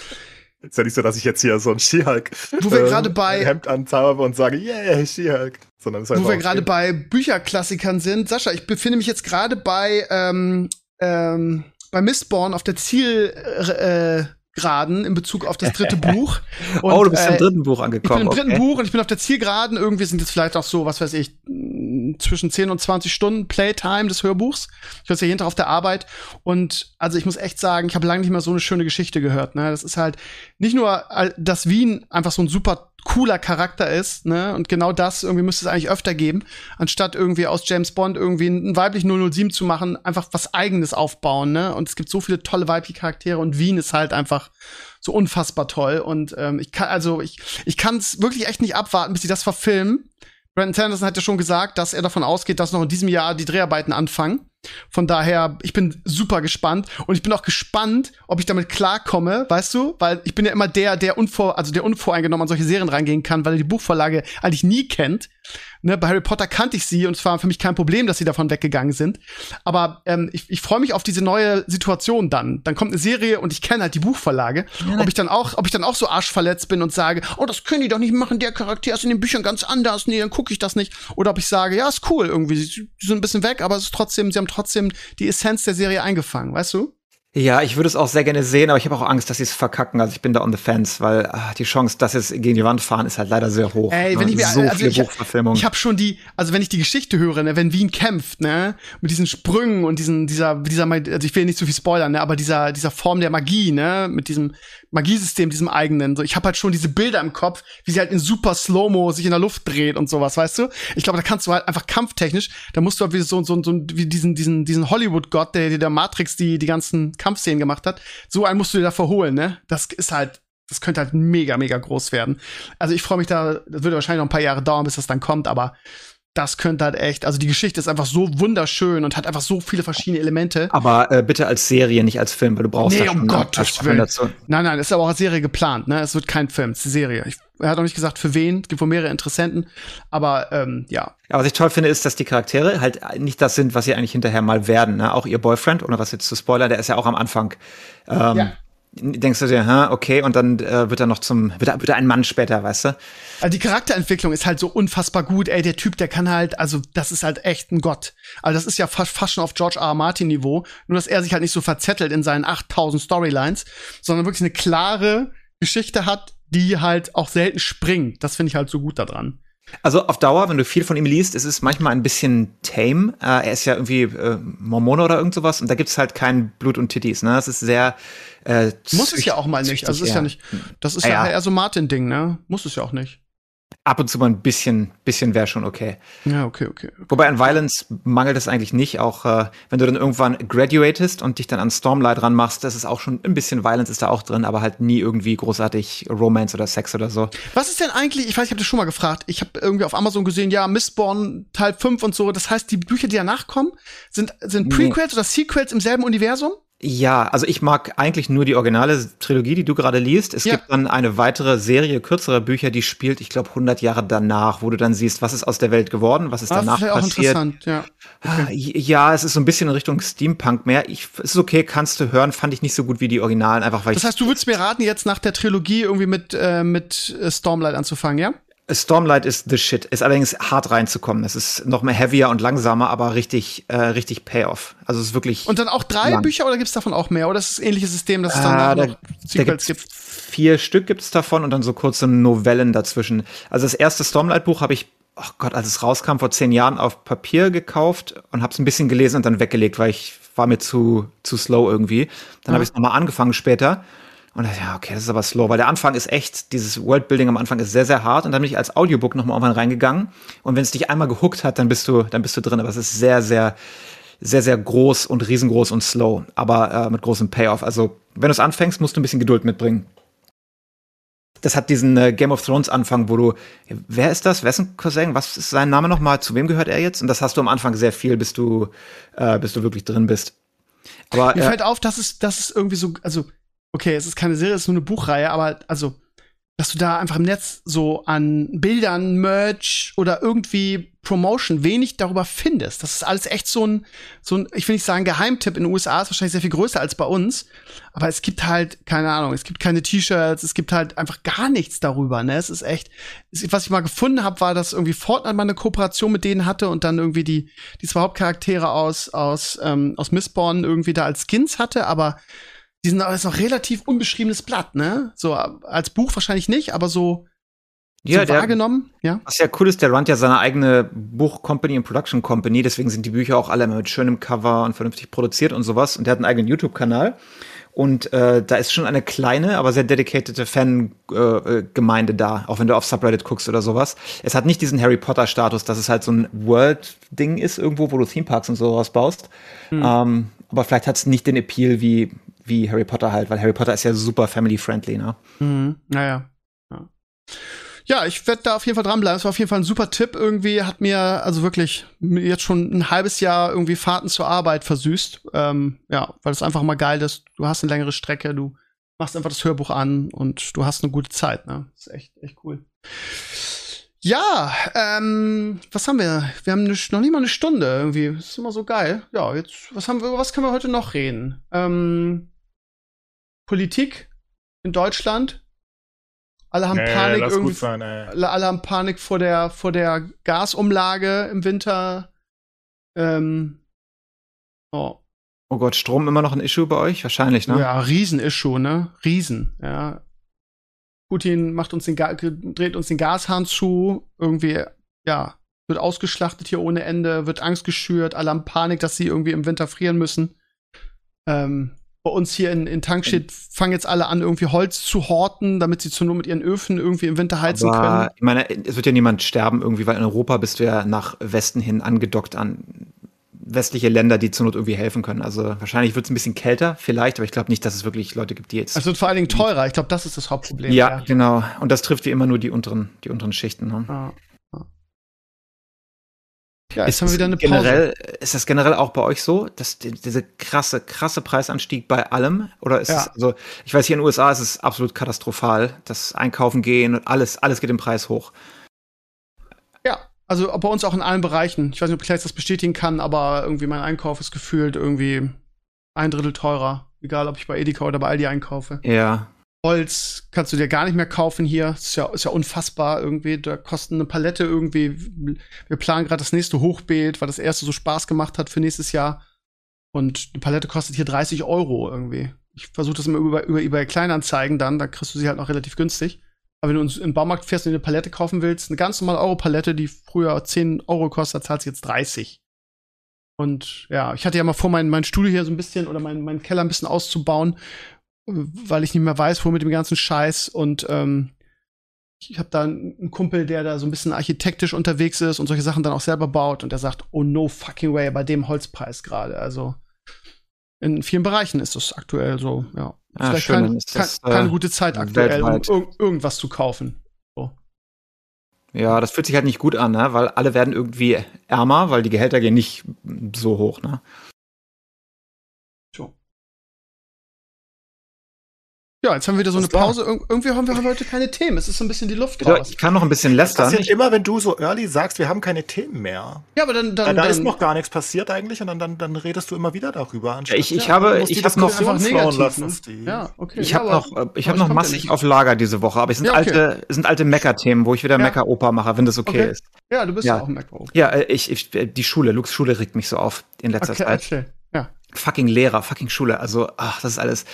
ist ja nicht so, dass ich jetzt hier so ein She-Hulk Wo wir ähm, bei- Hemd anzaube und sage, yeah, She-Hulk. Sondern Wo wir gerade bei Bücherklassikern sind. Sascha, ich befinde mich jetzt gerade bei, ähm, ähm, bei Mistborn auf der Zielgeraden äh, in Bezug auf das dritte Buch. Und, oh, du bist äh, im dritten Buch Ich bin angekommen. im dritten okay. Buch und ich bin auf der Zielgeraden. Irgendwie sind jetzt vielleicht auch so, was weiß ich, zwischen 10 und 20 Stunden Playtime des Hörbuchs. Ich höre es ja jeden Tag auf der Arbeit. Und also ich muss echt sagen, ich habe lange nicht mehr so eine schöne Geschichte gehört. Ne? Das ist halt nicht nur, äh, dass Wien einfach so ein super cooler Charakter ist, ne? Und genau das irgendwie müsste es eigentlich öfter geben, anstatt irgendwie aus James Bond irgendwie einen weiblichen 007 zu machen, einfach was eigenes aufbauen, ne? Und es gibt so viele tolle weibliche Charaktere und Wien ist halt einfach so unfassbar toll und ähm, ich kann also ich ich kann es wirklich echt nicht abwarten, bis sie das verfilmen. Brandon Sanderson hat ja schon gesagt, dass er davon ausgeht, dass noch in diesem Jahr die Dreharbeiten anfangen. Von daher, ich bin super gespannt und ich bin auch gespannt, ob ich damit klarkomme, weißt du? Weil ich bin ja immer der, der unvor, also der unvoreingenommen an solche Serien reingehen kann, weil er die Buchvorlage eigentlich nie kennt. Ne, bei Harry Potter kannte ich sie und es war für mich kein Problem, dass sie davon weggegangen sind. Aber ähm, ich, ich freue mich auf diese neue Situation dann. Dann kommt eine Serie und ich kenne halt die Buchvorlage. Ja, ob ich dann auch, ob ich dann auch so arschverletzt bin und sage, oh, das können die doch nicht machen, der Charakter ist in den Büchern ganz anders, nee, dann gucke ich das nicht. Oder ob ich sage, ja, ist cool irgendwie, sie sind ein bisschen weg, aber es ist trotzdem, sie haben trotzdem die Essenz der Serie eingefangen, weißt du? Ja, ich würde es auch sehr gerne sehen, aber ich habe auch Angst, dass sie es verkacken. Also ich bin da on the fence, weil ach, die Chance, dass es gegen die Wand fahren, ist halt leider sehr hoch. Ey, wenn ne? ich mir so also viele ich, Buchverfilmungen. Ich habe schon die, also wenn ich die Geschichte höre, ne, wenn Wien kämpft, ne, mit diesen Sprüngen und diesen dieser dieser also ich will nicht zu viel spoilern, ne, aber dieser dieser Form der Magie, ne, mit diesem Magiesystem, diesem eigenen. So, ich habe halt schon diese Bilder im Kopf, wie sie halt in super Slow-Mo sich in der Luft dreht und sowas, weißt du? Ich glaube, da kannst du halt einfach kampftechnisch, da musst du halt wie so, so, so wie diesen, diesen, diesen Hollywood-Gott, der, der Matrix die, die ganzen Kampfszenen gemacht hat, so einen musst du dir da verholen, ne? Das ist halt, das könnte halt mega, mega groß werden. Also ich freue mich da, das würde wahrscheinlich noch ein paar Jahre dauern, bis das dann kommt, aber das könnte halt echt, also die Geschichte ist einfach so wunderschön und hat einfach so viele verschiedene Elemente. Aber äh, bitte als Serie, nicht als Film, weil du brauchst nee, um Gottes Willen. Dazu. Nein, nein, ist aber auch als Serie geplant, ne? Es wird kein Film, es ist eine Serie. Ich, er hat auch nicht gesagt, für wen, es gibt wohl mehrere Interessenten, aber ähm, ja. ja. Was ich toll finde, ist, dass die Charaktere halt nicht das sind, was sie eigentlich hinterher mal werden. Ne? Auch ihr Boyfriend, ohne was jetzt zu spoilern, der ist ja auch am Anfang ähm, ja denkst du dir, ha, okay, und dann äh, wird er noch zum, wird er, wird er ein Mann später, weißt du? Also die Charakterentwicklung ist halt so unfassbar gut, ey, der Typ, der kann halt, also das ist halt echt ein Gott. Also das ist ja fast, fast schon auf George R. R. Martin Niveau, nur dass er sich halt nicht so verzettelt in seinen 8000 Storylines, sondern wirklich eine klare Geschichte hat, die halt auch selten springt. Das finde ich halt so gut daran. Also auf Dauer, wenn du viel von ihm liest, ist es manchmal ein bisschen tame. Äh, er ist ja irgendwie äh, Mormone oder irgend sowas und da gibt's halt kein Blut und Titties. Ne? Es ist sehr äh, Muss es ja auch mal nicht. Also ist ja nicht. Das ist ja, ja eher so Martin-Ding, ne? Muss es ja auch nicht ab und zu mal ein bisschen, bisschen wäre schon okay. Ja, okay, okay, okay. Wobei an Violence mangelt es eigentlich nicht. Auch äh, wenn du dann irgendwann graduatest und dich dann an Stormlight ranmachst, das ist auch schon ein bisschen Violence ist da auch drin, aber halt nie irgendwie großartig Romance oder Sex oder so. Was ist denn eigentlich, ich weiß, ich habe das schon mal gefragt, ich habe irgendwie auf Amazon gesehen, ja, Mistborn Teil 5 und so, das heißt, die Bücher, die danach kommen, sind, sind Prequels nee. oder Sequels im selben Universum? Ja, also ich mag eigentlich nur die originale Trilogie, die du gerade liest. Es ja. gibt dann eine weitere Serie kürzerer Bücher, die spielt, ich glaube, 100 Jahre danach, wo du dann siehst, was ist aus der Welt geworden, was ist danach das ist ja passiert. Auch interessant, ja. Okay. ja, es ist so ein bisschen in Richtung Steampunk mehr. Ich, es ist okay, kannst du hören, fand ich nicht so gut wie die Originalen, einfach weil Das heißt, du würdest mir raten, jetzt nach der Trilogie irgendwie mit, äh, mit Stormlight anzufangen, ja? Stormlight ist the shit. Ist allerdings hart reinzukommen. Es ist noch mehr heavier und langsamer, aber richtig, äh, richtig Payoff. Also es ist wirklich. Und dann auch drei lang. Bücher oder gibt's davon auch mehr? Oder ist es ein ähnliches System, dass es dann ah, da, noch Sequels gibt? Vier Stück gibt's davon und dann so kurze Novellen dazwischen. Also das erste Stormlight-Buch habe ich, oh Gott, als es rauskam vor zehn Jahren auf Papier gekauft und habe es ein bisschen gelesen und dann weggelegt, weil ich war mir zu, zu slow irgendwie. Dann ja. habe ich es nochmal angefangen später und dachte, ja, okay, das ist aber slow, weil der Anfang ist echt, dieses Worldbuilding am Anfang ist sehr, sehr hart. Und dann bin ich als Audiobook nochmal irgendwann reingegangen. Und wenn es dich einmal gehuckt hat, dann bist du, dann bist du drin. Aber es ist sehr, sehr, sehr, sehr groß und riesengroß und slow, aber äh, mit großem Payoff. Also, wenn du es anfängst, musst du ein bisschen Geduld mitbringen. Das hat diesen äh, Game of Thrones Anfang, wo du, wer ist das? Wessen Cousin? Was ist sein Name nochmal? Zu wem gehört er jetzt? Und das hast du am Anfang sehr viel, bis du, äh, bis du wirklich drin bist. Aber, Mir äh, fällt auf, dass es, dass es irgendwie so, also okay, es ist keine Serie, es ist nur eine Buchreihe, aber also, dass du da einfach im Netz so an Bildern, Merch oder irgendwie Promotion wenig darüber findest. Das ist alles echt so ein, so ein, ich will nicht sagen Geheimtipp in den USA ist wahrscheinlich sehr viel größer als bei uns, aber es gibt halt, keine Ahnung, es gibt keine T-Shirts, es gibt halt einfach gar nichts darüber, ne? Es ist echt, was ich mal gefunden habe, war, dass irgendwie Fortnite mal eine Kooperation mit denen hatte und dann irgendwie die, die zwei Hauptcharaktere aus, aus, ähm, aus Mistborn irgendwie da als Skins hatte, aber die sind aber noch relativ unbeschriebenes Blatt, ne? So als Buch wahrscheinlich nicht, aber so, ja, so der, wahrgenommen, ja. Was ja cool ist, der runnt ja seine eigene Buch-Company und Production-Company, deswegen sind die Bücher auch alle mit schönem Cover und vernünftig produziert und sowas. Und der hat einen eigenen YouTube-Kanal. Und äh, da ist schon eine kleine, aber sehr dedicated Fan-Gemeinde äh, da, auch wenn du auf Subreddit guckst oder sowas. Es hat nicht diesen Harry Potter-Status, dass es halt so ein World-Ding ist, irgendwo, wo du Theme-Parks und sowas baust. Hm. Ähm, aber vielleicht hat es nicht den Appeal wie wie Harry Potter halt, weil Harry Potter ist ja super family-friendly, ne? Mhm. Naja. Ja. Ja, ich werde da auf jeden Fall dranbleiben. Es war auf jeden Fall ein super Tipp irgendwie. Hat mir also wirklich jetzt schon ein halbes Jahr irgendwie Fahrten zur Arbeit versüßt. Ähm, ja, weil es einfach mal geil ist. Du hast eine längere Strecke, du machst einfach das Hörbuch an und du hast eine gute Zeit. Ne? Ist echt, echt cool. Ja, ähm, was haben wir? Wir haben noch nicht mal eine Stunde irgendwie. Ist immer so geil. Ja, jetzt, was haben wir, was können wir heute noch reden? Ähm, Politik in Deutschland. Alle haben nee, Panik irgendwie. Sein, alle haben Panik vor der, vor der Gasumlage im Winter. Ähm, oh. oh Gott, Strom immer noch ein Issue bei euch? Wahrscheinlich, ne? Ja, Riesen-Issue, ne? Riesen, ja. Putin macht uns den dreht uns den Gashahn zu, irgendwie, ja, wird ausgeschlachtet hier ohne Ende, wird Angst geschürt, alle haben Panik, dass sie irgendwie im Winter frieren müssen. Ähm, bei uns hier in, in Tankstedt fangen jetzt alle an, irgendwie Holz zu horten, damit sie zu nur mit ihren Öfen irgendwie im Winter heizen Aber, können. Ich meine, es wird ja niemand sterben irgendwie, weil in Europa bist du ja nach Westen hin angedockt an westliche Länder, die zur Not irgendwie helfen können. Also wahrscheinlich wird es ein bisschen kälter, vielleicht, aber ich glaube nicht, dass es wirklich Leute gibt, die jetzt. Es wird vor allen Dingen teurer. Ich glaube, das ist das Hauptproblem. Ja, ja, genau. Und das trifft wie immer nur die unteren, die unteren Schichten. Ne? Ah. Ja, ist wieder eine Pause. Generell, ist das generell auch bei euch so, dass die, diese krasse, krasse Preisanstieg bei allem? Oder ist ja. es, also, ich weiß, hier in den USA ist es absolut katastrophal. Das Einkaufen gehen und alles, alles geht im Preis hoch. Ja, also bei uns auch in allen Bereichen. Ich weiß nicht, ob ich das bestätigen kann, aber irgendwie mein Einkauf ist gefühlt irgendwie ein Drittel teurer. Egal, ob ich bei Edeka oder bei Aldi einkaufe. Ja. Holz kannst du dir gar nicht mehr kaufen hier. Ist ja, ist ja unfassbar irgendwie. Da kostet eine Palette irgendwie. Wir planen gerade das nächste Hochbeet, weil das erste so Spaß gemacht hat für nächstes Jahr. Und eine Palette kostet hier 30 Euro irgendwie. Ich versuche das immer über, über eBay Kleinanzeigen dann, da kriegst du sie halt noch relativ günstig. Aber wenn du uns im Baumarkt fährst und eine Palette kaufen willst, eine ganz normale Euro-Palette, die früher 10 Euro kostet, zahlt jetzt 30. Und ja, ich hatte ja mal vor, mein, mein Studio hier so ein bisschen oder meinen mein Keller ein bisschen auszubauen, weil ich nicht mehr weiß, wo mit dem ganzen Scheiß. Und ähm, ich habe da einen Kumpel, der da so ein bisschen architektisch unterwegs ist und solche Sachen dann auch selber baut. Und der sagt, oh no fucking way, bei dem Holzpreis gerade. Also in vielen Bereichen ist das aktuell so, ja. Ah, Vielleicht schön, keine, das, keine, äh, gute Zeit aktuell, um ir irgendwas zu kaufen. So. Ja, das fühlt sich halt nicht gut an, ne? weil alle werden irgendwie ärmer, weil die Gehälter gehen nicht so hoch. Ne? Ja, jetzt haben wir wieder so eine Pause. Ir irgendwie haben wir heute keine Themen. Es ist so ein bisschen die Luft raus. Ich kann noch ein bisschen lästern. Das passiert immer, wenn du so early sagst, wir haben keine Themen mehr. Ja, aber dann, dann, ja, da dann, ist noch gar nichts passiert eigentlich und dann, dann, dann redest du immer wieder darüber. Ja, ich, ich ja, habe, ich habe noch einfach negativ, lassen. Ne? Ja, okay. Ich ja, habe noch, äh, ich habe noch massig auf Lager diese Woche, aber es sind ja, okay. alte, es sind alte Mecker-Themen, wo ich wieder Mecker-Opa mache, wenn das okay, okay, ist. Ja, du bist ja, auch ein Mecker-Opa. Ja, äh, ich, ich, die Schule, Lux Schule regt mich so auf in letzter okay, Zeit. Okay fucking Lehrer, fucking Schule. Also, ach, das ist alles.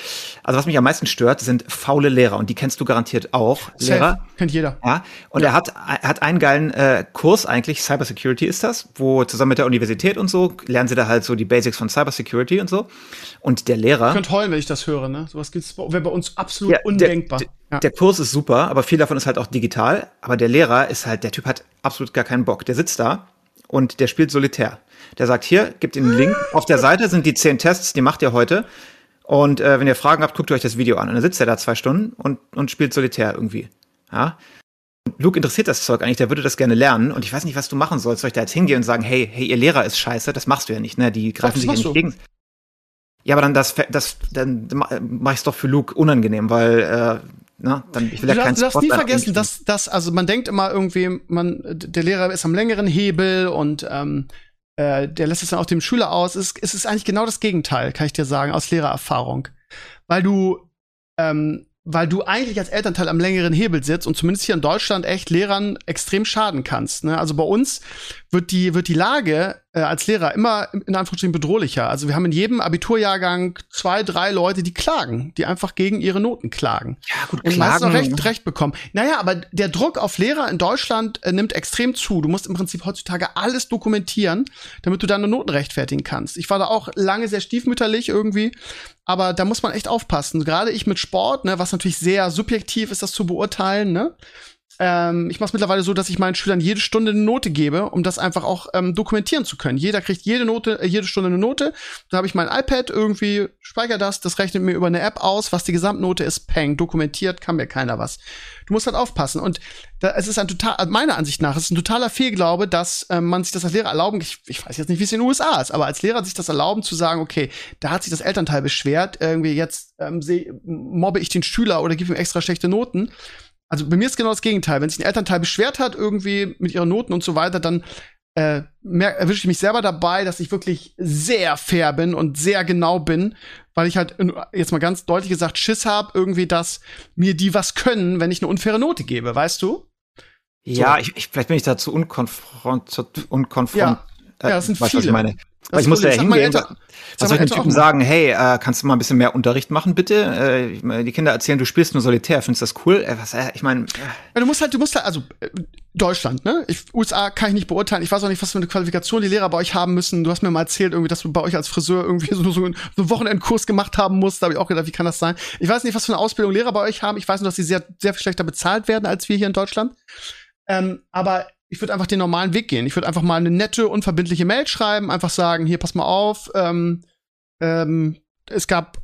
Also, was mich am meisten stört, sind faule Lehrer. Und die kennst du garantiert auch. Safe. Lehrer. Kennt jeder. Ja. Und ja. er hat, er hat einen geilen äh, Kurs eigentlich, Cybersecurity ist das, wo zusammen mit der Universität und so lernen sie da halt so die Basics von Cybersecurity und so. Und der Lehrer. Ich könnte heulen, wenn ich das höre, ne? Sowas gibt's wäre bei uns absolut ja, undenkbar. Der, ja. der Kurs ist super, aber viel davon ist halt auch digital. Aber der Lehrer ist halt, der Typ hat absolut gar keinen Bock. Der sitzt da und der spielt solitär. Der sagt, hier, gibt einen Link. Auf der Seite sind die zehn Tests, die macht ihr heute. Und äh, wenn ihr Fragen habt, guckt euch das Video an. Und dann sitzt er da zwei Stunden und, und spielt solitär irgendwie. Ja. Luke interessiert das Zeug eigentlich, der würde das gerne lernen. Und ich weiß nicht, was du machen sollst. Soll ich da jetzt hingehen und sagen, hey, hey, ihr Lehrer ist scheiße? Das machst du ja nicht, ne? Die greifen sich ja nicht gegen. Ja, aber dann das, das, dann mach ich es doch für Luke unangenehm, weil äh, na, dann, ich will ja du, keinen du darfst nie vergessen, dass, dass, also man denkt immer irgendwie, man, der Lehrer ist am längeren Hebel und ähm, äh, der lässt es dann auch dem Schüler aus. Es, es ist eigentlich genau das Gegenteil, kann ich dir sagen, aus Lehrererfahrung. Weil du ähm, weil du eigentlich als Elternteil am längeren Hebel sitzt und zumindest hier in Deutschland echt Lehrern extrem schaden kannst. Ne? Also bei uns wird die, wird die Lage äh, als Lehrer immer in Anführungsstrichen bedrohlicher. Also wir haben in jedem Abiturjahrgang zwei, drei Leute, die klagen, die einfach gegen ihre Noten klagen. Ja, gut, und klagen. Und recht, recht bekommen. Naja, aber der Druck auf Lehrer in Deutschland äh, nimmt extrem zu. Du musst im Prinzip heutzutage alles dokumentieren, damit du deine Noten rechtfertigen kannst. Ich war da auch lange sehr stiefmütterlich irgendwie aber da muss man echt aufpassen. Gerade ich mit Sport, ne, was natürlich sehr subjektiv ist, das zu beurteilen, ne? Ähm, ich mache es mittlerweile so, dass ich meinen Schülern jede Stunde eine Note gebe, um das einfach auch ähm, dokumentieren zu können. Jeder kriegt jede Note, äh, jede Stunde eine Note. Da habe ich mein iPad irgendwie, speichere das, das rechnet mir über eine App aus, was die Gesamtnote ist, peng, dokumentiert, kann mir keiner was. Du musst halt aufpassen. Und da, es ist ein total, meiner Ansicht nach, es ist ein totaler Fehlglaube, dass ähm, man sich das als Lehrer erlauben, ich, ich weiß jetzt nicht, wie es in den USA ist, aber als Lehrer sich das erlauben zu sagen, okay, da hat sich das Elternteil beschwert, irgendwie jetzt ähm, seh, mobbe ich den Schüler oder gebe ihm extra schlechte Noten. Also bei mir ist genau das Gegenteil. Wenn sich ein Elternteil beschwert hat, irgendwie mit ihren Noten und so weiter, dann äh, erwische ich mich selber dabei, dass ich wirklich sehr fair bin und sehr genau bin, weil ich halt jetzt mal ganz deutlich gesagt Schiss habe, irgendwie, dass mir die was können, wenn ich eine unfaire Note gebe, weißt du? Ja, so. ich, ich, vielleicht bin ich dazu unkonfront, unkonfront. Ja, äh, ja das sind weißt, viele. Was ich meine. Weil ich muss ja hingehen. Was soll ich den Typen sagen? Hey, äh, kannst du mal ein bisschen mehr Unterricht machen, bitte? Äh, die Kinder erzählen, du spielst nur solitär. Findest du das cool? Äh, was, äh, ich meine. Äh. Ja, du musst halt, du musst halt, also äh, Deutschland, ne? Ich, USA kann ich nicht beurteilen. Ich weiß auch nicht, was für eine Qualifikation die Lehrer bei euch haben müssen. Du hast mir mal erzählt, irgendwie, dass du bei euch als Friseur irgendwie so, so, einen, so einen Wochenendkurs gemacht haben musst. Da habe ich auch gedacht, wie kann das sein? Ich weiß nicht, was für eine Ausbildung Lehrer bei euch haben. Ich weiß nur, dass sie sehr, sehr viel schlechter bezahlt werden als wir hier in Deutschland. Ähm, aber ich würde einfach den normalen Weg gehen. Ich würde einfach mal eine nette, unverbindliche Mail schreiben, einfach sagen, hier, pass mal auf, ähm, ähm, es gab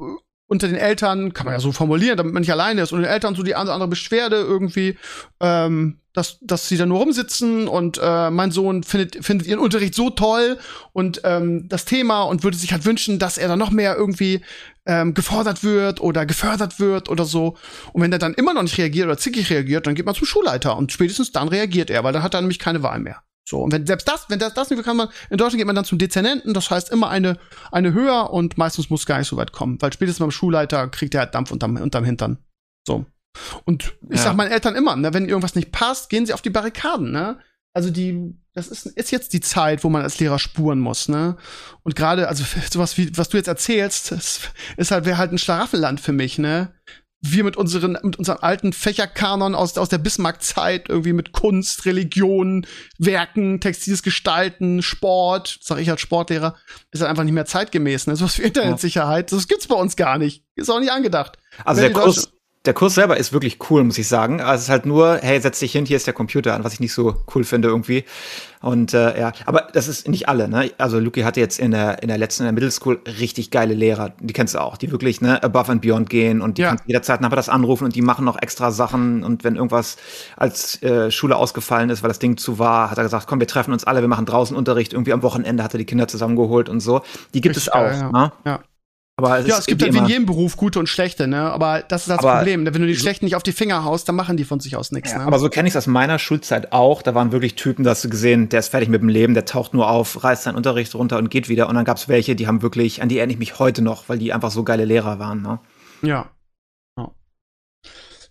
unter den Eltern, kann man ja so formulieren, damit man nicht alleine ist, unter den Eltern so die andere, andere Beschwerde irgendwie, ähm, dass, dass sie da nur rumsitzen und äh, mein Sohn findet, findet ihren Unterricht so toll und ähm, das Thema und würde sich halt wünschen, dass er da noch mehr irgendwie ähm, gefordert wird oder gefördert wird oder so. Und wenn er dann immer noch nicht reagiert oder zickig reagiert, dann geht man zum Schulleiter und spätestens dann reagiert er, weil dann hat er nämlich keine Wahl mehr. So, und wenn selbst das, wenn das, das nicht kann man, in Deutschland geht man dann zum Dezernenten, das heißt immer eine, eine höher und meistens muss gar nicht so weit kommen, weil spätestens beim Schulleiter kriegt er halt Dampf unterm, unterm Hintern. So. Und ich ja. sag meinen Eltern immer, ne, wenn irgendwas nicht passt, gehen sie auf die Barrikaden, ne? Also die, das ist, ist jetzt die Zeit, wo man als Lehrer spuren muss, ne? Und gerade, also sowas wie, was du jetzt erzählst, ist halt, wäre halt ein Schlaraffenland für mich, ne? Wir mit unseren, mit unseren alten Fächerkanon aus, aus der Bismarck-Zeit, irgendwie mit Kunst, Religion, Werken, textiles Gestalten, Sport, sag ich als Sportlehrer, ist halt einfach nicht mehr zeitgemäß, ne? Sowas wie Internetsicherheit, das gibt's bei uns gar nicht. Ist auch nicht angedacht. Also Wenn der Kurs, der Kurs selber ist wirklich cool, muss ich sagen. Also es ist halt nur, hey, setz dich hin, hier ist der Computer an, was ich nicht so cool finde irgendwie. Und äh, ja, aber das ist nicht alle, ne? Also Luki hatte jetzt in der in der letzten in der Middle School richtig geile Lehrer, die kennst du auch, die wirklich ne above and beyond gehen und die ja. kannst jederzeit nachher das anrufen und die machen noch extra Sachen und wenn irgendwas als äh, Schule ausgefallen ist, weil das Ding zu war, hat er gesagt, komm, wir treffen uns alle, wir machen draußen Unterricht, irgendwie am Wochenende hat er die Kinder zusammengeholt und so. Die gibt richtig es auch, geil, ja. ne? Ja. Aber es ja, es gibt halt wie in jedem Beruf gute und schlechte, ne? Aber das ist das aber Problem. Wenn du die schlechten nicht auf die Finger haust, dann machen die von sich aus nichts. Ja, ne? Aber so kenne ich es aus meiner Schulzeit auch. Da waren wirklich Typen, da hast du gesehen, der ist fertig mit dem Leben, der taucht nur auf, reißt seinen Unterricht runter und geht wieder. Und dann gab es welche, die haben wirklich, an die erinnere ich mich heute noch, weil die einfach so geile Lehrer waren. Ne? Ja.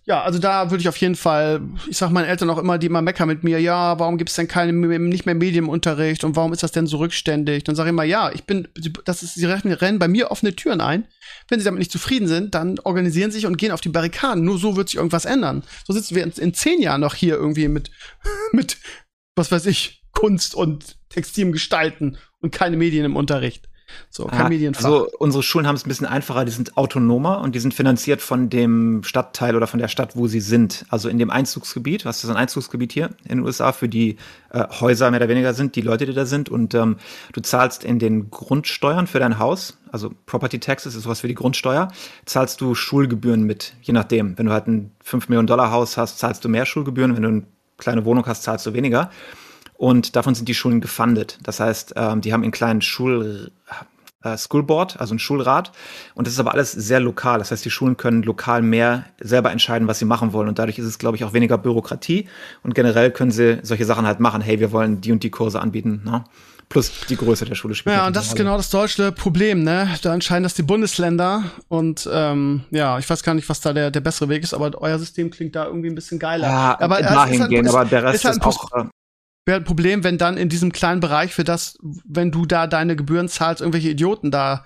Ja, also da würde ich auf jeden Fall, ich sag meinen Eltern auch immer, die immer meckern mit mir, ja, warum gibt es denn keine, nicht mehr Medienunterricht und warum ist das denn so rückständig? Dann sage ich immer, ja, ich bin, das ist, sie rennen bei mir offene Türen ein. Wenn sie damit nicht zufrieden sind, dann organisieren sie sich und gehen auf die Barrikaden. Nur so wird sich irgendwas ändern. So sitzen wir in, in zehn Jahren noch hier irgendwie mit, mit, was weiß ich, Kunst und Textilem gestalten und keine Medien im Unterricht. So, kein ah, Medienfach. Also unsere Schulen haben es ein bisschen einfacher, die sind autonomer und die sind finanziert von dem Stadtteil oder von der Stadt, wo sie sind. Also in dem Einzugsgebiet, was ist ein Einzugsgebiet hier in den USA für die äh, Häuser mehr oder weniger sind, die Leute, die da sind. Und ähm, du zahlst in den Grundsteuern für dein Haus, also Property Taxes ist sowas für die Grundsteuer, zahlst du Schulgebühren mit, je nachdem. Wenn du halt ein 5 Millionen Dollar Haus hast, zahlst du mehr Schulgebühren. Wenn du eine kleine Wohnung hast, zahlst du weniger. Und davon sind die Schulen gefundet. Das heißt, ähm, die haben einen kleinen Schul äh, School Board, also ein Schulrat. Und das ist aber alles sehr lokal. Das heißt, die Schulen können lokal mehr selber entscheiden, was sie machen wollen. Und dadurch ist es, glaube ich, auch weniger Bürokratie. Und generell können sie solche Sachen halt machen. Hey, wir wollen die und die Kurse anbieten. Ne? Plus die Größe der Schule spielt. Ja, und das ist genau das deutsche Problem, ne? Da entscheiden das die Bundesländer und ähm, ja, ich weiß gar nicht, was da der, der bessere Weg ist, aber euer System klingt da irgendwie ein bisschen geiler. Ja, aber dahin halt, gehen, aber der Rest ist, halt ist auch. Äh, wäre ein Problem, wenn dann in diesem kleinen Bereich für das, wenn du da deine Gebühren zahlst, irgendwelche Idioten da,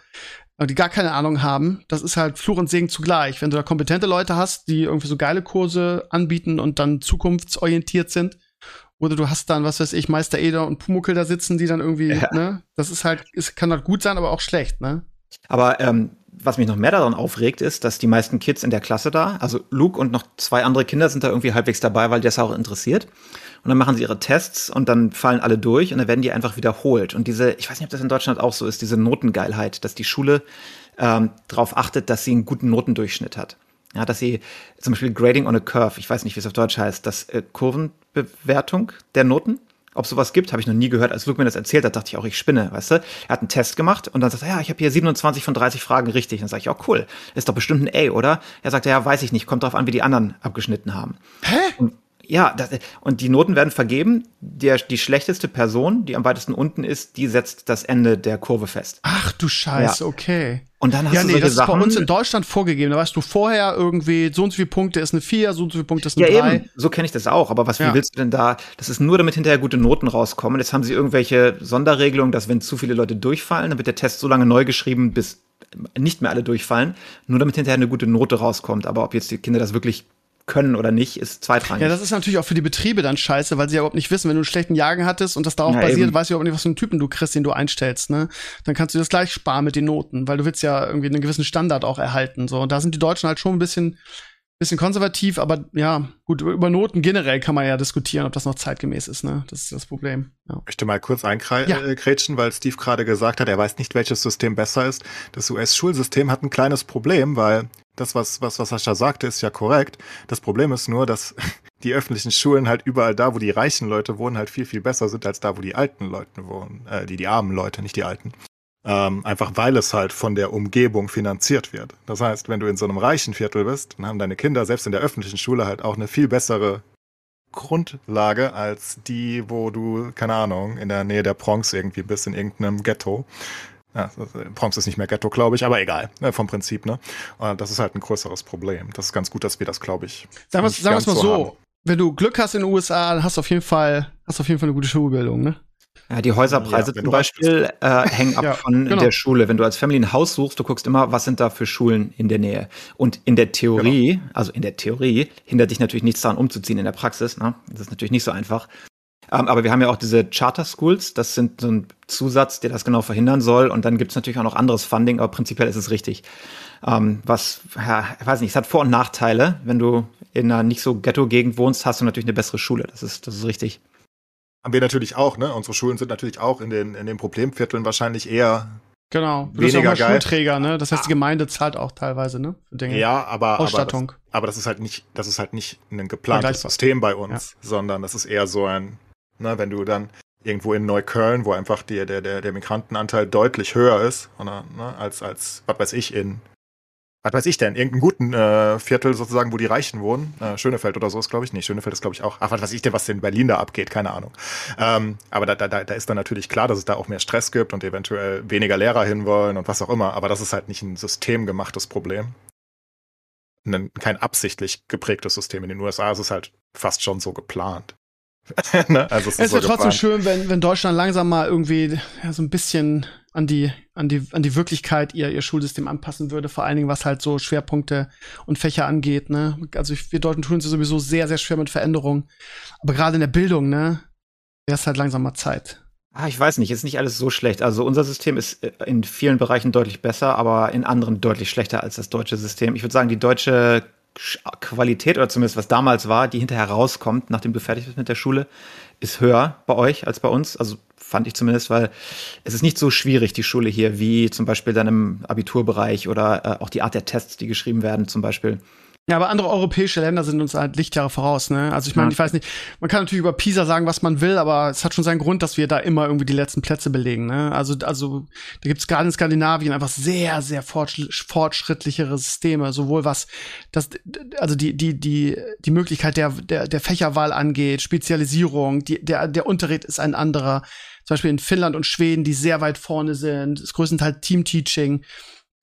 die gar keine Ahnung haben. Das ist halt Fluch und Segen zugleich. Wenn du da kompetente Leute hast, die irgendwie so geile Kurse anbieten und dann zukunftsorientiert sind, oder du hast dann, was weiß ich, Meister Eder und Pumuckel da sitzen, die dann irgendwie, ja. ne, das ist halt, es kann halt gut sein, aber auch schlecht, ne? Aber ähm, was mich noch mehr daran aufregt, ist, dass die meisten Kids in der Klasse da, also Luke und noch zwei andere Kinder sind da irgendwie halbwegs dabei, weil das auch interessiert. Und dann machen sie ihre Tests und dann fallen alle durch und dann werden die einfach wiederholt. Und diese, ich weiß nicht, ob das in Deutschland auch so ist, diese Notengeilheit, dass die Schule ähm, darauf achtet, dass sie einen guten Notendurchschnitt hat. Ja, dass sie zum Beispiel Grading on a Curve, ich weiß nicht, wie es auf Deutsch heißt, das äh, Kurvenbewertung der Noten, ob sowas gibt, habe ich noch nie gehört. Als Luke mir das erzählt hat, dachte ich auch, ich spinne, weißt du? Er hat einen Test gemacht und dann sagt er, ja, ich habe hier 27 von 30 Fragen richtig. Dann sage ich, auch cool, ist doch bestimmt ein A, oder? Er sagt, ja, weiß ich nicht, kommt drauf an, wie die anderen abgeschnitten haben. Hä? Und ja, das, und die Noten werden vergeben. Der, die schlechteste Person, die am weitesten unten ist, die setzt das Ende der Kurve fest. Ach du Scheiße, ja. okay. Und dann hast ja, du nee, solche das ist Sachen. bei uns in Deutschland vorgegeben. Da weißt du vorher irgendwie, so und so viele Punkte ist eine 4, so und so viele Punkte ist ja, eine 3. eben. So kenne ich das auch. Aber was, wie Ja. willst du denn da? Das ist nur, damit hinterher gute Noten rauskommen. Jetzt haben sie irgendwelche Sonderregelungen, dass wenn zu viele Leute durchfallen, dann wird der Test so lange neu geschrieben, bis nicht mehr alle durchfallen. Nur damit hinterher eine gute Note rauskommt. Aber ob jetzt die Kinder das wirklich können oder nicht, ist zweitrangig. Ja, das ist natürlich auch für die Betriebe dann scheiße, weil sie ja überhaupt nicht wissen, wenn du einen schlechten Jagen hattest und das darauf Ja, basiert, eben. weißt du überhaupt nicht, was für einen Typen du kriegst, den du einstellst, ne? Dann kannst du das gleich sparen mit den Noten, weil du willst ja irgendwie einen gewissen Standard auch erhalten, so. Und da sind die Deutschen halt schon ein bisschen, bisschen konservativ, aber ja, gut, über Noten generell kann man ja diskutieren, ob das noch zeitgemäß ist, ne? Das ist das Problem, ja. Ich möchte mal kurz Ja. einkrätschen, weil Steve gerade gesagt hat, er weiß nicht, welches System besser ist. Das US-Schulsystem hat ein kleines Problem, weil das, was, was, was Sascha sagte, ist ja korrekt. Das Problem ist nur, dass die öffentlichen Schulen halt überall da, wo die reichen Leute wohnen, halt viel, viel besser sind als da, wo die alten Leute wohnen. Äh, die, die armen Leute, nicht die alten. Ähm, einfach weil es halt von der Umgebung finanziert wird. Das heißt, wenn du in so einem reichen Viertel bist, dann haben deine Kinder selbst in der öffentlichen Schule halt auch eine viel bessere Grundlage als die, wo du, keine Ahnung, in der Nähe der Bronx irgendwie bist, in irgendeinem Ghetto. Ja, Bronx ist nicht mehr Ghetto, glaube ich, aber egal, ne, vom Prinzip, ne? Und das ist halt ein größeres Problem. Das ist ganz gut, dass wir das, glaube ich. Sagen wir ganz mal so, haben. wenn du Glück hast in den USA, dann hast du auf jeden Fall, hast du auf jeden Fall eine gute Schulbildung, ne? Ja, die Häuserpreise Ja, zum reich Beispiel äh, hängen ab Ja, von genau. der Schule. Wenn du als Family ein Haus suchst, du guckst immer, was sind da für Schulen in der Nähe. Und in der Theorie, Genau. also in der Theorie, hindert dich natürlich nichts daran, umzuziehen in der Praxis. Ne? Das ist natürlich nicht so einfach. Ähm, aber wir haben ja auch diese Charter Schools, das sind so ein Zusatz, der das genau verhindern soll. Und dann gibt's natürlich auch noch anderes Funding, aber prinzipiell ist es richtig. Ähm, was, ja, ich weiß nicht, es hat Vor- und Nachteile. Wenn du in einer nicht so Ghetto-Gegend wohnst, hast du natürlich eine bessere Schule. Das ist, das ist richtig. Haben wir natürlich auch, ne? Unsere Schulen sind natürlich auch in den, in den Problemvierteln wahrscheinlich eher, Genau. Du bist ja auch Weniger mal geil. Schulträger, ne? Das heißt, die Gemeinde zahlt auch teilweise, ne? Für Dinge. ja, aber, aber, das, Ausstattung. aber das ist halt nicht, das ist halt nicht ein geplantes. System bei uns, sondern das ist eher so ein, ne, wenn du dann irgendwo in Neukölln, wo einfach die, der, der, der Migrantenanteil deutlich höher ist, oder, ne, als, als, was weiß ich, in, was weiß ich denn, irgendeinem guten äh, Viertel sozusagen, wo die Reichen wohnen. Äh, Schönefeld oder so ist, glaube ich, nicht. Schönefeld ist, glaube ich, auch, ach, was weiß ich denn, was in Berlin da abgeht, keine Ahnung. Ähm, aber da, da, da ist dann natürlich klar, dass es da auch mehr Stress gibt und eventuell weniger Lehrer hinwollen und was auch immer. Aber das ist halt nicht ein systemgemachtes Problem. Ein, kein absichtlich geprägtes System. In den USA ist es halt fast schon so geplant. ne? Also Es es wäre trotzdem schön, wenn, wenn Deutschland langsam mal irgendwie ja, so ein bisschen an die, an die, an die Wirklichkeit ihr, ihr Schulsystem anpassen würde, vor allen Dingen was halt so Schwerpunkte und Fächer angeht, ne? Also ich- wir Deutschen tun uns sowieso sehr, sehr schwer mit Veränderungen. Aber gerade in der Bildung, ne, wäre es halt langsam mal Zeit. Ah, ich weiß nicht, ist nicht alles so schlecht. Also unser System ist äh, in vielen Bereichen deutlich besser, aber in anderen deutlich schlechter als das deutsche System. Ich würde sagen, die deutsche Sch- Qualität oder zumindest was damals war, die hinterher rauskommt, nachdem du fertig bist mit der Schule, ist höher bei euch als bei uns. Also fand ich zumindest, weil es ist nicht so schwierig, die Schule hier, wie zum Beispiel dann im Abiturbereich oder äh, auch die Art der Tests, die geschrieben werden zum Beispiel. Ja, aber andere europäische Länder sind uns halt Lichtjahre voraus, ne? Also ich meine, Ja. ich weiß nicht, man kann natürlich über Pisa sagen, was man will, aber es hat schon seinen Grund, dass wir da immer irgendwie die letzten Plätze belegen, ne? Also, also da gibt's gerade in Skandinavien einfach sehr, sehr fortsch fortschrittlichere Systeme, sowohl was das, also die, die, die, die Möglichkeit der, der, der Fächerwahl angeht, Spezialisierung, die, der, der Unterricht ist ein anderer. Zum Beispiel in Finnland und Schweden, die sehr weit vorne sind, ist größtenteils Teamteaching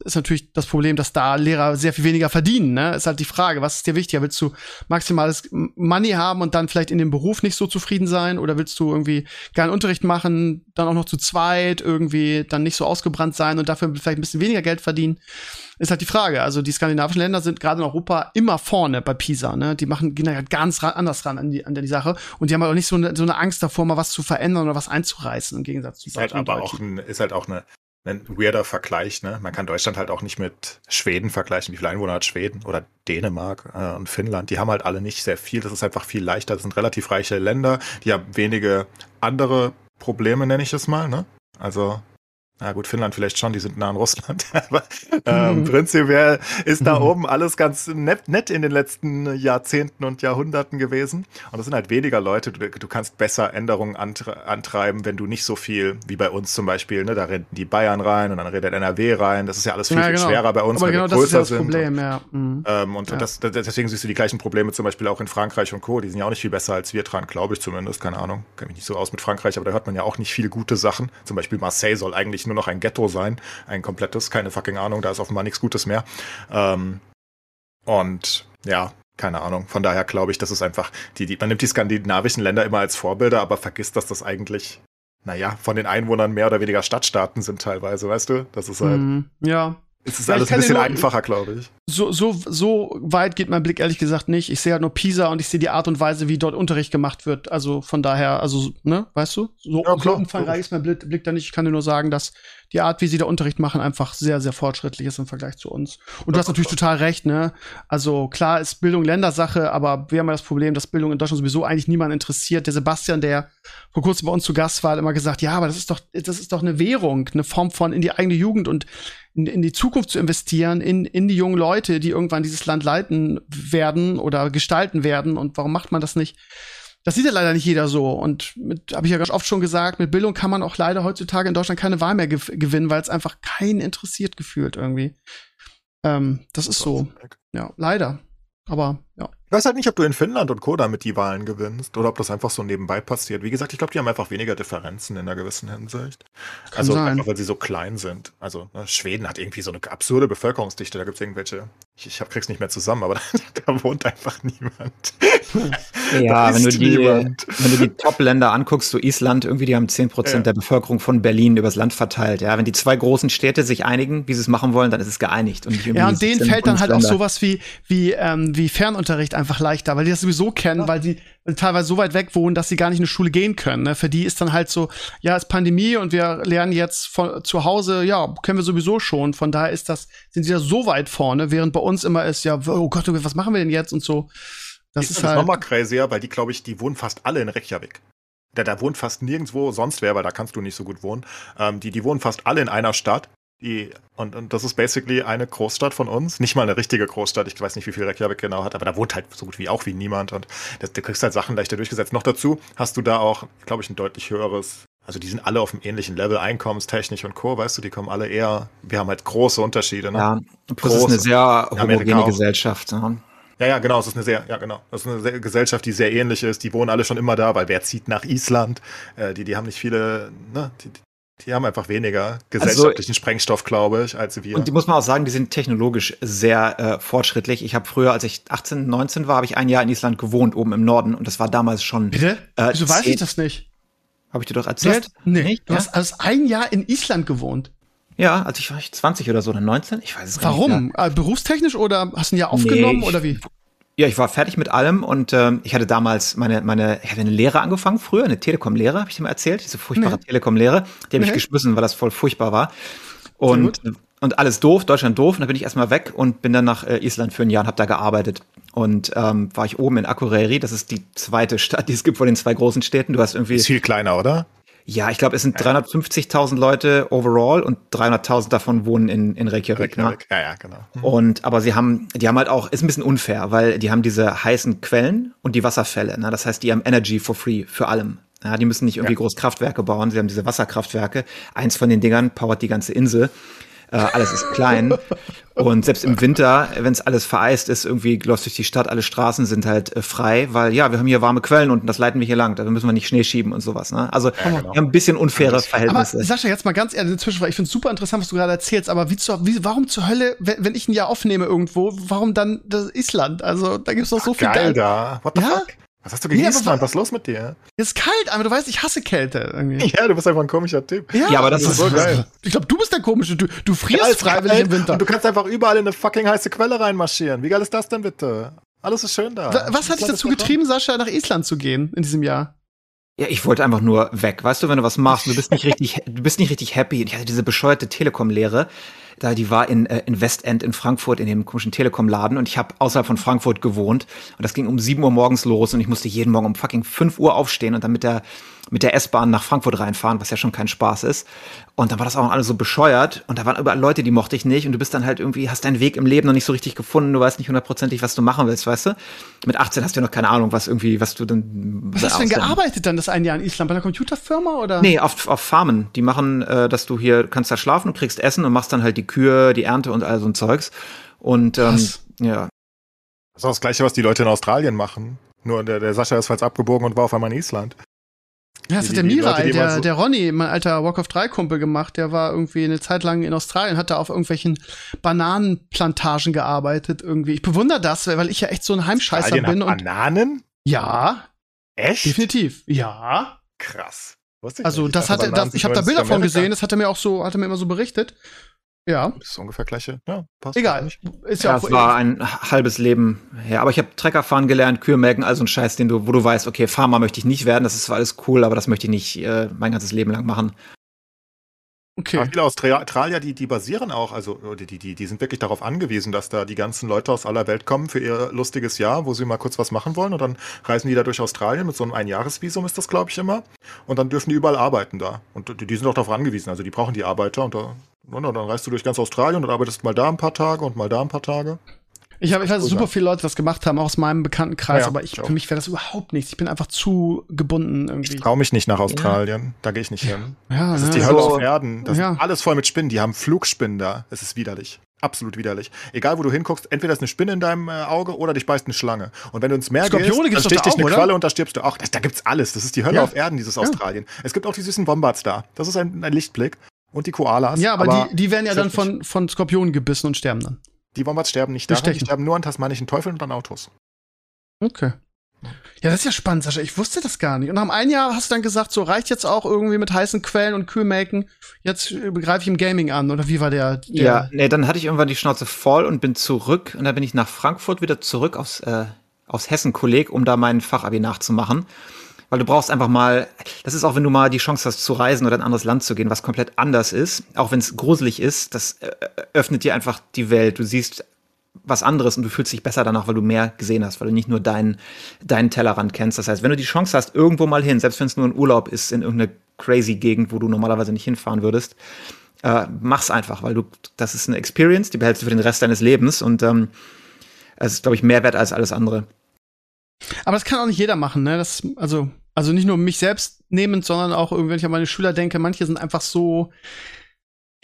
ist natürlich das Problem, dass da Lehrer sehr viel weniger verdienen. Ne? Ist halt die Frage, was ist dir wichtiger? Willst du maximales Money haben und dann vielleicht in dem Beruf nicht so zufrieden sein? Oder willst du irgendwie geilen Unterricht machen, dann auch noch zu zweit, irgendwie dann nicht so ausgebrannt sein und dafür vielleicht ein bisschen weniger Geld verdienen? Ist halt die Frage. Also die skandinavischen Länder sind gerade in Europa immer vorne bei PISA. Ne? Die machen gehen da halt ganz ra anders ran an die, an die Sache. Und die haben halt auch nicht so eine, so eine Angst davor, mal was zu verändern oder was einzureißen, im Gegensatz zu Ist halt aber auch ein, ist halt auch eine, ein weirder Vergleich, ne? Man kann Deutschland halt auch nicht mit Schweden vergleichen. Wie viele Einwohner hat Schweden oder Dänemark äh, und Finnland? Die haben halt alle nicht sehr viel. Das ist einfach viel leichter. Das sind relativ reiche Länder. Die haben wenige andere Probleme, nenne ich es mal, ne? Also na gut, Finnland vielleicht schon, die sind nah an Russland. Aber ähm, prinzipiell ist da mhm. oben alles ganz nett, nett in den letzten Jahrzehnten und Jahrhunderten gewesen. Und das sind halt weniger Leute. Du, du kannst besser Änderungen antreiben, wenn du nicht so viel, wie bei uns zum Beispiel, ne, da rennen die Bayern rein und dann redet NRW rein. Das ist ja alles viel, ja, genau. viel schwerer bei uns, Aber weil genau wir größer das ist ja das Problem, ja. Mhm. Ähm, und ja. Das, deswegen siehst du die gleichen Probleme zum Beispiel auch in Frankreich und Co. Die sind ja auch nicht viel besser als wir dran, glaube ich zumindest. Keine Ahnung, kenne mich nicht so aus mit Frankreich, aber da hört man ja auch nicht viele gute Sachen. Zum Beispiel Marseille soll eigentlich nur noch ein Ghetto sein sein. Ein komplettes, keine fucking Ahnung, da ist offenbar nichts Gutes mehr. Ähm, und ja, keine Ahnung. Von daher glaube ich, das ist einfach, die, die, man nimmt die skandinavischen Länder immer als Vorbilder, aber vergisst, dass das eigentlich, naja, von den Einwohnern mehr oder weniger Stadtstaaten sind teilweise, weißt du? Das ist halt. Mm, ja. Es ist ja, alles ein bisschen einfacher, glaube ich. So, so, so weit geht mein Blick ehrlich gesagt nicht. Ich sehe halt nur Pisa und ich sehe die Art und Weise, wie dort Unterricht gemacht wird. Also von daher, also, ne, weißt du? So, ja, so umfangreich ist mein Blick, Blick da nicht. Ich kann dir nur sagen, dass die Art, wie sie da Unterricht machen, einfach sehr, sehr fortschrittlich ist im Vergleich zu uns. Und du hast natürlich total recht, ne? Also klar ist Bildung Ländersache, aber wir haben ja das Problem, dass Bildung in Deutschland sowieso eigentlich niemand interessiert. Der Sebastian, der vor kurzem bei uns zu Gast war, hat immer gesagt, ja, aber das ist doch, das ist doch eine Währung, eine Form von in die eigene Jugend und in, in die Zukunft zu investieren, in, in die jungen Leute, die irgendwann dieses Land leiten werden oder gestalten werden. Und warum macht man das nicht? Das sieht ja leider nicht jeder so. Und mit, habe ich ja ganz oft schon gesagt, mit Bildung kann man auch leider heutzutage in Deutschland keine Wahl mehr gew gewinnen, weil es einfach keinen interessiert gefühlt irgendwie. Ähm, das ist so. Ja, leider. Aber ja. Ich weiß halt nicht, ob du in Finnland und Co. damit die Wahlen gewinnst oder ob das einfach so nebenbei passiert. Wie gesagt, ich glaube, die haben einfach weniger Differenzen in einer gewissen Hinsicht. Kann also sein. einfach, weil sie so klein sind. Also ne, Schweden hat irgendwie so eine absurde Bevölkerungsdichte. Da gibt es irgendwelche, ich, ich krieg's nicht mehr zusammen, aber da wohnt einfach niemand. Ja, wenn du, die, wenn du die Top-Länder anguckst, so Island, irgendwie, die haben 10% ja. der Bevölkerung von Berlin übers Land verteilt. Ja, wenn die zwei großen Städte sich einigen, wie sie es machen wollen, dann ist es geeinigt. Und ja, und denen fällt dann halt auch sowas wie, wie, ähm, wie Fernunterricht einfach leichter, weil die das sowieso kennen, ja. weil die teilweise so weit weg wohnen, dass sie gar nicht in die Schule gehen können. Ne? Für die ist dann halt so, ja, es ist Pandemie und wir lernen jetzt von zu Hause, ja, können wir sowieso schon. Von daher ist das, sind sie da so weit vorne, während bei uns immer ist, ja, oh Gott, was machen wir denn jetzt und so. Das ist, ist halt nochmal crazier, weil die, glaube ich, die wohnen fast alle in Reykjavik. Da, da wohnt fast nirgendwo sonst wer, weil da kannst du nicht so gut wohnen. Ähm, die, die wohnen fast alle in einer Stadt. Die, und, und das ist basically eine Großstadt von uns. Nicht mal eine richtige Großstadt. Ich weiß nicht, wie viel Reykjavik genau hat, aber da wohnt halt so gut wie auch wie niemand. Und das, du kriegst halt Sachen leichter durchgesetzt. Noch dazu hast du da auch, glaube ich, ein deutlich höheres also die sind alle auf einem ähnlichen Level, einkommenstechnisch und Co., weißt du, die kommen alle eher, wir haben halt große Unterschiede. Ne? Ja, plus große. ist eine sehr homogene Gesellschaft. Ja. Ja, ja, genau. Es ist eine sehr, ja, genau. Das ist eine sehr, Gesellschaft, die sehr ähnlich ist. Die wohnen alle schon immer da, weil wer zieht nach Island? Äh, die, die haben nicht viele, ne, die, die haben einfach weniger gesellschaftlichen also, Sprengstoff, glaube ich, als wir. Und die muss man auch sagen, die sind technologisch sehr äh, fortschrittlich. Ich habe früher, als ich 18, 19 war, habe ich ein Jahr in Island gewohnt, oben im Norden. Und das war damals schon. Bitte? Äh, Wieso weiß ich das nicht? Habe ich dir doch erzählt? Du hast, nee, nicht? du ja? hast also ein Jahr in Island gewohnt. Ja, als ich war ich 20 oder so, oder 19, ich weiß es Warum? nicht. Warum? Äh, berufstechnisch oder hast du ein Jahr aufgenommen nee, ich, oder wie? Ja, ich war fertig mit allem und ähm, ich hatte damals meine, meine, ich hatte eine Lehre angefangen früher, eine Telekom-Lehre, habe ich dir mal erzählt, diese furchtbare nee. Telekom-Lehre. Die habe nee. ich geschmissen, weil das voll furchtbar war. Und, und alles doof, Deutschland doof. Und dann bin ich erstmal weg und bin dann nach äh, Island für ein Jahr und habe da gearbeitet. Und ähm, war ich oben in Akureyri, das ist die zweite Stadt, die es gibt von den zwei großen Städten. Du hast irgendwie. Ist viel kleiner, oder? Ja, ich glaube, es sind 350.000 Leute overall und 300.000 davon wohnen in, in Reykjavik. Ne? Reykjavik. Ne? Ja, ja, genau. Mhm. Und, aber sie haben, die haben halt auch, ist ein bisschen unfair, weil die haben diese heißen Quellen und die Wasserfälle. Ne? Das heißt, die haben Energy for free für allem. Ja, die müssen nicht irgendwie ja. groß Kraftwerke bauen, sie haben diese Wasserkraftwerke. Eins von den Dingern powert die ganze Insel. Äh, alles ist klein. Und selbst im Winter, wenn es alles vereist ist, irgendwie läuft durch die Stadt, alle Straßen sind halt äh, frei, weil ja, wir haben hier warme Quellen und das leiten wir hier lang. Da müssen wir nicht Schnee schieben und sowas. Ne? Also ja, genau. wir haben ein bisschen unfaire Verhältnisse. Aber Sascha, jetzt mal ganz ehrlich inzwischen, weil ich finde es super interessant, was du gerade erzählst, aber wie, zu, wie, warum zur Hölle, wenn, wenn ich ein Jahr aufnehme irgendwo, warum dann das Island? Also da gibt es doch so Ach, viel geil Geld. da. What the ja? fuck? Was hast du gegen nee, Island? Was ist los mit dir? Es ist kalt, aber du weißt, ich hasse Kälte irgendwie. Ja, du bist einfach ein komischer Typ. Ja, ja aber das, das ist so geil. Ich glaube, du bist der komische. Du, du frierst ja, freiwillig im Winter. Und du kannst einfach überall in eine fucking heiße Quelle reinmarschieren. Wie geil ist das denn bitte? Alles ist schön da. Was, was hat dich dazu getrieben, Sascha, nach Island zu gehen in diesem Jahr? Ja, ich wollte einfach nur weg. Weißt du, wenn du was machst, du bist nicht richtig, du bist nicht richtig happy. Und ich hatte diese bescheuerte Telekom-Lehre. Da die war in, äh, in Westend in Frankfurt in dem komischen Telekom-Laden und ich habe außerhalb von Frankfurt gewohnt und das ging um 7 Uhr morgens los und ich musste jeden Morgen um fucking 5 Uhr aufstehen und dann mit der mit der S-Bahn nach Frankfurt reinfahren, was ja schon kein Spaß ist. Und dann war das auch alles so bescheuert und da waren überall Leute, die mochte ich nicht und du bist dann halt irgendwie, hast deinen Weg im Leben noch nicht so richtig gefunden, du weißt nicht hundertprozentig, was du machen willst, weißt du? Mit 18 hast du ja noch keine Ahnung, was irgendwie, was du dann. Was hast du denn gearbeitet dann das ein Jahr in Island? Bei einer Computerfirma oder? Nee, auf, auf Farmen. Die machen, äh, dass du hier kannst da schlafen und kriegst Essen und machst dann halt die Kühe, die Ernte und all so ein Zeugs. Und ähm, ja. Das ist auch das Gleiche, was die Leute in Australien machen. Nur der, der Sascha ist falsch abgebogen und war auf einmal in Island. Ja, das die, hat der Mira, Leute, der, so der Ronny, mein alter Walk of 3 Kumpel gemacht. Der war irgendwie eine Zeit lang in Australien, hat da auf irgendwelchen Bananenplantagen gearbeitet irgendwie. Ich bewundere das, weil ich ja echt so ein Heimscheißer Australien bin. Hat Bananen? ja. Echt? Definitiv. Ja. Krass. Ich also das hatte, das, ich habe da Bilder von gesehen. Das hat er mir auch so, hat er mir immer so berichtet. Ja. Das ist ungefähr gleiche. Ja, passt. Egal. Ist ja, ja es war ein halbes Leben her. Aber ich habe Trecker fahren gelernt, Kühe melken, also ein Scheiß, den du, wo du weißt, okay, Farmer möchte ich nicht werden, das ist zwar alles cool, aber das möchte ich nicht äh, mein ganzes Leben lang machen. Okay. Ja, viele Australier, die, die basieren auch, also die, die, die sind wirklich darauf angewiesen, dass da die ganzen Leute aus aller Welt kommen für ihr lustiges Jahr, wo sie mal kurz was machen wollen und dann reisen die da durch Australien mit so einem Einjahresvisum ist das, glaube ich, immer. Und dann dürfen die überall arbeiten da. Und die, die sind auch darauf angewiesen, also die brauchen die Arbeiter und da und dann reist du durch ganz Australien und arbeitest mal da ein paar Tage und mal da ein paar Tage. Ich habe, ich weiß, super viele Leute das gemacht haben, auch aus meinem Bekanntenkreis, ja, aber ich, für mich wäre das überhaupt nichts. Ich bin einfach zu gebunden irgendwie. Ich traue mich nicht nach Australien. Ja. Da gehe ich nicht hin. Ja, das ist die Hölle auf Erden. Das ist alles voll mit Spinnen. Die haben Flugspinnen da. Es ist widerlich. Absolut widerlich. Egal, wo du hinguckst, entweder ist eine Spinne in deinem äh, Auge oder dich beißt eine Schlange. Und wenn du ins Meer Skorpione gehst, dann sticht dich eine oder? Qualle und da stirbst du. Ach, da gibt's alles. Das ist die Hölle auf Erden, dieses Australien. Es gibt auch die süßen Wombats da. Das ist ein, ein Lichtblick und die Koalas. Ja, aber, aber die, die werden ja dann von, von Skorpionen gebissen und sterben dann. Die Wombats sterben nicht daran, die sterben nur an tasmanischen Teufeln und an Autos. Okay. Ja, das ist ja spannend, Sascha. Ich wusste das gar nicht. Und nach einem Jahr hast du dann gesagt, so reicht jetzt auch irgendwie mit heißen Quellen und Kühlmelken. Jetzt begreife ich im Gaming an, oder wie war der, der, Ja, nee, dann hatte ich irgendwann die Schnauze voll und bin zurück. Und dann bin ich nach Frankfurt wieder zurück aufs, äh, aufs Hessen-Kolleg, um da mein Fachabi nachzumachen. Weil du brauchst einfach mal, das ist auch, wenn du mal die Chance hast zu reisen oder in ein anderes Land zu gehen, was komplett anders ist, auch wenn es gruselig ist, das äh, öffnet dir einfach die Welt. Du siehst was anderes und du fühlst dich besser danach, weil du mehr gesehen hast, weil du nicht nur deinen, deinen Tellerrand kennst. Das heißt, wenn du die Chance hast, irgendwo mal hin, selbst wenn es nur ein Urlaub ist in irgendeine crazy Gegend, wo du normalerweise nicht hinfahren würdest, äh, mach's einfach, weil du, das ist eine Experience, die behältst du für den Rest deines Lebens und ähm, es ist, glaube ich, mehr wert als alles andere. Aber das kann auch nicht jeder machen, ne? Das, also, also nicht nur mich selbst nehmend, sondern auch irgendwie, wenn ich an meine Schüler denke, manche sind einfach so,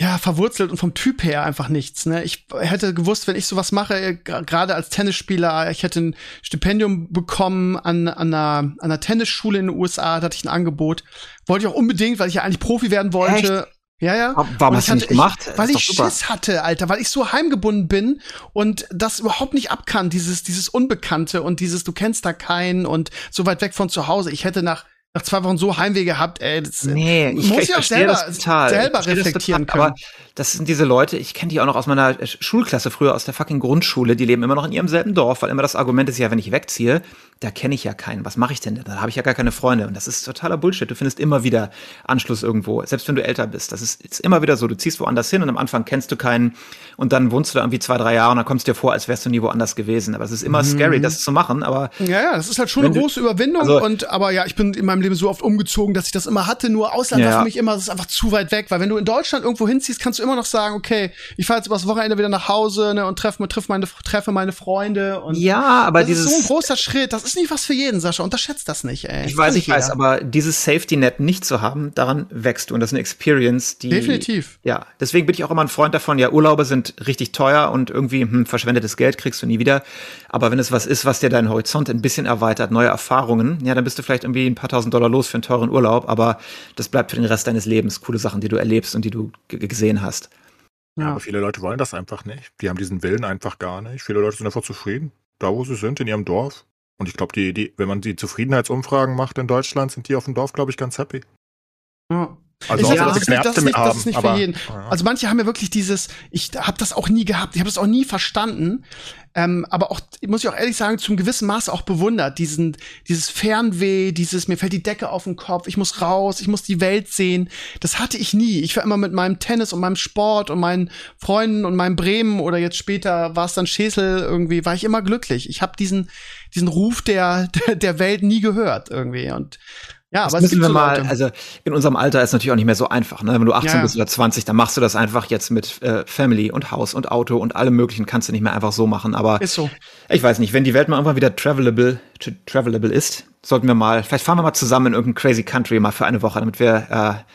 ja, verwurzelt und vom Typ her einfach nichts. Ne? Ich hätte gewusst, wenn ich sowas mache, gerade als Tennisspieler, ich hätte ein Stipendium bekommen an, an, einer, an einer Tennisschule in den USA, da hatte ich ein Angebot. Wollte ich auch unbedingt, weil ich ja eigentlich Profi werden wollte. Echt? Ja, ja. Warum hast du nicht gemacht? Ich, weil ich Schiss hatte, Alter, weil ich so heimgebunden bin und das überhaupt nicht abkann, dieses, dieses Unbekannte und dieses, du kennst da keinen und so weit weg von zu Hause. Ich hätte nach nach zwei Wochen so Heimweh gehabt, ey, das nee, ich, muss ich auch selber, selber reflektieren total, können. Aber das sind diese Leute, ich kenne die auch noch aus meiner Schulklasse früher, aus der fucking Grundschule, die leben immer noch in ihrem selben Dorf, weil immer das Argument ist ja, wenn ich wegziehe, da kenne ich ja keinen. Was mache ich denn? Da habe ich ja gar keine Freunde. Und das ist totaler Bullshit. Du findest immer wieder Anschluss irgendwo, selbst wenn du älter bist. Das ist, ist immer wieder so. Du ziehst woanders hin und am Anfang kennst du keinen und dann wohnst du da irgendwie zwei, drei Jahre und dann kommst du dir vor, als wärst du nie woanders gewesen. Aber es ist immer mhm. scary, das zu machen. Aber ja, ja, das ist halt schon eine große Überwindung. Also, und aber ja, ich bin in meinem Leben so oft umgezogen, dass ich das immer hatte. Nur Ausland ja. war für mich immer, das ist einfach zu weit weg. Weil wenn du in Deutschland irgendwo hinziehst, kannst du immer noch sagen, okay, ich fahre jetzt übers Wochenende wieder nach Hause ne, und treffe treff meine, treffe meine Freunde. Und ja, aber das dieses ist so ein großer Schritt. Das ist nicht was für jeden. Sascha, unterschätzt das nicht, ey. Ich weiß, ich jeder. weiß, aber dieses Safety-Net nicht zu haben, daran wächst du. Und das ist eine Experience, die. Definitiv. Ja, deswegen bin ich auch immer ein Freund davon, ja, Urlaube sind richtig teuer und irgendwie hm, verschwendetes Geld kriegst du nie wieder. Aber wenn es was ist, was dir deinen Horizont ein bisschen erweitert, neue Erfahrungen, ja, dann bist du vielleicht irgendwie ein paar tausend Dollar los für einen teuren Urlaub, aber das bleibt für den Rest deines Lebens. Coole Sachen, die du erlebst und die du gesehen hast. Ja. ja, aber viele Leute wollen das einfach nicht. Die haben diesen Willen einfach gar nicht. Viele Leute sind einfach zufrieden, da wo sie sind, in ihrem Dorf. Und ich glaube, die, die, wenn man die Zufriedenheitsumfragen macht in Deutschland, sind die auf dem Dorf, glaube ich, ganz happy. Ja. Also, ich sag, das, ist nicht, das, nicht, das ist nicht aber, für jeden. Also manche haben ja wirklich dieses, ich habe das auch nie gehabt, ich habe das auch nie verstanden. Ähm, aber auch, muss ich auch ehrlich sagen, zum gewissen Maße auch bewundert, diesen, dieses Fernweh, dieses, mir fällt die Decke auf den Kopf, ich muss raus, ich muss die Welt sehen. Das hatte ich nie. Ich war immer mit meinem Tennis und meinem Sport und meinen Freunden und meinem Bremen oder jetzt später war es dann Schäsel irgendwie, war ich immer glücklich. Ich habe diesen, diesen Ruf der, der, der Welt nie gehört irgendwie und ja, das aber müssen wir so mal, also in unserem Alter ist natürlich auch nicht mehr so einfach. Ne? Wenn du 18 ja, bist oder 20, dann machst du das einfach jetzt mit äh, Family und Haus und Auto und allem möglichen kannst du nicht mehr einfach so machen. Aber ist so. Ich weiß nicht, wenn die Welt mal irgendwann wieder travelable, travelable ist, sollten wir mal, vielleicht fahren wir mal zusammen in irgendein crazy Country mal für eine Woche, damit wir äh,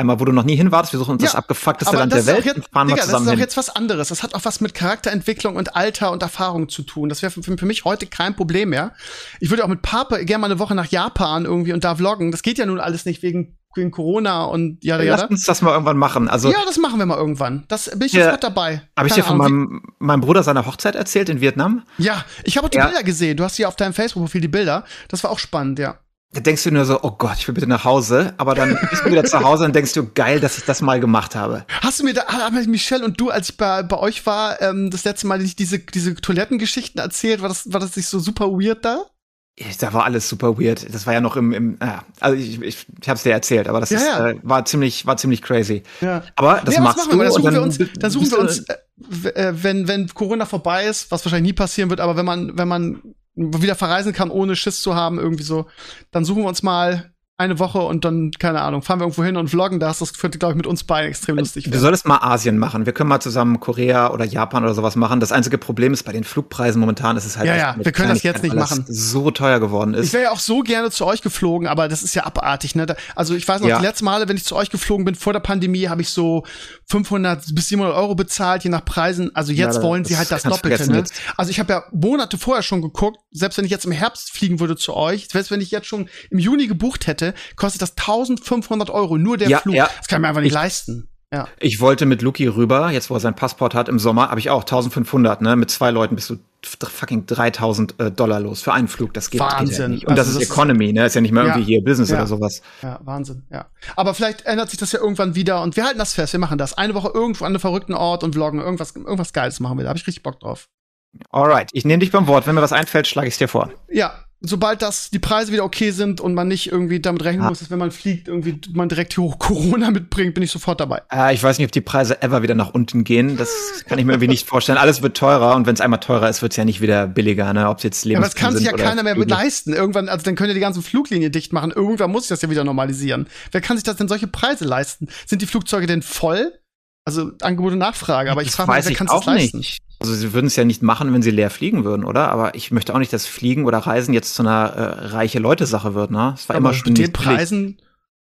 Einmal, wo du noch nie hin warst, wir suchen uns ja, das abgefuckteste Land der Welt jetzt, und fahren Digga, mal zusammen Das ist auch jetzt was anderes. Das hat auch was mit Charakterentwicklung und Alter und Erfahrung zu tun. Das wäre für, für, mich heute kein Problem mehr. Ich würde auch mit Papa gerne mal eine Woche nach Japan irgendwie und da vloggen. Das geht ja nun alles nicht wegen wegen Corona und ja, ja. Lass uns das mal irgendwann machen. Also, ja, das machen wir mal irgendwann. Das bin ich ja, sofort dabei. Habe ich dir von meinem, meinem Bruder seiner Hochzeit erzählt in Vietnam? Ja, ich habe auch die ja. Bilder gesehen. Du hast hier auf deinem Facebook-Profil die Bilder. Das war auch spannend, ja. Da denkst du nur so, oh Gott, ich will bitte nach Hause. Aber dann bist du wieder zu Hause und denkst du, geil, dass ich das mal gemacht habe. Hast du mir da, haben Michelle und du, als ich bei, bei euch war, ähm, das letzte Mal nicht diese, diese Toilettengeschichten erzählt? War das, war das nicht so super weird da? Da war alles super weird. Das war ja noch im, im ja, also ich, ich, ich habe es dir erzählt, aber das ja, ist, ja. Äh, war ziemlich, war ziemlich crazy. Ja. Aber das nee, machst du. Wir? Da suchen wir uns, dann suchen wir uns, äh, äh, wenn wenn Corona vorbei ist, was wahrscheinlich nie passieren wird, aber wenn man wenn man wieder verreisen kann, ohne Schiss zu haben, irgendwie so, dann suchen wir uns mal eine Woche und dann, keine Ahnung, fahren wir irgendwo hin und vloggen das. Das könnte, glaube ich, mit uns beiden extrem lustig werden. Du solltest mal Asien machen. Wir können mal zusammen Korea oder Japan oder sowas machen. Das einzige Problem ist, bei den Flugpreisen momentan ist es halt. Ja, ja, wir können das jetzt nicht machen. so teuer geworden ist. Ich wäre ja auch so gerne zu euch geflogen, aber das ist ja abartig, ne? Also ich weiß noch, ja. die letzten Male, wenn ich zu euch geflogen bin vor der Pandemie, habe ich so 500 bis 700 Euro bezahlt, je nach Preisen. Also jetzt ja, wollen sie halt das Doppelte, ne? Also ich habe ja Monate vorher schon geguckt, selbst wenn ich jetzt im Herbst fliegen würde zu euch, selbst wenn ich jetzt schon im Juni gebucht hätte, kostet das 1500 Euro, nur der ja, Flug. Ja. Das kann ich mir einfach nicht ich, leisten. Ja. Ich wollte mit Luki rüber, jetzt wo er sein Passport hat im Sommer, habe ich auch 1500, ne? Mit zwei Leuten bist du fucking 3000 äh, Dollar los für einen Flug. Das geht, Wahnsinn. Geht ja nicht. Und also das ist Economy, ne? Ist ja nicht mehr ja. irgendwie hier Business ja. oder sowas. Ja, Wahnsinn, ja. Aber vielleicht ändert sich das ja irgendwann wieder und wir halten das fest. Wir machen das. Eine Woche irgendwo an einem verrückten Ort und vloggen. Irgendwas, irgendwas Geiles machen wir. Da habe ich richtig Bock drauf. Alright, ich nehme dich beim Wort. Wenn mir was einfällt, schlage ich es dir vor. Ja, sobald das die Preise wieder okay sind und man nicht irgendwie damit rechnen ah. muss, dass wenn man fliegt, irgendwie man direkt hoch Corona mitbringt, bin ich sofort dabei. Äh, ich weiß nicht, ob die Preise ever wieder nach unten gehen. Das kann ich mir irgendwie nicht vorstellen. Alles wird teurer und wenn es einmal teurer ist, wird es ja nicht wieder billiger, ne? Ob es jetzt Lebensmittel Ja, aber das kann sich ja keiner mehr Flüge. leisten. Irgendwann, also dann können ja die ganzen Fluglinien dicht machen. Irgendwann muss sich das ja wieder normalisieren. Wer kann sich das denn solche Preise leisten? Sind die Flugzeuge denn voll? Also Angebot und Nachfrage, aber ich frage mich, wer kann es leisten? Nicht. Also sie würden es ja nicht machen, wenn sie leer fliegen würden, oder? Aber ich möchte auch nicht, dass Fliegen oder Reisen jetzt zu einer äh, reiche Leute-Sache wird, ne? Es war aber immer schon mit den Preisen,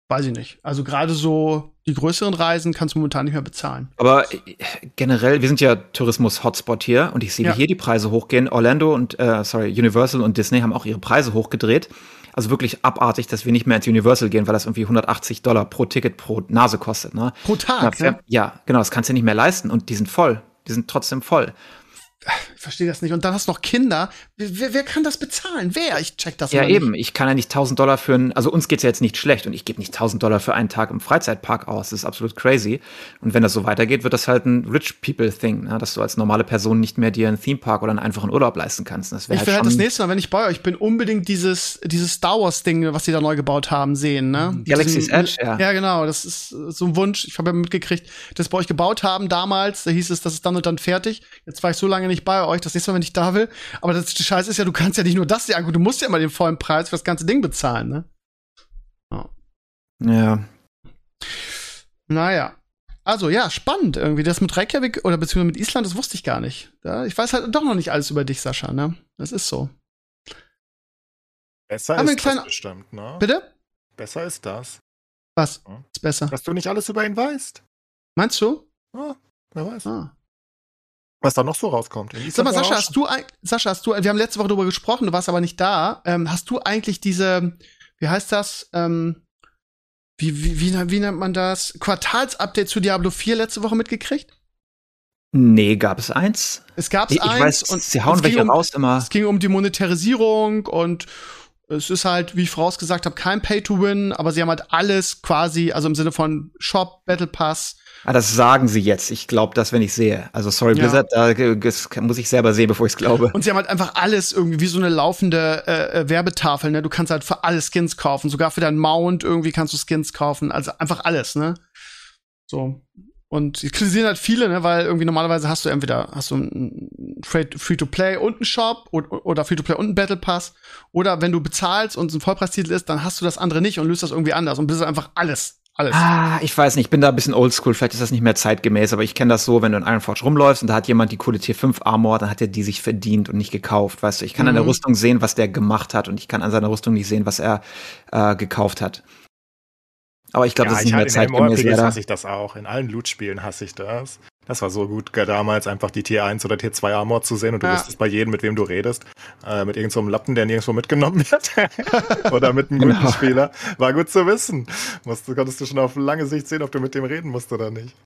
weiß ich nicht. Also gerade so die größeren Reisen kannst du momentan nicht mehr bezahlen. Aber äh, generell, wir sind ja Tourismus-Hotspot hier und ich sehe, ja. hier die Preise hochgehen. Orlando und, äh, sorry, Universal und Disney haben auch ihre Preise hochgedreht. Also wirklich abartig, dass wir nicht mehr ins Universal gehen, weil das irgendwie 180 Dollar pro Ticket pro Nase kostet. Ne? Pro Tag? Ja, ja, genau, das kannst du nicht mehr leisten und die sind voll. Die sind trotzdem voll ich verstehe das nicht. Und dann hast du noch Kinder. Wer, wer kann das bezahlen? Wer? Ich check das Ja, eben. Ich kann ja nicht 1000 Dollar für ein, also uns geht's ja jetzt nicht schlecht und ich gebe nicht 1000 Dollar für einen Tag im Freizeitpark aus. Das ist absolut crazy. Und wenn das so weitergeht, wird das halt ein Rich People Thing, ne? dass du als normale Person nicht mehr dir einen Theme Park oder einen einfachen Urlaub leisten kannst. Das ich halt halt das nächste Mal, wenn ich bei euch bin, unbedingt dieses, dieses Star Wars Ding, was sie da neu gebaut haben, sehen, ne? Galaxy's Edge, ja. Ja, genau. Das ist so ein Wunsch. Ich habe ja mitgekriegt, dass bei euch gebaut haben damals. Da hieß es, das ist dann und dann fertig. Jetzt war ich so lange nicht bei euch. Das nächste Mal, wenn ich da will. Aber das Scheiße ist ja, du kannst ja nicht nur das dir angucken, du musst ja immer den vollen Preis für das ganze Ding bezahlen, ne? Oh. Ja. Naja. Also ja, spannend irgendwie. Das mit Reykjavik oder beziehungsweise mit Island, das wusste ich gar nicht. ich weiß halt doch noch nicht alles über dich, Sascha, ne? Das ist so. Besser Haben ist das bestimmt, ne? Bitte? Besser ist das. Was? Ja. Ist besser. Dass du nicht alles über ihn weißt. Meinst du? Ja, wer weiß. Ah was da noch so rauskommt. Sag mal, Sascha, hast du, Sascha, hast du, wir haben letzte Woche darüber gesprochen, du warst aber nicht da. Ähm, hast du eigentlich diese, wie heißt das, ähm, wie, wie, wie, wie nennt man das? Quartalsupdate zu Diablo 4 letzte Woche mitgekriegt? Nee, gab es eins? Es gab es eins weiß, und sie hauen welche um, raus immer. Es ging um die Monetarisierung und Es ist halt, wie ich vorausgesagt habe, kein Pay-to-Win, aber sie haben halt alles quasi, also im Sinne von Shop, Battle Pass. Ah, das sagen sie jetzt. Ich glaube das, wenn ich sehe. Also sorry, Blizzard, ja. da muss ich selber sehen, bevor ich es glaube. Und sie haben halt einfach alles irgendwie wie so eine laufende äh, äh, Werbetafel, ne? Du kannst halt für alle Skins kaufen, sogar für deinen Mount irgendwie kannst du Skins kaufen, also einfach alles, ne? So. Und die kritisieren halt viele, ne, weil irgendwie normalerweise hast du entweder hast du einen Free-to-Play und einen Shop oder Free-to-Play und einen Battle Pass. Oder wenn du bezahlst und es ein Vollpreistitel ist, dann hast du das andere nicht und löst das irgendwie anders. Und bist einfach alles. Alles. Ah, ich weiß nicht, ich bin da ein bisschen oldschool, vielleicht ist das nicht mehr zeitgemäß, aber ich kenne das so, wenn du in Ironforge rumläufst und da hat jemand die coole Tier 5 Armor, dann hat er die sich verdient und nicht gekauft, weißt du. Ich kann mhm. an der mhm. Rüstung sehen, was der gemacht hat und ich kann an seiner Rüstung nicht sehen, was er äh, gekauft hat. Aber ich glaube, ja, das ist nicht mehr zeitgemäß. In hasse ich das auch. In allen Loot-Spielen hasse ich das. Das war so gut, damals einfach die Tier 1 oder Tier 2 Armor zu sehen und du ja. wusstest bei jedem, mit wem du redest. Äh, mit irgendeinem so Lappen, der nirgendwo mitgenommen wird. oder mit einem guten genau. Spieler. War gut zu wissen. Musst, konntest du schon auf lange Sicht sehen, ob du mit dem reden musst oder nicht.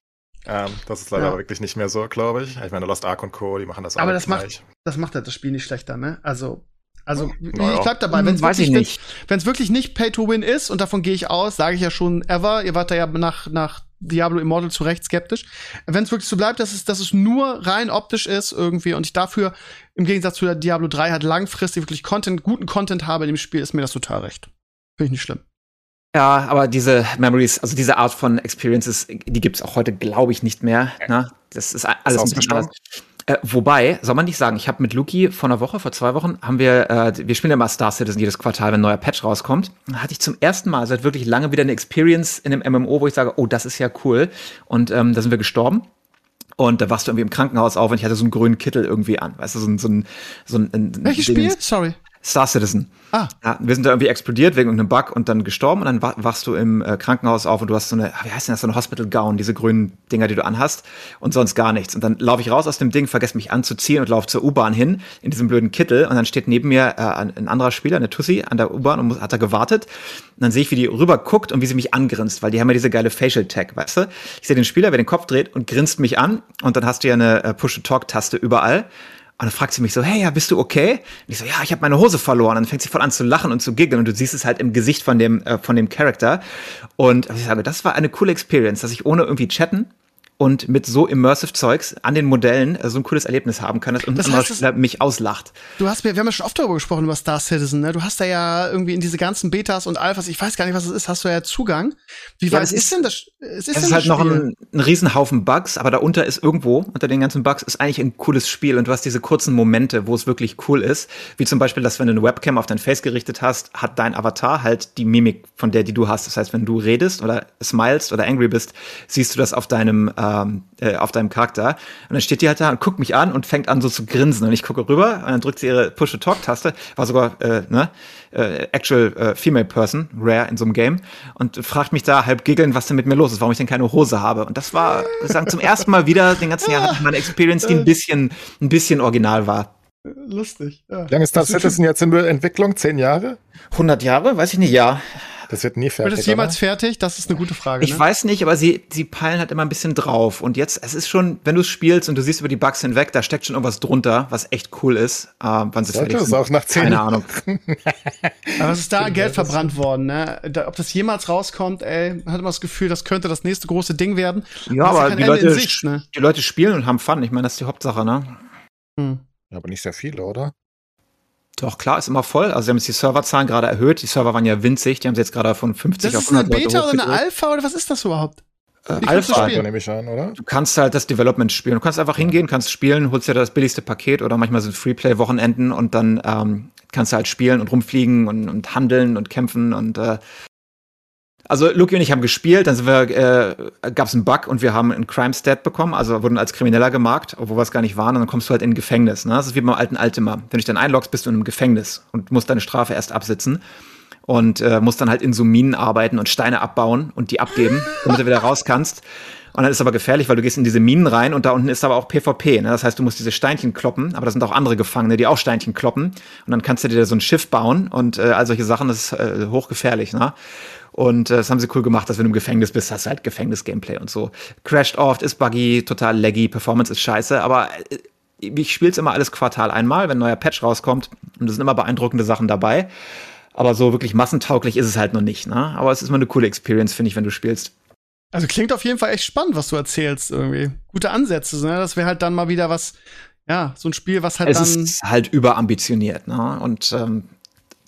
Ähm, das ist leider ja. wirklich nicht mehr so, glaube ich. Ich meine, Lost Ark und Co., die machen das auch Aber das gleich. macht, das macht halt das Spiel nicht schlechter, ne? Also, also naja. ich bleib dabei, wenn es wirklich, nicht. Wenn's wirklich nicht Pay to Win ist und davon gehe ich aus, sage ich ja schon ever, ihr wart da ja nach nach Diablo Immortal zu Recht skeptisch. Wenn es wirklich so bleibt, dass es dass es nur rein optisch ist irgendwie und ich dafür im Gegensatz zu der Diablo 3 halt langfristig wirklich Content, guten Content habe in dem Spiel, ist mir das total recht. Finde ich nicht schlimm. Ja, aber diese Memories, also diese Art von Experiences, die gibt's auch heute, glaube ich, nicht mehr. Ne? Das ist alles das ein bisschen anders. Äh, wobei, soll man nicht sagen, ich habe mit Luki vor einer Woche, vor zwei Wochen, haben wir, äh, wir spielen ja mal Star Citizen jedes Quartal, wenn ein neuer Patch rauskommt. Da hatte ich zum ersten Mal seit wirklich lange wieder eine Experience in einem MMO, wo ich sage, oh, das ist ja cool. Und ähm, da sind wir gestorben. Und da warst du irgendwie im Krankenhaus auf und ich hatte so einen grünen Kittel irgendwie an. Weißt du, so ein, so ein, so ein Welches Spiel? Sorry. Star Citizen. Ah. Ja, wir sind da irgendwie explodiert wegen irgendeinem Bug und dann gestorben und dann wachst du im äh, Krankenhaus auf und du hast so eine, wie heißt denn das, so eine Hospital Gown, diese grünen Dinger, die du anhast und sonst gar nichts. Und dann laufe ich raus aus dem Ding, vergesse mich anzuziehen und laufe zur U-Bahn hin in diesem blöden Kittel und dann steht neben mir äh, ein anderer Spieler, eine Tussi, an der U-Bahn und muss, hat da gewartet. Und dann sehe ich, wie die rüber guckt und wie sie mich angrinst, weil die haben ja diese geile Facial Tag, weißt du? Ich sehe den Spieler, wer den Kopf dreht und grinst mich an und dann hast du ja eine äh, Push-to-Talk-Taste überall. Und dann fragt sie mich so, hey, ja, bist du okay? Und ich so, ja, ich habe meine Hose verloren. Und dann fängt sie voll an zu lachen und zu giggeln und du siehst es halt im Gesicht von dem, äh, von dem Charakter. Und ich sage, das war eine coole Experience, dass ich ohne irgendwie chatten und mit so immersive Zeugs an den Modellen äh, so ein cooles Erlebnis haben kann, dass und das heißt, das, mich auslacht. Du hast mir, wir haben ja schon oft darüber gesprochen über Star Citizen, ne? Du hast da ja irgendwie in diese ganzen Betas und Alphas, ich weiß gar nicht, was es ist, hast du ja Zugang. Wie ja, weit ist, denn das? Es ist, es ist halt noch ein, ein Riesenhaufen Bugs, aber darunter ist irgendwo, unter den ganzen Bugs, ist eigentlich ein cooles Spiel und du hast diese kurzen Momente, wo es wirklich cool ist. Wie zum Beispiel, dass wenn du eine Webcam auf dein Face gerichtet hast, hat dein Avatar halt die Mimik von der, die du hast. Das heißt, wenn du redest oder smilest oder angry bist, siehst du das auf deinem ähm, äh, auf deinem Charakter. Und dann steht die halt da und guckt mich an und fängt an so zu grinsen. Und ich gucke rüber und dann drückt sie ihre Push-to-Talk-Taste. War sogar, äh, ne, äh, actual äh, female person, rare in so einem Game. Und fragt mich da halb giggeln, was denn mit mir los ist, warum ich denn keine Hose habe. Und das war, sagen, zum ersten Mal wieder, den ganzen Jahr hatte ich meine Experience, die ein bisschen, ein bisschen original war. Lustig. Ja. Wie lange ist das Citizen jetzt in der Entwicklung? Zehn Jahre? 100 Jahre? Weiß ich nicht, ja. Das wird nie fertig. Wird es jemals oder? fertig? Das ist eine gute Frage. Ich ne? weiß nicht, aber sie, sie peilen halt immer ein bisschen drauf. Und jetzt, es ist schon, wenn du es spielst und du siehst über die Bugs hinweg, da steckt schon irgendwas drunter, was echt cool ist. Äh, wann sie fertig sind. auch nach zehn Keine Ahnung. aber es ist da Geld verbrannt worden, ne? Da, ob das jemals rauskommt, ey, hat immer das Gefühl, das könnte das nächste große Ding werden. Ja, aber die Leute, Sicht, ne? die Leute spielen und haben Fun. Ich meine, das ist die Hauptsache, ne? Hm. Ja, aber nicht sehr viele, oder? Doch, klar, ist immer voll. Also sie haben jetzt die Serverzahlen gerade erhöht. Die Server waren ja winzig. Die haben sie jetzt gerade von 50 das auf 100 Leute Das ist eine Beta oder eine Alpha oder was ist das überhaupt? Äh, Alpha, nehme ich an, oder? Du kannst halt das Development spielen. Du kannst einfach hingehen, kannst spielen, holst dir das billigste Paket oder manchmal sind Freeplay-Wochenenden und dann ähm, kannst du halt spielen und rumfliegen und, und handeln und kämpfen und äh, also Luki und ich haben gespielt, dann sind wir, äh, gab es einen Bug und wir haben einen Crime Stat bekommen, also wurden als Krimineller gemarkt, obwohl wir es gar nicht waren, und dann kommst du halt in ein Gefängnis. Ne? Das ist wie beim alten Altima. Wenn du dich dann einloggst, bist du in einem Gefängnis und musst deine Strafe erst absitzen und äh, musst dann halt in so Minen arbeiten und Steine abbauen und die abgeben, damit du wieder raus kannst. Und dann ist aber gefährlich, weil du gehst in diese Minen rein und da unten ist aber auch PvP. Ne? Das heißt, du musst diese Steinchen kloppen, aber da sind auch andere Gefangene, die auch Steinchen kloppen. Und dann kannst du dir so ein Schiff bauen und äh, all solche Sachen, das ist äh, hochgefährlich. Ne? Und äh, das haben sie cool gemacht, dass wenn du im Gefängnis bist, hast du halt Gefängnis-Gameplay und so. Crashed oft, ist buggy, total laggy, Performance ist scheiße, aber äh, ich spiele es immer alles Quartal einmal, wenn ein neuer Patch rauskommt. Und da sind immer beeindruckende Sachen dabei. Aber so wirklich massentauglich ist es halt noch nicht, ne? Aber es ist mal eine coole Experience, finde ich, wenn du spielst. Also klingt auf jeden Fall echt spannend, was du erzählst irgendwie. Gute Ansätze, ne? Das wäre halt dann mal wieder was, ja, so ein Spiel, was halt es dann. Es ist halt überambitioniert, ne? Und ähm,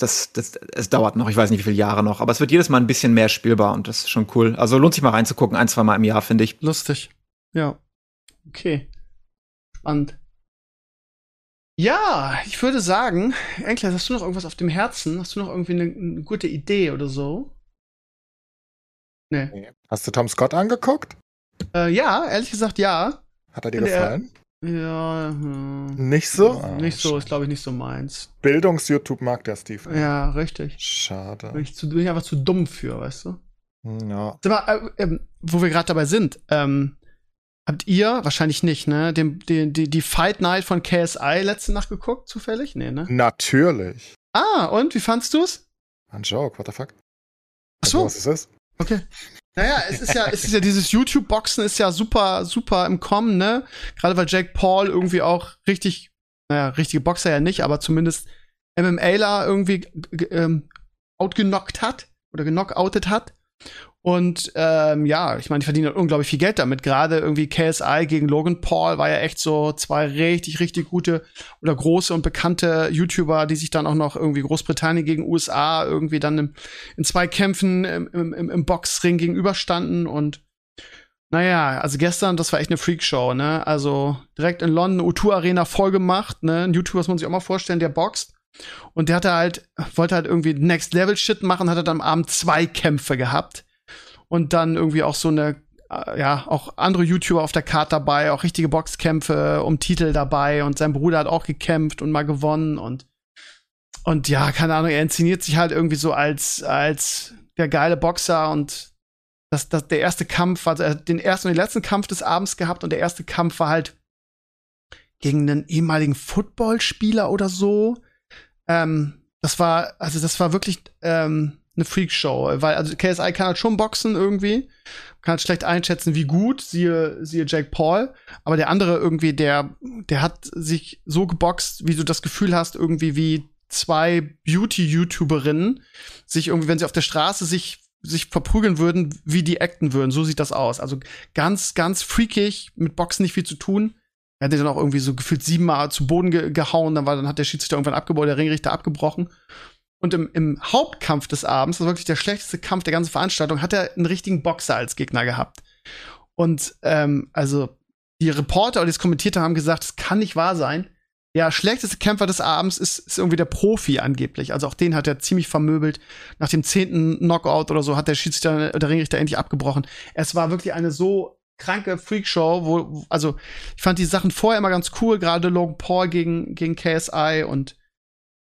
das, das, es dauert noch, ich weiß nicht, wie viele Jahre noch, aber es wird jedes Mal ein bisschen mehr spielbar und das ist schon cool. Also lohnt sich mal reinzugucken, ein, zwei Mal im Jahr, finde ich. Lustig. Ja. Okay. Spannend. Ja, ich würde sagen, Enkles, hast du noch irgendwas auf dem Herzen? Hast du noch irgendwie eine, eine gute Idee oder so? Nee. Hast du Tom Scott angeguckt? Äh, ja, ehrlich gesagt, ja. Hat er dir gefallen? Ja. Hm. Nicht so? Ah, nicht so, ist glaube ich nicht so meins. Bildungs-YouTube mag der Steve. Ja, richtig. Schade. Bin ich, zu, bin ich einfach zu dumm für, weißt du? Hm, ja. Sag mal, äh, äh, wo wir gerade dabei sind, ähm, Habt ihr, wahrscheinlich nicht, ne, den, den, die, die Fight Night von KSI letzte Nacht geguckt, zufällig? Nee, ne? Natürlich. Ah, und wie fandst du's? Ein Joke, what the fuck? Ach so. Was ist das? Okay. Naja, es ist ja, es ist ja dieses YouTube-Boxen ist ja super, super im Kommen, ne? Gerade weil Jake Paul irgendwie auch richtig, naja, richtige Boxer ja nicht, aber zumindest MMAler irgendwie ähm, outgenockt hat oder genockoutet hat. Und ähm, ja, ich meine, die verdienen unglaublich viel Geld damit. Gerade irgendwie KSI gegen Logan Paul war ja echt so zwei richtig, richtig gute oder große und bekannte YouTuber, die sich dann auch noch irgendwie Großbritannien gegen USA irgendwie dann im, in zwei Kämpfen im, im, im Boxring gegenüberstanden. Und naja, also gestern, das war echt eine Freakshow, ne? Also direkt in London, U2 Arena voll gemacht, ne? Ein YouTuber, das muss man sich auch mal vorstellen, der boxt. Und der hatte halt, wollte halt irgendwie Next Level Shit machen, hatte dann am Abend zwei Kämpfe gehabt und dann irgendwie auch so eine äh, ja, auch andere YouTuber auf der Karte dabei, auch richtige Boxkämpfe um Titel dabei. Und sein Bruder hat auch gekämpft und mal gewonnen. Und und ja, keine Ahnung, er inszeniert sich halt irgendwie so als als der geile Boxer. Und das, das der erste Kampf, also er hat den ersten und den letzten Kampf des Abends gehabt. Und der erste Kampf war halt gegen einen ehemaligen Footballspieler oder so. Ähm, das war, also das war wirklich ähm, eine Freakshow, weil also KSI kann halt schon boxen irgendwie, kann halt schlecht einschätzen, wie gut, siehe, siehe Jake Paul, aber der andere irgendwie, der, der hat sich so geboxt, wie du das Gefühl hast, irgendwie wie zwei Beauty-YouTuberinnen sich irgendwie, wenn sie auf der Straße sich sich verprügeln würden, wie die acten würden. So sieht das aus. Also ganz, ganz freakig, mit Boxen nicht viel zu tun. Er hat den dann auch irgendwie so gefühlt siebenmal zu Boden ge gehauen, dann war, dann hat der Schiedsrichter irgendwann abgebaut, der Ringrichter abgebrochen. Und im, im Hauptkampf des Abends, das war wirklich der schlechteste Kampf der ganzen Veranstaltung, hat er einen richtigen Boxer als Gegner gehabt. Und ähm, also die Reporter, die es kommentiert haben, haben gesagt, es kann nicht wahr sein. Der schlechteste Kämpfer des Abends ist, ist irgendwie der Profi angeblich. Also auch den hat er ziemlich vermöbelt. Nach dem zehnten Knockout oder so hat der Schiedsrichter, der Ringrichter endlich abgebrochen. Es war wirklich eine so kranke Freakshow, wo, also ich fand die Sachen vorher immer ganz cool, gerade Logan Paul gegen, gegen KSI und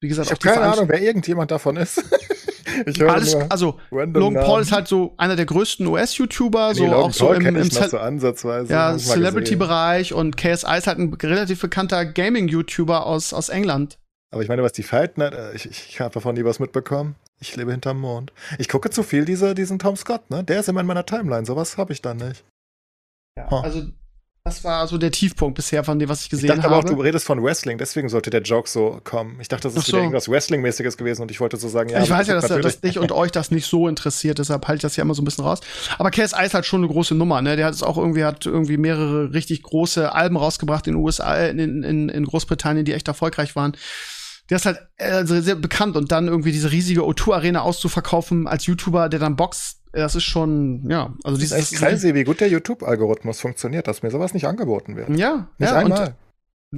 wie gesagt, ich habe keine Ahnung, wer irgendjemand davon ist. ich höre Alles, also Logan Namen. Paul ist halt so einer der größten US-YouTuber, nee, so Logan auch so im, im so ansatzweise, ja, Celebrity-Bereich und KSI ist halt ein relativ bekannter Gaming-YouTuber aus, aus England. Aber ich meine, was die Fight Night, äh, ich, ich, ich habe davon nie was mitbekommen. Ich lebe hinterm Mond. Ich gucke zu viel diese, diesen Tom Scott, ne? Der ist immer in meiner Timeline. Sowas habe ich dann nicht. Ja, huh. also das war so der Tiefpunkt bisher von dem, was ich gesehen habe. Ich dachte habe. aber auch, du redest von Wrestling, deswegen sollte der Joke so kommen. Ich dachte, das ist so. wieder irgendwas Wrestling-mäßiges gewesen und ich wollte so sagen, ja. Ich weiß ja, dass, dass dich und euch das nicht so interessiert, deshalb halte ich das ja immer so ein bisschen raus. Aber KSI ist halt schon eine große Nummer, ne? Der hat es auch irgendwie, hat irgendwie mehrere richtig große Alben rausgebracht in den USA, in, in, in Großbritannien, die echt erfolgreich waren der ist halt also sehr bekannt und dann irgendwie diese riesige O2-Arena auszuverkaufen als YouTuber, der dann boxt, das ist schon, ja, also dieses. Das ist echt crazy, wie gut der YouTube-Algorithmus funktioniert, dass mir sowas nicht angeboten wird. Ja, nicht ja, einmal.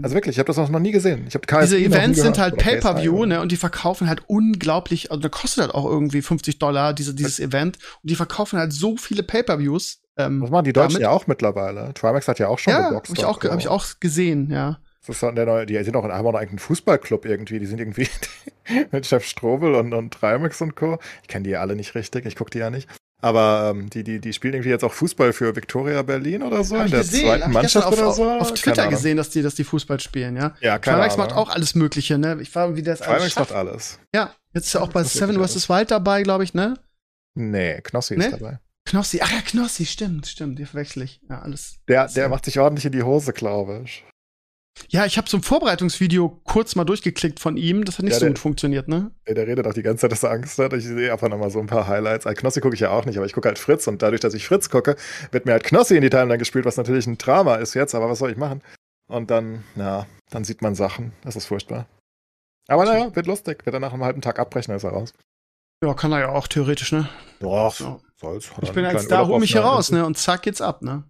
also wirklich, ich habe das noch nie gesehen. Ich diese Events sind halt Pay-per-View, ne, und die verkaufen halt unglaublich, also da kostet halt auch irgendwie 50 Dollar diese, dieses Event und die verkaufen halt so viele Pay-per-Views. Ähm, das machen die Deutschen damit. ja auch mittlerweile. Trimax hat ja auch schon ja, geboxt. Hab ich auch, hab ich auch gesehen, ja. Das ist der neue, die sind auch, haben auch noch einen Fußballclub irgendwie. Die sind irgendwie mit Chef Strobel und, und Trimax und Co. Ich kenne die ja alle nicht richtig, ich gucke die ja nicht. Aber ähm, die, die, die spielen irgendwie jetzt auch Fußball für Viktoria Berlin oder so, Hab in der gesehen. zweiten Mannschaft auf, oder so. Auf Twitter gesehen, dass die, dass die Fußball spielen, ja. Ja, keine Trimax macht auch alles Mögliche, ne? Ich war, wie das Trimax macht alles. Ja, jetzt ist er auch bei Seven vs. Wild dabei, glaube ich, ne? Nee, Knossi Nee? ist dabei. Knossi, ach ja, Knossi, stimmt, stimmt, die verwechsel ich. Ja, alles. Der, der macht sich ordentlich in die Hose, glaube ich. Ja, ich habe so ein Vorbereitungsvideo kurz mal durchgeklickt von ihm. Das hat nicht ja, so gut funktioniert, ne? Der, der redet auch die ganze Zeit, dass er Angst hat. Ich sehe einfach nochmal so ein paar Highlights. Al Knossi gucke ich ja auch nicht, aber ich gucke halt Fritz und dadurch, dass ich Fritz gucke, wird mir halt Knossi in die Timeline gespielt, was natürlich ein Drama ist jetzt, aber was soll ich machen? Und dann, ja, dann sieht man Sachen. Das ist furchtbar. Aber naja, wird lustig. Wird er nach einem halben Tag abbrechen, ist er raus. Ja, kann er ja auch theoretisch, ne? Doch, ja. soll's. ich bin als da, hol mich hier raus, ne? Und zack, geht's ab, ne?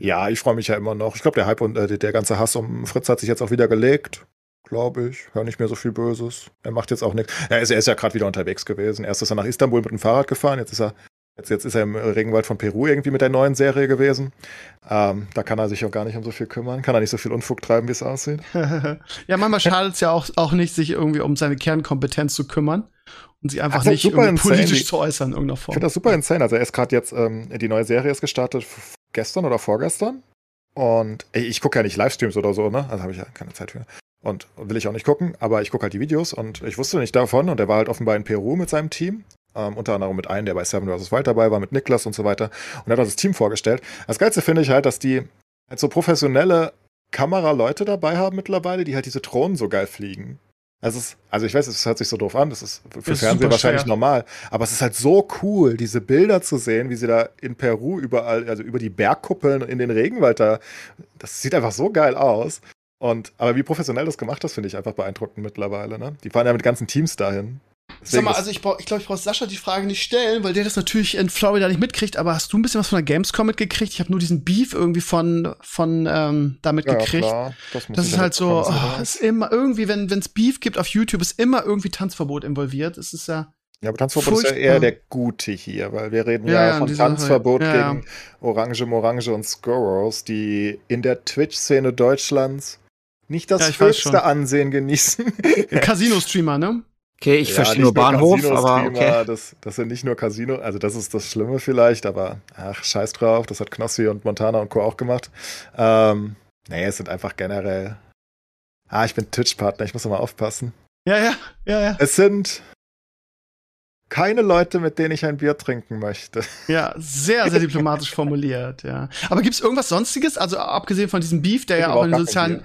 Ja, ich freue mich ja immer noch. Ich glaube, der Hype und äh, der ganze Hass um Fritz hat sich jetzt auch wieder gelegt. Glaube ich. Hör nicht mehr so viel Böses. Er macht jetzt auch nichts. Er ist, er ist ja gerade wieder unterwegs gewesen. Erst ist er nach Istanbul mit dem Fahrrad gefahren. Jetzt ist er, jetzt, jetzt ist er im Regenwald von Peru irgendwie mit der neuen Serie gewesen. Ähm, da kann er sich auch gar nicht um so viel kümmern. Kann er nicht so viel Unfug treiben, wie es aussieht. ja, manchmal schadet es ja auch, auch nicht, sich irgendwie um seine Kernkompetenz zu kümmern und sie einfach nicht politisch zu äußern in irgendeiner Form. Ich finde das super insane. Also er ist gerade jetzt, ähm, die neue Serie ist gestartet gestern oder vorgestern. Und ey, ich gucke ja nicht Livestreams oder so, ne? Also habe ich ja keine Zeit für. Und will ich auch nicht gucken, aber ich gucke halt die Videos und ich wusste nicht davon und er war halt offenbar in Peru mit seinem Team. Ähm, unter anderem mit einem, der bei Seven vs. Wild dabei war, mit Niklas und so weiter. Und er hat das Team vorgestellt. Das Geilste finde ich halt, dass die halt so professionelle Kameraleute dabei haben mittlerweile, die halt diese Drohnen so geil fliegen. Also, es, also ich weiß, es hört sich so doof an, das ist für das Fernsehen wahrscheinlich schwer. normal, aber es ist halt so cool, diese Bilder zu sehen, wie sie da in Peru überall, also über die Bergkuppeln in den Regenwald da, das sieht einfach so geil aus. Und, aber wie professionell das gemacht ist, finde ich einfach beeindruckend mittlerweile, ne? Die fahren ja mit ganzen Teams dahin. Sag mal, also ich, ich glaube, ich brauche Sascha die Frage nicht stellen, weil der das natürlich in Florida nicht mitkriegt, aber hast du ein bisschen was von der Gamescom mitgekriegt? Ich habe nur diesen Beef irgendwie von, von ähm, damit ja, gekriegt. Klar. Das, das ist halt so, oh, ist immer irgendwie, wenn es Beef gibt auf YouTube, ist immer irgendwie Tanzverbot involviert. Es ist ja. Ja, aber Tanzverbot furchtbar. ist ja eher der Gute hier, weil wir reden ja, ja von Tanzverbot ja, gegen Orange, Morange und Scorros, die in der Twitch-Szene Deutschlands nicht das höchste Ansehen genießen. Casino-Streamer, ne? Okay, ich ja, verstehe nur Bahnhof, aber okay. Das, das sind nicht nur Casino, also das ist das Schlimme vielleicht, aber ach, scheiß drauf, das hat Knossi und Montana und Co. auch gemacht. Ähm, nee, es sind einfach generell. Ah, ich bin Twitch-Partner, ich muss mal aufpassen. Ja, ja, ja, ja. Es sind keine Leute, mit denen ich ein Bier trinken möchte. Ja, sehr, sehr diplomatisch formuliert, ja. Aber gibt's irgendwas Sonstiges? Also abgesehen von diesem Beef, der ich ja auch in den sozialen,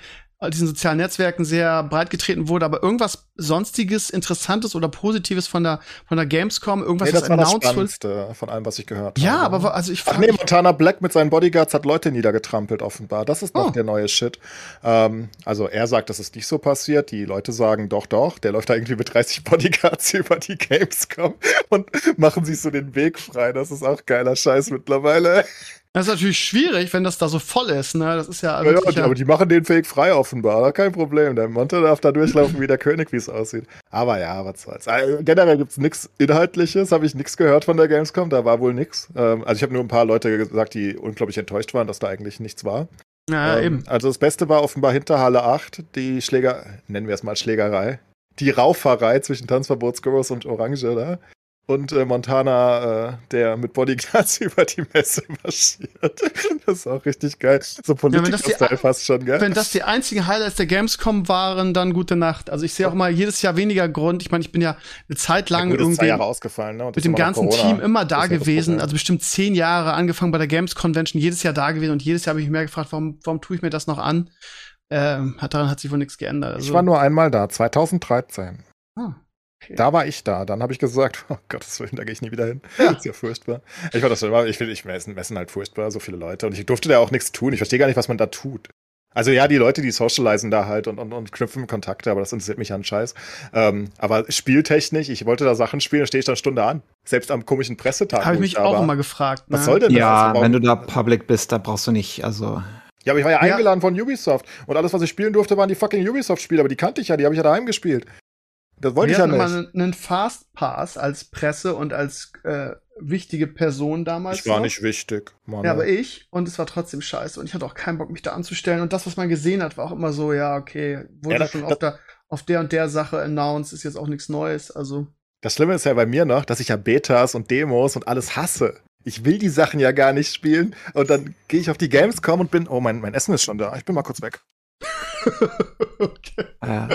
diesen sozialen Netzwerken sehr breit getreten wurde, aber irgendwas sonstiges, interessantes oder positives von der von der Gamescom, irgendwas nee, das was war announced das Spannendste von allem, was ich gehört ja, habe. Ja, aber also ich Ach nee, Montana Black mit seinen Bodyguards hat Leute niedergetrampelt offenbar. Das ist noch oh. der neue Shit. Ähm, also er sagt, das ist nicht so passiert. Die Leute sagen, doch, doch. Der läuft da irgendwie mit 30 Bodyguards über die Gamescom und machen sich so den Weg frei. Das ist auch geiler Scheiß mittlerweile. Das ist natürlich schwierig, wenn das da so voll ist, ne? Das ist ja. Ja, ja, aber die machen den Fake frei offenbar, kein Problem. Der Monte darf da durchlaufen wie der König, wie es aussieht. Aber ja, was soll's. Also, generell gibt's nichts Inhaltliches, habe ich nichts gehört von der Gamescom, da war wohl nichts. Ähm, also ich habe nur ein paar Leute gesagt, die unglaublich enttäuscht waren, dass da eigentlich nichts war. Ja, ähm, eben. Also das Beste war offenbar hinter Halle 8, die Schläger, nennen wir es mal Schlägerei. Die Rauferei zwischen Tanzverbotsgurus und Orange da und äh, Montana, äh, der mit Bodyguards über die Messe marschiert. Das ist auch richtig geil. So Politiker-Style ja, fast schon, gell? Wenn das die einzigen Highlights der Gamescom waren, dann gute Nacht. Also ich sehe auch mal jedes Jahr weniger Grund. Ich meine, ich bin ja eine Zeit lang ja, irgendwie ne? mit dem ganzen Team immer da gewesen. Also bestimmt zehn Jahre angefangen bei der Games Convention, jedes Jahr da gewesen und jedes Jahr habe ich mich mehr gefragt, warum, warum tue ich mir das noch an? Ähm, hat, daran hat sich wohl nichts geändert. Also, ich war nur einmal da, 2013. Ah. Okay. Da war ich da. Dann habe ich gesagt, oh Gottes Willen, da gehe ich nie wieder hin. Ja. Das ist ja furchtbar. Ich war das immer, ich finde, ich messen, messen halt furchtbar, so viele Leute. Und ich durfte da auch nichts tun. Ich verstehe gar nicht, was man da tut. Also ja, die Leute, die socialisen da halt und, und, und knüpfen Kontakte, aber das interessiert mich an Scheiß. Ähm, aber spieltechnisch, ich wollte da Sachen spielen, da stehe ich da eine Stunde an. Selbst am komischen Pressetag. Habe ich mich auch immer gefragt. Ne? Was soll denn das? Ja, also, wenn du da public bist, da brauchst du nicht, also. Ja, aber ich war ja, ja, eingeladen von Ubisoft. Und alles, was ich spielen durfte, waren die fucking Ubisoft-Spiele, aber die kannte ich ja, die habe ich ja daheim gespielt. Das wollte Wir ich ja nicht. Mal einen Fastpass als Presse und als äh, wichtige Person damals. Ich war noch. nicht wichtig. Mann. Ja, aber ich. Und es war trotzdem scheiße. Und ich hatte auch keinen Bock, mich da anzustellen. Und das, was man gesehen hat, war auch immer so, ja, okay, wurde ja, das, schon auf, der, auf der und der Sache announced, ist jetzt auch nichts Neues. Also. Das Schlimme ist ja bei mir noch, dass ich ja Betas und Demos und alles hasse. Ich will die Sachen ja gar nicht spielen. Und dann gehe ich auf die Gamescom und bin, oh, mein, mein Essen ist schon da. Ich bin mal kurz weg. okay. Ja.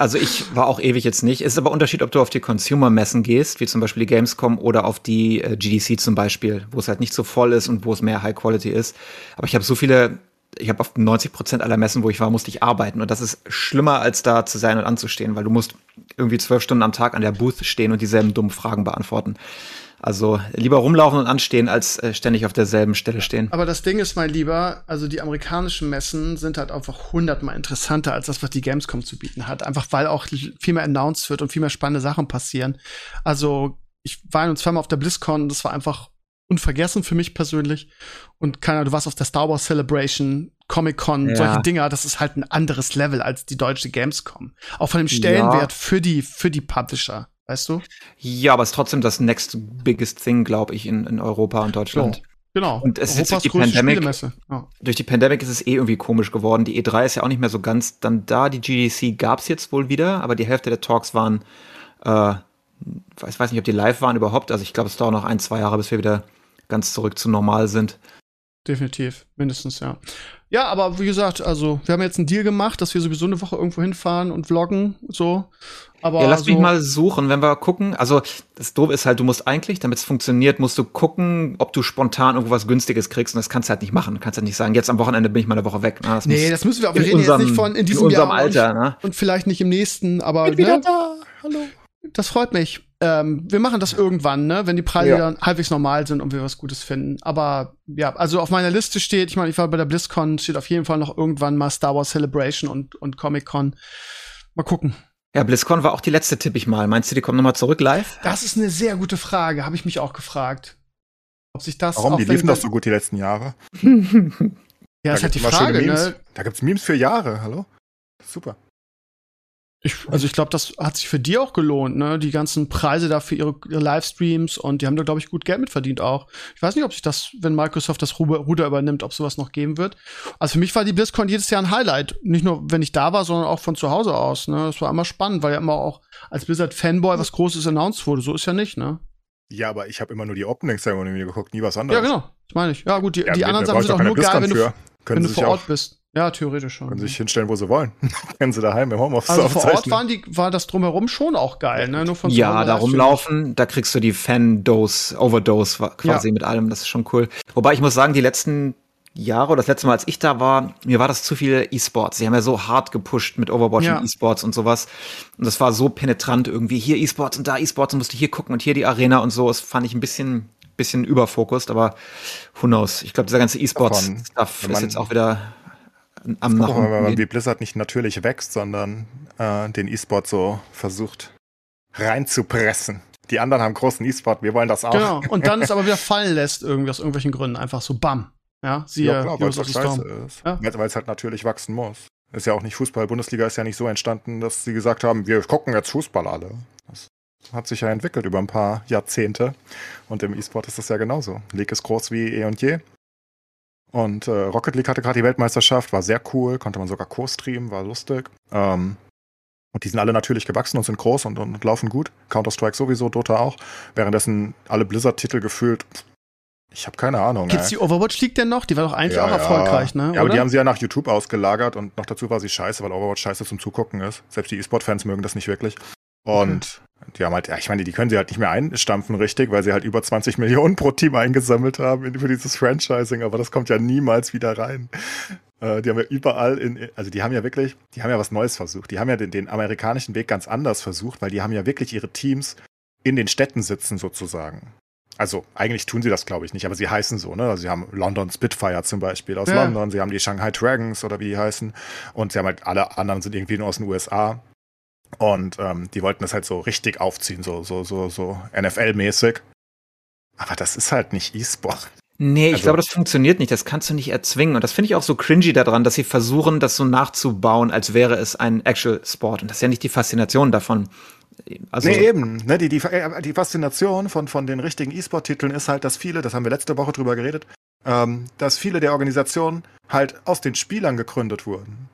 Also ich war auch ewig jetzt nicht. Es ist aber Unterschied, ob du auf die Consumer-Messen gehst, wie zum Beispiel die Gamescom oder auf die äh, GDC zum Beispiel, wo es halt nicht so voll ist und wo es mehr High Quality ist. Aber ich habe so viele ich habe auf 90 Prozent aller Messen, wo ich war, musste ich arbeiten. Und das ist schlimmer, als da zu sein und anzustehen, weil du musst irgendwie zwölf Stunden am Tag an der Booth stehen und dieselben dummen Fragen beantworten. Also lieber rumlaufen und anstehen, als äh, ständig auf derselben Stelle stehen. Aber das Ding ist, mein Lieber, also die amerikanischen Messen sind halt einfach hundertmal interessanter als das, was die Gamescom zu bieten hat. Einfach weil auch viel mehr announced wird und viel mehr spannende Sachen passieren. Also ich war nun zweimal auf der BlizzCon, das war einfach unvergessen für mich persönlich. Und keiner, du warst auf der Star Wars Celebration, Comic Con, ja. solche Dinger, das ist halt ein anderes Level als die deutsche Gamescom. Auch von dem Stellenwert ja. für die, für die Publisher, weißt du? Ja, aber es ist trotzdem das next biggest thing, glaube ich, in, in Europa und Deutschland. Oh. Genau. Und es ist durch die Pandemic, ja. durch die Pandemic ist es eh irgendwie komisch geworden. Die E3 ist ja auch nicht mehr so ganz dann da. Die GDC gab es jetzt wohl wieder, aber die Hälfte der Talks waren, äh, ich weiß nicht, ob die live waren überhaupt. Also ich glaube, es dauert noch ein, zwei Jahre, bis wir wieder ganz zurück zu normal sind. Definitiv, mindestens, ja. Ja, aber wie gesagt, also wir haben jetzt einen Deal gemacht, dass wir sowieso eine Woche irgendwo hinfahren und vloggen, so. Aber ja, lass so mich mal suchen, wenn wir gucken. Also das Doofe ist halt, du musst eigentlich, damit es funktioniert, musst du gucken, ob du spontan irgendwas Günstiges kriegst. Und das kannst du halt nicht machen. Du kannst halt nicht sagen, jetzt am Wochenende bin ich mal eine Woche weg. Na, das nee, das müssen wir auch. Wir reden unserem, jetzt nicht von in diesem in unserem Jahr Alter, und, ne? und vielleicht nicht im nächsten, aber. Bin wieder ne? da. Hallo. Das freut mich. Ähm, wir machen das irgendwann, ne, wenn die Preise Ja. dann halbwegs normal sind und wir was Gutes finden. Aber ja, also auf meiner Liste steht, ich meine, ich war bei der BlizzCon, steht auf jeden Fall noch irgendwann mal Star Wars Celebration und, und Comic Con. Mal gucken. Ja, BlizzCon war auch die letzte, tippe ich mal. Meinst du, die kommen nochmal zurück live? Das ist eine sehr gute Frage, habe ich mich auch gefragt. Ob sich das Warum? auch Die liefen doch so gut die letzten Jahre. Ja, ist Da halt gibt's die Frage, Memes. ne? Da gibt's Memes für Jahre, hallo? Super. Ich, also ich glaube, das hat sich für die auch gelohnt, ne? Die ganzen Preise da für ihre, ihre Livestreams und die haben da, glaube ich, gut Geld mitverdient auch. Ich weiß nicht, ob sich das, wenn Microsoft das Ruder, übernimmt, ob sowas noch geben wird. Also für mich war die BlizzCon jedes Jahr ein Highlight. Nicht nur, wenn ich da war, sondern auch von zu Hause aus, ne? Das war immer spannend, weil ja immer auch als Blizzard-Fanboy was Großes announced wurde. So ist ja nicht, ne? Ja, aber ich habe immer nur die Opening-Ceremony mir geguckt, nie was anderes. Ja, genau. Das meine ich. Ja, gut, die, Ja, die anderen Sachen sind auch nur geil, wenn du, wenn du vor Ort bist. Ja, theoretisch schon. können sich hinstellen, wo sie wollen. Können sie daheim im Homeoffice Also vor Ort aufzeichnen. waren die, war das drumherum schon auch geil, ne? Nur von Ja, da rumlaufen, da kriegst du die Fan-Dose, Overdose quasi mit allem. Das ist schon cool. Wobei ich muss sagen, die letzten Jahre oder das letzte Mal, als ich da war, mir war das zu viel E-Sports. Sie haben ja so hart gepusht mit Overwatch Ja. und E-Sports und sowas. Und das war so penetrant irgendwie. Hier E-Sports und da E-Sports und musst du hier gucken und hier die Arena und so. Das fand ich ein bisschen, bisschen überfokust, aber who knows. Ich glaube, dieser ganze E-Sports-Stuff ist jetzt auch wieder am Guck nach mal, wenn unten man wie. Blizzard nicht natürlich wächst, sondern äh, den E-Sport so versucht reinzupressen. Die anderen haben großen E-Sport, wir wollen das auch. Genau. Und dann es aber wieder fallen lässt, irgendwie aus irgendwelchen Gründen. Einfach so bam. Ja, siehe ja, klar, weil es halt scheiße ist. Ja. Weil es halt natürlich wachsen muss. Ist ja auch nicht Fußball. Bundesliga ist ja nicht so entstanden, dass sie gesagt haben, wir gucken jetzt Fußball alle. Das hat sich ja entwickelt über ein paar Jahrzehnte. Und im E-Sport ist das ja genauso. League ist groß wie eh und je. Und äh, Rocket League hatte gerade die Weltmeisterschaft, war sehr cool, konnte man sogar co-streamen, war lustig. Ähm, und die sind alle natürlich gewachsen und sind groß und, und laufen gut. Counter-Strike sowieso, Dota auch. Währenddessen alle Blizzard-Titel gefühlt, ich habe keine Ahnung. Gibt's ey. die Overwatch League denn noch? Die war doch eigentlich Ja, auch ja. erfolgreich, ne? Ja, aber Oder? die haben sie ja nach YouTube ausgelagert und noch dazu war sie scheiße, weil Overwatch scheiße zum Zugucken ist. Selbst die E-Sport-Fans mögen das nicht wirklich. Und die haben halt, ja, ich meine, die können sie halt nicht mehr einstampfen, richtig, weil sie halt über 20 Millionen pro Team eingesammelt haben für dieses Franchising, aber das kommt ja niemals wieder rein. Äh, die haben ja überall in, also die haben ja wirklich, die haben ja was Neues versucht. Die haben ja den, den amerikanischen Weg ganz anders versucht, weil die haben ja wirklich ihre Teams in den Städten sitzen sozusagen. Also eigentlich tun sie das, glaube ich, nicht, aber sie heißen so, ne? Also sie haben London Spitfire zum Beispiel aus Ja. London, sie haben die Shanghai Dragons oder wie die heißen und sie haben halt alle anderen sind irgendwie nur aus den USA. Und ähm, die wollten das halt so richtig aufziehen, so, so, so, so NFL-mäßig. Aber das ist halt nicht E-Sport. Nee, ich Also- glaube, das funktioniert nicht. Das kannst du nicht erzwingen. Und das finde ich auch so cringy daran, dass sie versuchen, das so nachzubauen, als wäre es ein Actual Sport. Und das ist ja nicht die Faszination davon. Also, nee, eben. Ne, die, die, äh, die Faszination von, von den richtigen E-Sport-Titeln ist halt, dass viele, das haben wir letzte Woche drüber geredet, ähm, dass viele der Organisationen halt aus den Spielern gegründet wurden.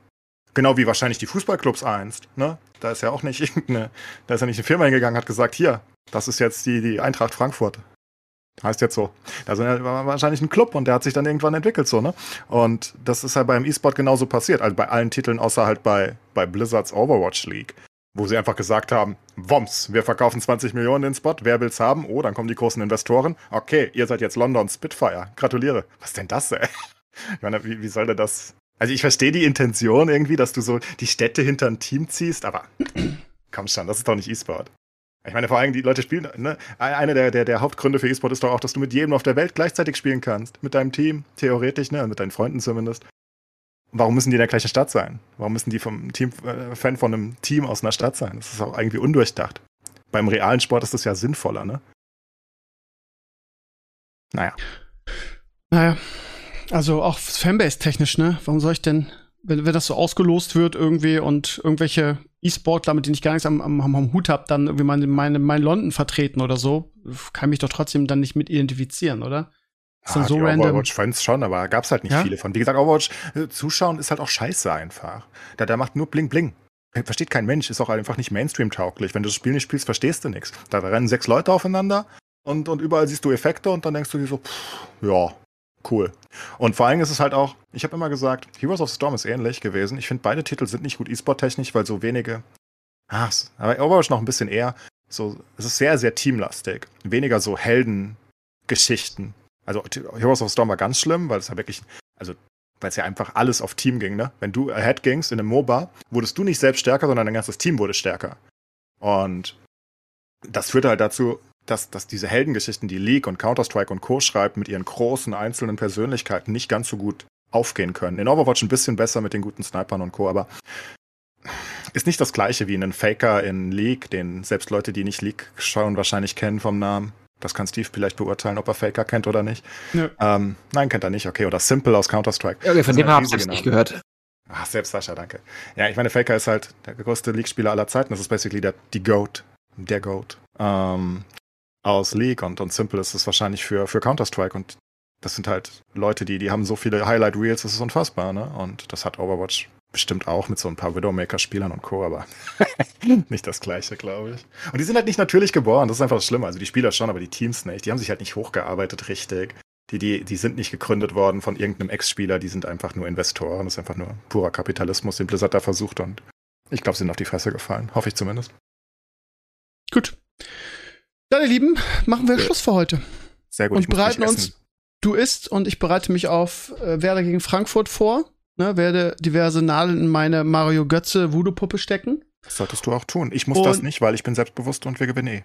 Genau wie wahrscheinlich die Fußballclubs einst. Ne? Da ist ja auch nicht irgendeine, da ist ja nicht eine Firma hingegangen, hat gesagt, hier, das ist jetzt die, die Eintracht Frankfurt. Heißt jetzt so. Da ist ja war wahrscheinlich ein Club und der hat sich dann irgendwann entwickelt, so, ne? Und das ist halt beim E-Sport genauso passiert. Also bei allen Titeln, außer halt bei, bei Blizzards Overwatch League. Wo sie einfach gesagt haben, Woms, wir verkaufen 20 Millionen den Spot, wer will's haben? Oh, dann kommen die großen Investoren. Okay, ihr seid jetzt London Spitfire. Gratuliere. Was denn das, ey? Ich meine, wie, wie soll der das? Also ich verstehe die Intention irgendwie, dass du so die Städte hinter ein Team ziehst, aber komm schon, das ist doch nicht E-Sport. Ich meine, vor allem die Leute spielen, ne? Einer der, der, der Hauptgründe für E-Sport ist doch auch, dass du mit jedem auf der Welt gleichzeitig spielen kannst. Mit deinem Team, theoretisch, ne? Mit deinen Freunden zumindest. Warum müssen die in der gleichen Stadt sein? Warum müssen die vom Team, äh, Fan von einem Team aus einer Stadt sein? Das ist auch irgendwie undurchdacht. Beim realen Sport ist das ja sinnvoller, ne? Naja. Naja. Also auch Fanbase-technisch, ne? Warum soll ich denn, wenn, wenn das so ausgelost wird irgendwie und irgendwelche E-Sportler, mit denen ich gar nichts am, am, am Hut habe, dann irgendwie meine, meine, mein London vertreten oder so, kann mich doch trotzdem dann nicht mit identifizieren, oder? Ist dann ah, so random. Overwatch-Fans schon, aber gab's halt nicht ja? viele von. Wie gesagt, Overwatch äh, zuschauen ist halt auch scheiße einfach. Der, der macht nur Bling Bling. Versteht kein Mensch, ist auch einfach nicht Mainstream-tauglich. Wenn du das Spiel nicht spielst, verstehst du nichts. Da rennen sechs Leute aufeinander und, und überall siehst du Effekte und dann denkst du dir so, pff, ja, cool. Und vor allem ist es halt auch, ich habe immer gesagt, Heroes of Storm ist ähnlich gewesen. Ich finde, beide Titel sind nicht gut E-Sport-technisch, weil so wenige. Ach, aber Overwatch noch ein bisschen eher. So, es ist sehr, sehr teamlastig. Weniger so Heldengeschichten. Also Heroes of Storm war ganz schlimm, weil es ja wirklich, also weil es ja einfach alles auf Team ging, ne? Wenn du ahead gingst in einem MOBA, wurdest du nicht selbst stärker, sondern dein ganzes Team wurde stärker. Und das führte halt dazu, dass, dass diese Heldengeschichten, die League und Counter-Strike und Co. schreibt, mit ihren großen einzelnen Persönlichkeiten nicht ganz so gut aufgehen können. In Overwatch ein bisschen besser mit den guten Snipern und Co., aber ist nicht das gleiche wie ein Faker in League, den selbst Leute, die nicht League schauen, wahrscheinlich kennen vom Namen. Das kann Steve vielleicht beurteilen, ob er Faker kennt oder nicht. Ähm, nein, kennt er nicht, okay. Oder Simple aus Counter-Strike. Okay, von dem habe ich nicht gehört. Ach, selbst Sascha, danke. Ja, ich meine, Faker ist halt der größte League-Spieler aller Zeiten. Das ist basically der, die GOAT. Der GOAT. Ähm, aus League und, und Simple ist es wahrscheinlich für, für Counter-Strike und das sind halt Leute, die, die haben so viele Highlight Reels, das ist unfassbar, ne? Und das hat Overwatch bestimmt auch mit so ein paar Widowmaker-Spielern und Co., aber nicht das Gleiche, glaube ich. Und die sind halt nicht natürlich geboren, das ist einfach das Schlimme. Also die Spieler schon, aber die Teams nicht. Die haben sich halt nicht hochgearbeitet richtig. Die, die, die sind nicht gegründet worden von irgendeinem Ex-Spieler, die sind einfach nur Investoren. Das ist einfach nur purer Kapitalismus, den Blizzard da versucht und ich glaube, sie sind auf die Fresse gefallen. Hoffe ich zumindest. Gut. Dann, ihr Lieben, machen wir ja. Schluss für heute. Sehr gut. Und bereiten uns, du isst und ich bereite mich auf äh, Werder gegen Frankfurt vor. Ne, werde diverse Nadeln in meine Mario Götze Voodoo-Puppe stecken. Das solltest du auch tun. Ich muss und das nicht, weil ich bin selbstbewusst und wir gewinnen eh.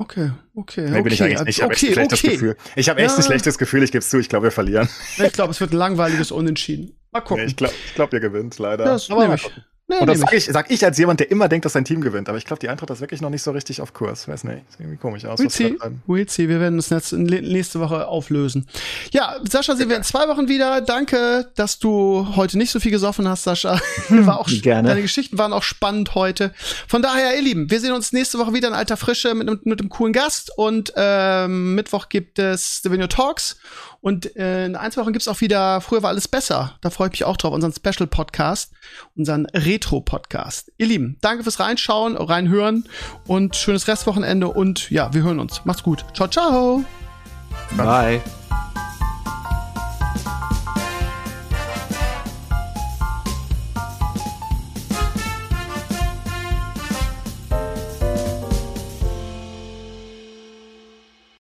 Okay, okay. Nee, okay. bin ich eigentlich nicht. Ich habe okay, echt ein schlechtes okay. Gefühl. Ich habe echt ja. ein schlechtes Gefühl, ich gebe es zu, ich glaube, wir verlieren. Ich glaube, es wird ein langweiliges Unentschieden. Mal gucken. Nee, ich glaube, glaub, ihr gewinnt, leider. Das Aber ich. Nee, und das sage ich, sag ich als jemand, der immer denkt, dass sein Team gewinnt. Aber ich glaube, die Eintracht ist wirklich noch nicht so richtig auf Kurs. Weiß nicht. Sieht irgendwie komisch aus. We'll see. We'll see. Wir werden das nächste Woche auflösen. Ja, Sascha, sehen wir in zwei Wochen wieder. Danke, dass du heute nicht so viel gesoffen hast, Sascha. War auch Gerne. Deine Geschichten waren auch spannend heute. Von daher, ihr Lieben, wir sehen uns nächste Woche wieder in alter Frische mit, mit, mit einem coolen Gast. Und ähm, Mittwoch gibt es The Video Talks. Und äh, in ein, zwei Wochen gibt's auch wieder Früher war alles besser. Da freue ich mich auch drauf, unseren Special-Podcast, unseren Retro-Podcast. Ihr Lieben, danke fürs Reinschauen, Reinhören und schönes Restwochenende und ja, wir hören uns. Macht's gut. Ciao, ciao. Bye.